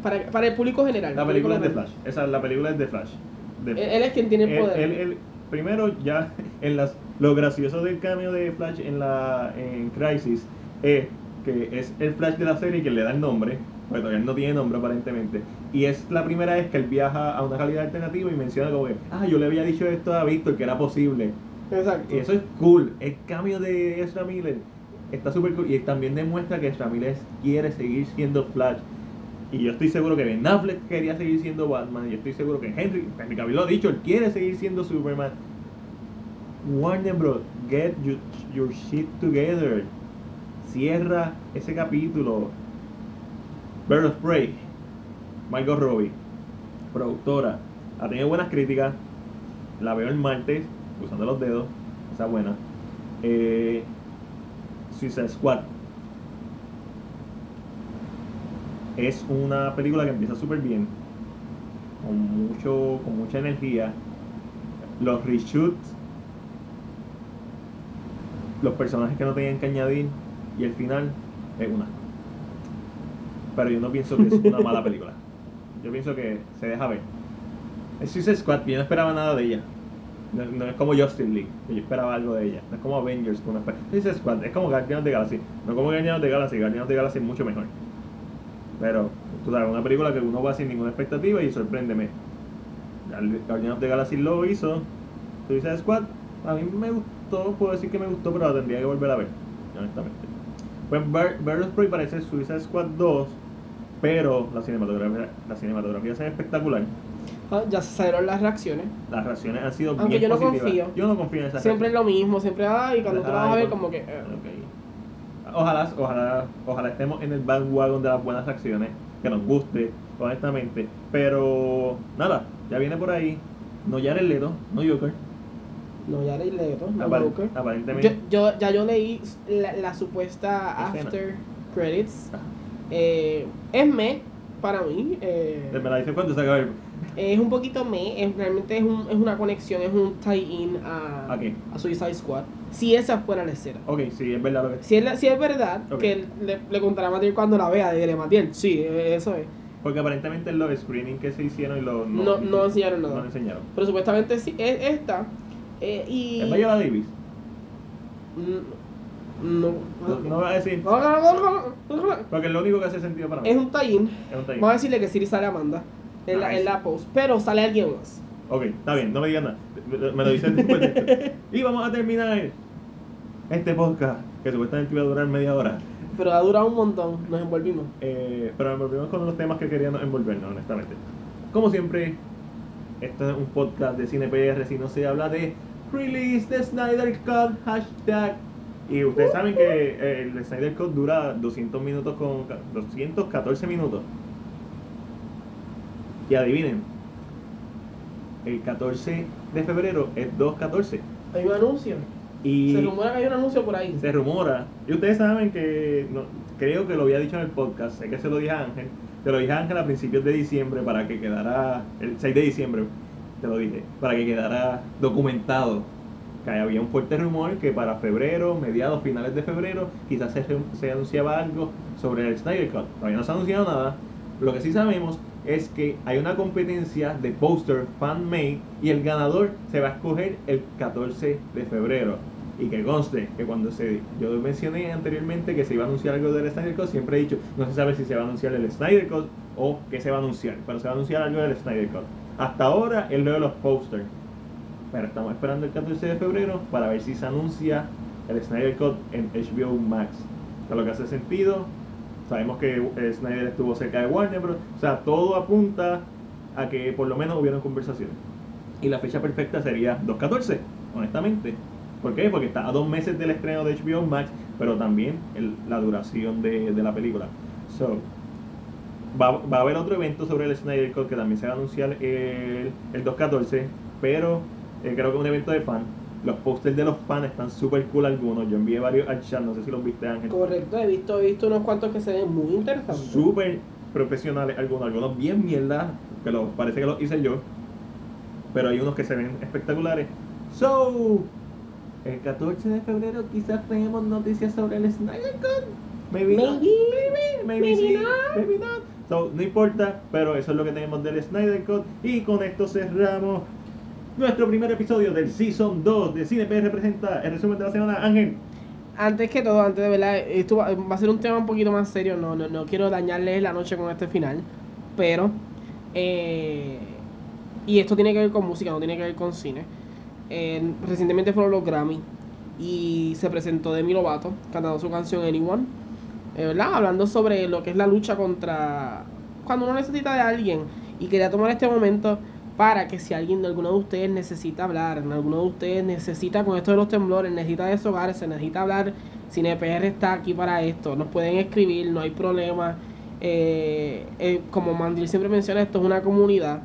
para, para el público general? La el película es de Flash. Esa, la película es de Flash. De- Él, él es quien tiene el poder. él- él- primero, ya en las, lo gracioso del cambio de Flash en la en Crisis es que es el Flash de la serie que le da el nombre, porque todavía no tiene nombre aparentemente. Y es la primera vez que él viaja a una realidad alternativa y menciona como que, ah, yo le había dicho esto a Víctor que era posible. Exacto. Y eso es cool. El cambio de Ezra Miller está súper cool. Y también demuestra que Ezra Miller quiere seguir siendo Flash. Y yo estoy seguro que Ben Affleck quería seguir siendo Batman. Y estoy seguro que Henry, Henry Cavill lo ha dicho, él quiere seguir siendo Superman. Warner Bros. Get your, your shit together. Cierra ese capítulo. Bird of Prey. Margot Robbie. Productora. Ha tenido buenas críticas. La veo el martes, usando los dedos. Esa buena. Eh, Suicide Squad. Es una película que empieza súper bien. Con mucho, con mucha energía. Los reshoots. Los personajes que no tenían que añadir. Y el final es una. Pero yo no pienso que es una *laughs* mala película. Yo pienso que se deja ver. Es Suicide Squad, yo no esperaba nada de ella. No, no es como Justin League, que yo esperaba algo de ella. No es como Avengers, que uno espera. Suicide Squad es como Guardians of the Galaxy. No como Guardians of the Galaxy, Guardians of the Galaxy es mucho mejor. Pero, tú sabes, una película que uno va sin ninguna expectativa y sorpréndeme. Guardians of the Galaxy lo hizo. Suicide Squad, a mí me gustó, puedo decir que me gustó, pero la tendría que volver a ver, honestamente. Pues Bird Bird of Prey parece Suicide Squad 2, pero la cinematografía, la cinematografía ve espectacular. Ah, ya se salieron las reacciones. Las reacciones han sido Aunque bien yo no positivas. confío. Yo no confío en esas Siempre es lo mismo, siempre, ay, cuando tú vas a ver como que... eh. Ojalá, ojalá, ojalá estemos en el bandwagon de las buenas acciones, que nos guste, honestamente. Pero nada, ya viene por ahí. No Jared Leto, no Joker. No, ya leí Leto, no Apar- Joker. aparentemente. Yo, yo, ya yo leí la, la supuesta Escena. after credits. Ah, Eh, es me para mí. eh, me la dice cuando se acabe el. Es un poquito me. Es, realmente es, un, es una conexión, es un tie-in a, ¿A qué? a Suicide Squad. Si esa fuera la escena. Ok, sí, es verdad lo que. Si es, la- si es verdad que le, le contará a Matiel cuando la vea, de Matiel. Sí, eh, eso es. Porque aparentemente los screenings que se hicieron y los. No, no enseñaron No nada. lo enseñaron. Pero supuestamente sí, es esta. eh, y. ¿Es Viola Davis? Mm, No. No, no va a decir. No, no, no, no, no, no. Porque es lo único que hace sentido para mí. Es un tie-in. Es un tie-in. Vamos a decirle que Siri sale Amanda. En, la, Nice. post. Pero sale alguien más. Ok, está bien, no me digas nada. Me- lo dices después de. *laughs* Y vamos a terminar este podcast, que supuestamente iba a durar media hora. Pero ha durado un montón. Nos envolvimos. Eh, pero nos volvimos con los temas que queríamos envolvernos, honestamente. Como siempre, esto es un podcast de Cine PR, si no se habla de Release the Snyder Cut, hashtag. Y ustedes saben que eh, el Snyder Cut dura 200 minutos con... ca- 214 minutos. Y adivinen, el 14 de febrero es 2.14. Hay un anuncio. Y Se rumora que hay un anuncio por ahí. se rumora. Y ustedes saben que, no, creo que lo había dicho en el podcast, sé que se lo dije a Ángel, te lo dije a Ángel a principios de diciembre para que quedara, el 6 de diciembre, te lo dije, para que quedara documentado. Que había un fuerte rumor que para febrero, mediados, finales de febrero, quizás se, se anunciaba algo sobre el Snyder Cut. Todavía no se ha anunciado nada, Lo que sí sabemos es que hay una competencia de póster fan-made y el ganador se va a escoger el 14 de febrero. Y que conste que cuando se yo mencioné anteriormente que se iba a anunciar algo del Snyder Cut, siempre he dicho, no se sabe si se va a anunciar el Snyder Cut o qué se va a anunciar, pero se va a anunciar algo del Snyder Cut. Hasta ahora es lo de los posters. Pero estamos esperando el 14 de febrero para ver si se anuncia el Snyder Cut en HBO Max. Lo que hace sentido. Sabemos que eh, Snyder estuvo cerca de Warner Bros. O sea, todo apunta a que por lo menos hubieran conversaciones. Y la fecha perfecta sería 2.14, honestamente. ¿Por qué? Porque está a dos meses del estreno de HBO Max, pero también la duración de, la película. So, va, a haber otro evento sobre el Snyder Cut que también se va a anunciar el, el 2.14, pero eh, creo que es un evento de fan. Los posters de los fans están súper cool algunos. Yo envié varios al chat, no sé si los viste Ángel. Correcto, he visto, he visto unos cuantos que se ven muy interesantes. Súper profesionales algunos, algunos bien mierda, que los, parece que los hice yo. Pero hay unos que se ven espectaculares. So, el 14 de febrero quizás tengamos noticias sobre el Snyder Cut. Maybe, not. Maybe. maybe, maybe, Maybe sí, not. maybe not. So, no importa, pero eso es lo que tenemos del Snyder Cut. Y con esto cerramos nuestro primer episodio del Season 2 de CinePR Representa. El resumen de la semana, Ángel. Antes que todo, antes de verdad, esto va, va a ser un tema un poquito más serio. No, no, no quiero dañarles la noche con este final. Pero, eh, y esto tiene que ver con música, no tiene que ver con cine. Eh, recientemente fueron los Grammy y se presentó Demi Lovato cantando su canción Anyone. eh, ¿Verdad? Hablando sobre lo que es la lucha contra cuando uno necesita de alguien. Y quería tomar este momento para que si alguien, alguno de ustedes necesita hablar, alguno de ustedes necesita con esto de los temblores, necesita deshogarse, necesita hablar, CinePR está aquí para esto, nos pueden escribir, no hay problema. Eh, eh, como Mandil siempre menciona, esto es una comunidad.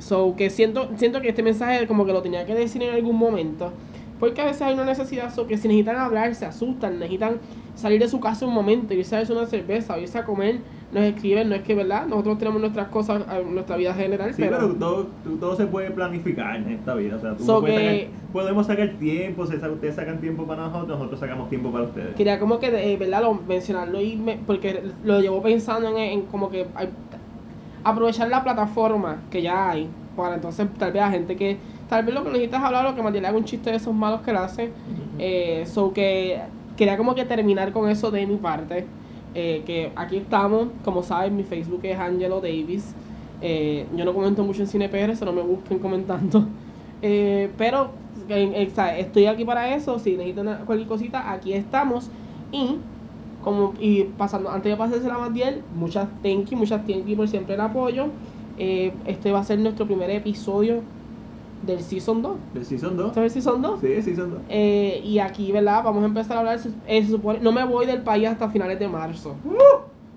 So que siento, siento que este mensaje como que lo tenía que decir en algún momento. Porque a veces hay una necesidad, so que si necesitan hablar, se asustan, necesitan salir de su casa un momento, irse a una cerveza, o irse a comer, nos escriben, no es que verdad, nosotros tenemos nuestras cosas, eh, nuestra vida general, Sí, pero, todo, tú- todo se puede planificar en esta vida. O sea, tú So puedes que- sacar- podemos sacar tiempo, se sa- ustedes sacan tiempo para nosotros, nosotros sacamos tiempo para ustedes. quería como que, eh, verdad, lo, mencionarlo y me- porque lo llevo pensando en, en como que hay- aprovechar la plataforma que ya hay para entonces tal vez a gente que tal vez lo que necesitas hablar lo que más le haga un chiste de esos malos que le hace eh, so que quería como que terminar con eso de mi parte eh, que aquí estamos como saben mi Facebook es Angelo Davis Eh, yo no comento mucho en CinePR eso no me busquen comentando *laughs* Eh, pero estoy aquí para eso si necesitan cualquier cosita aquí estamos y como y pasando antes de pasarse la Matiel, muchas thank you, muchas thank you por siempre el apoyo. Eh, este va a ser nuestro primer episodio del Season 2. ¿Del Season 2? ¿Este es el Season 2? Sí, Season 2. Eh, y aquí, ¿verdad? Vamos a empezar a hablar. eh, se supone- no me voy del país hasta finales de marzo.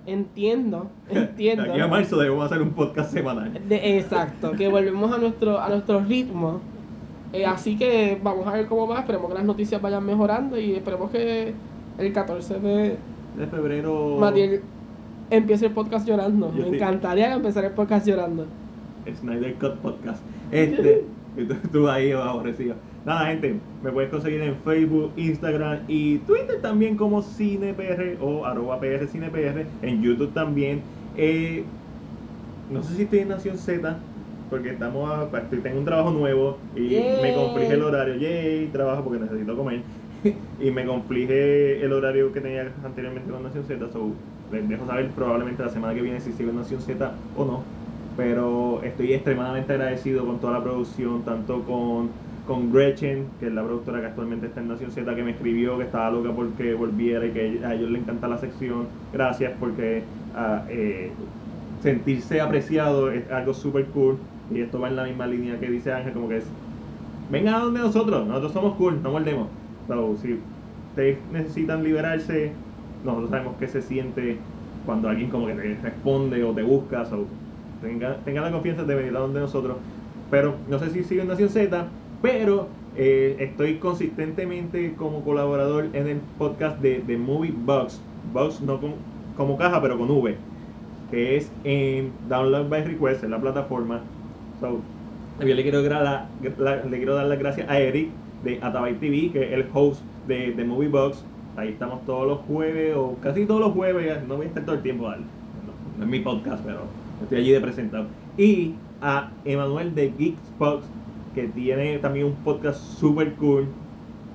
Entiendo, *laughs* entiendo. Aquí a marzo debemos hacer un podcast semanal. De- exacto, que volvemos a nuestro, a nuestro ritmo. Eh, así que vamos a ver cómo va. Esperemos que las noticias vayan mejorando y esperemos que el 14 de, De febrero. Matiel empiece el podcast llorando. Yo Me encantaría empezar el podcast llorando. Snyder Cut Podcast. Este, *laughs* y tú, tú ahí aborrecido. Nada, gente, me puedes conseguir en Facebook, Instagram y Twitter también como CinePR o arroba PR CinePR. En YouTube también. Eh, no sé si estoy en Nación Z, porque estamos a- tengo un trabajo nuevo y Yay. me conflige el horario. Yay, trabajo porque necesito comer. *laughs* y me conflige el horario que tenía anteriormente con Nación Z. So, les dejo saber probablemente la semana que viene si sigo en Nación Z o no. Pero estoy extremadamente agradecido con toda la producción, tanto con, con Gretchen, que es la productora que actualmente está en Nación Z, que me escribió que estaba loca porque volviera y que a ellos les encanta la sección. Gracias porque ah, eh, sentirse apreciado es algo súper cool. Y esto va en la misma línea que dice Ángel, como que es, vengan a donde nosotros, nosotros somos cool, no mordemos. So, si ustedes necesitan liberarse, nosotros sabemos qué se siente cuando alguien como que te responde o te busca. So, tengan, tengan la confianza de venir a donde nosotros. Pero no sé si sigo en Nación Z, pero eh, estoy consistentemente como colaborador en el podcast de, de Movie Box. Box no con- como caja, pero con V. Que es en Download by Request, en la plataforma. So, yo le quiero, la- la- le quiero dar las gracias a Eric de Atabay TV, que es el host de, de Movie Box. Ahí estamos todos los jueves, o casi todos los jueves. No voy a estar todo el tiempo, al- no, no es mi podcast, pero Estoy allí de presentado. Y a Emanuel de Geeksbox, que tiene también un podcast super cool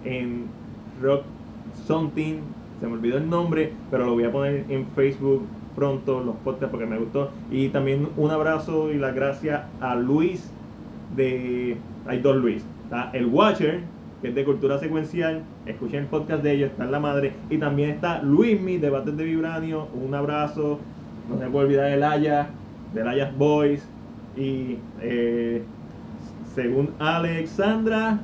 en Rock Something. Se me olvidó el nombre, pero lo voy a poner en Facebook pronto, los podcasts, porque me gustó. Y también un abrazo y las gracias a Luis de... Hay dos Luis. Está el Watcher, que es de cultura secuencial. Escuchen el podcast de ellos, está en la madre. Y también está Luismi, Debates de Vibranio. Un abrazo. No se puede olvidar del Aya, del Ayas Boys. Y eh, según Alexandra,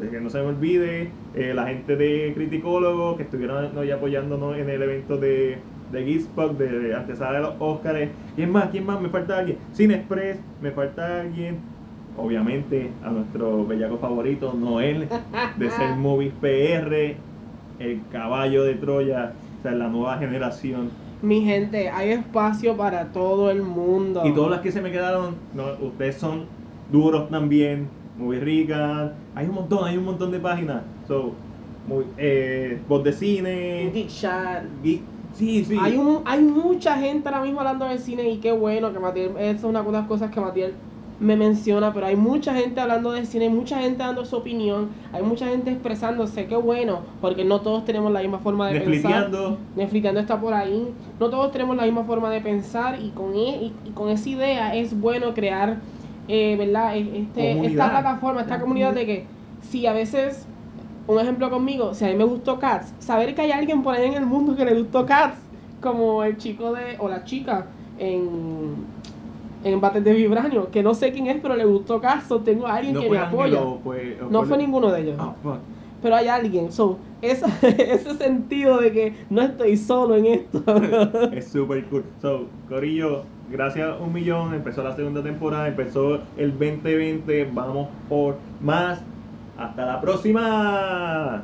de que no se me olvide, eh, la gente de Criticólogo que estuvieron apoyándonos en el evento de, de Geeksbox, de antesala de los Óscares. ¿Quién más? ¿Quién más? Me falta alguien. Cine Express, me falta alguien. Obviamente a nuestro bellaco favorito, Noel, de *laughs* Ser Movies PR, el caballo de Troya, o sea, la nueva generación. Mi gente, hay espacio para todo el mundo. Y todas las que se me quedaron, no, ustedes son duros también, muy ricas. Hay un montón, hay un montón de páginas. So, muy, eh, voz de cine. Geek Chat. Geek- sí, sí. Hay, un, hay mucha gente ahora mismo hablando de cine y qué bueno que Matiel, esa es una de las cosas que Matiel me menciona, pero hay mucha gente hablando de cine, hay mucha gente dando su opinión, hay mucha gente expresándose, qué bueno, porque no todos tenemos la misma forma de pensar. Netflixeando está por ahí. No todos tenemos la misma forma de pensar y con, e- y, y con esa idea es bueno crear, eh, ¿verdad? E- Este, Comunidad. esta plataforma, esta comunidad de que si a veces, un ejemplo conmigo, si a mí me gustó Cats, saber que hay alguien por ahí en el mundo que le gustó Cats, como el chico de, o la chica en, en Bates de Vibranio, que no sé quién es, pero le gustó Cats, o tengo a alguien No que me apoya. No fue ninguno de ellos Ah, pero hay alguien. So, esa, *laughs* ese sentido de que no estoy solo en esto. *laughs* *laughs* es super cool. So, Corillo, gracias un millón. Empezó la segunda temporada, empezó el 2020. Vamos por más. Hasta la próxima.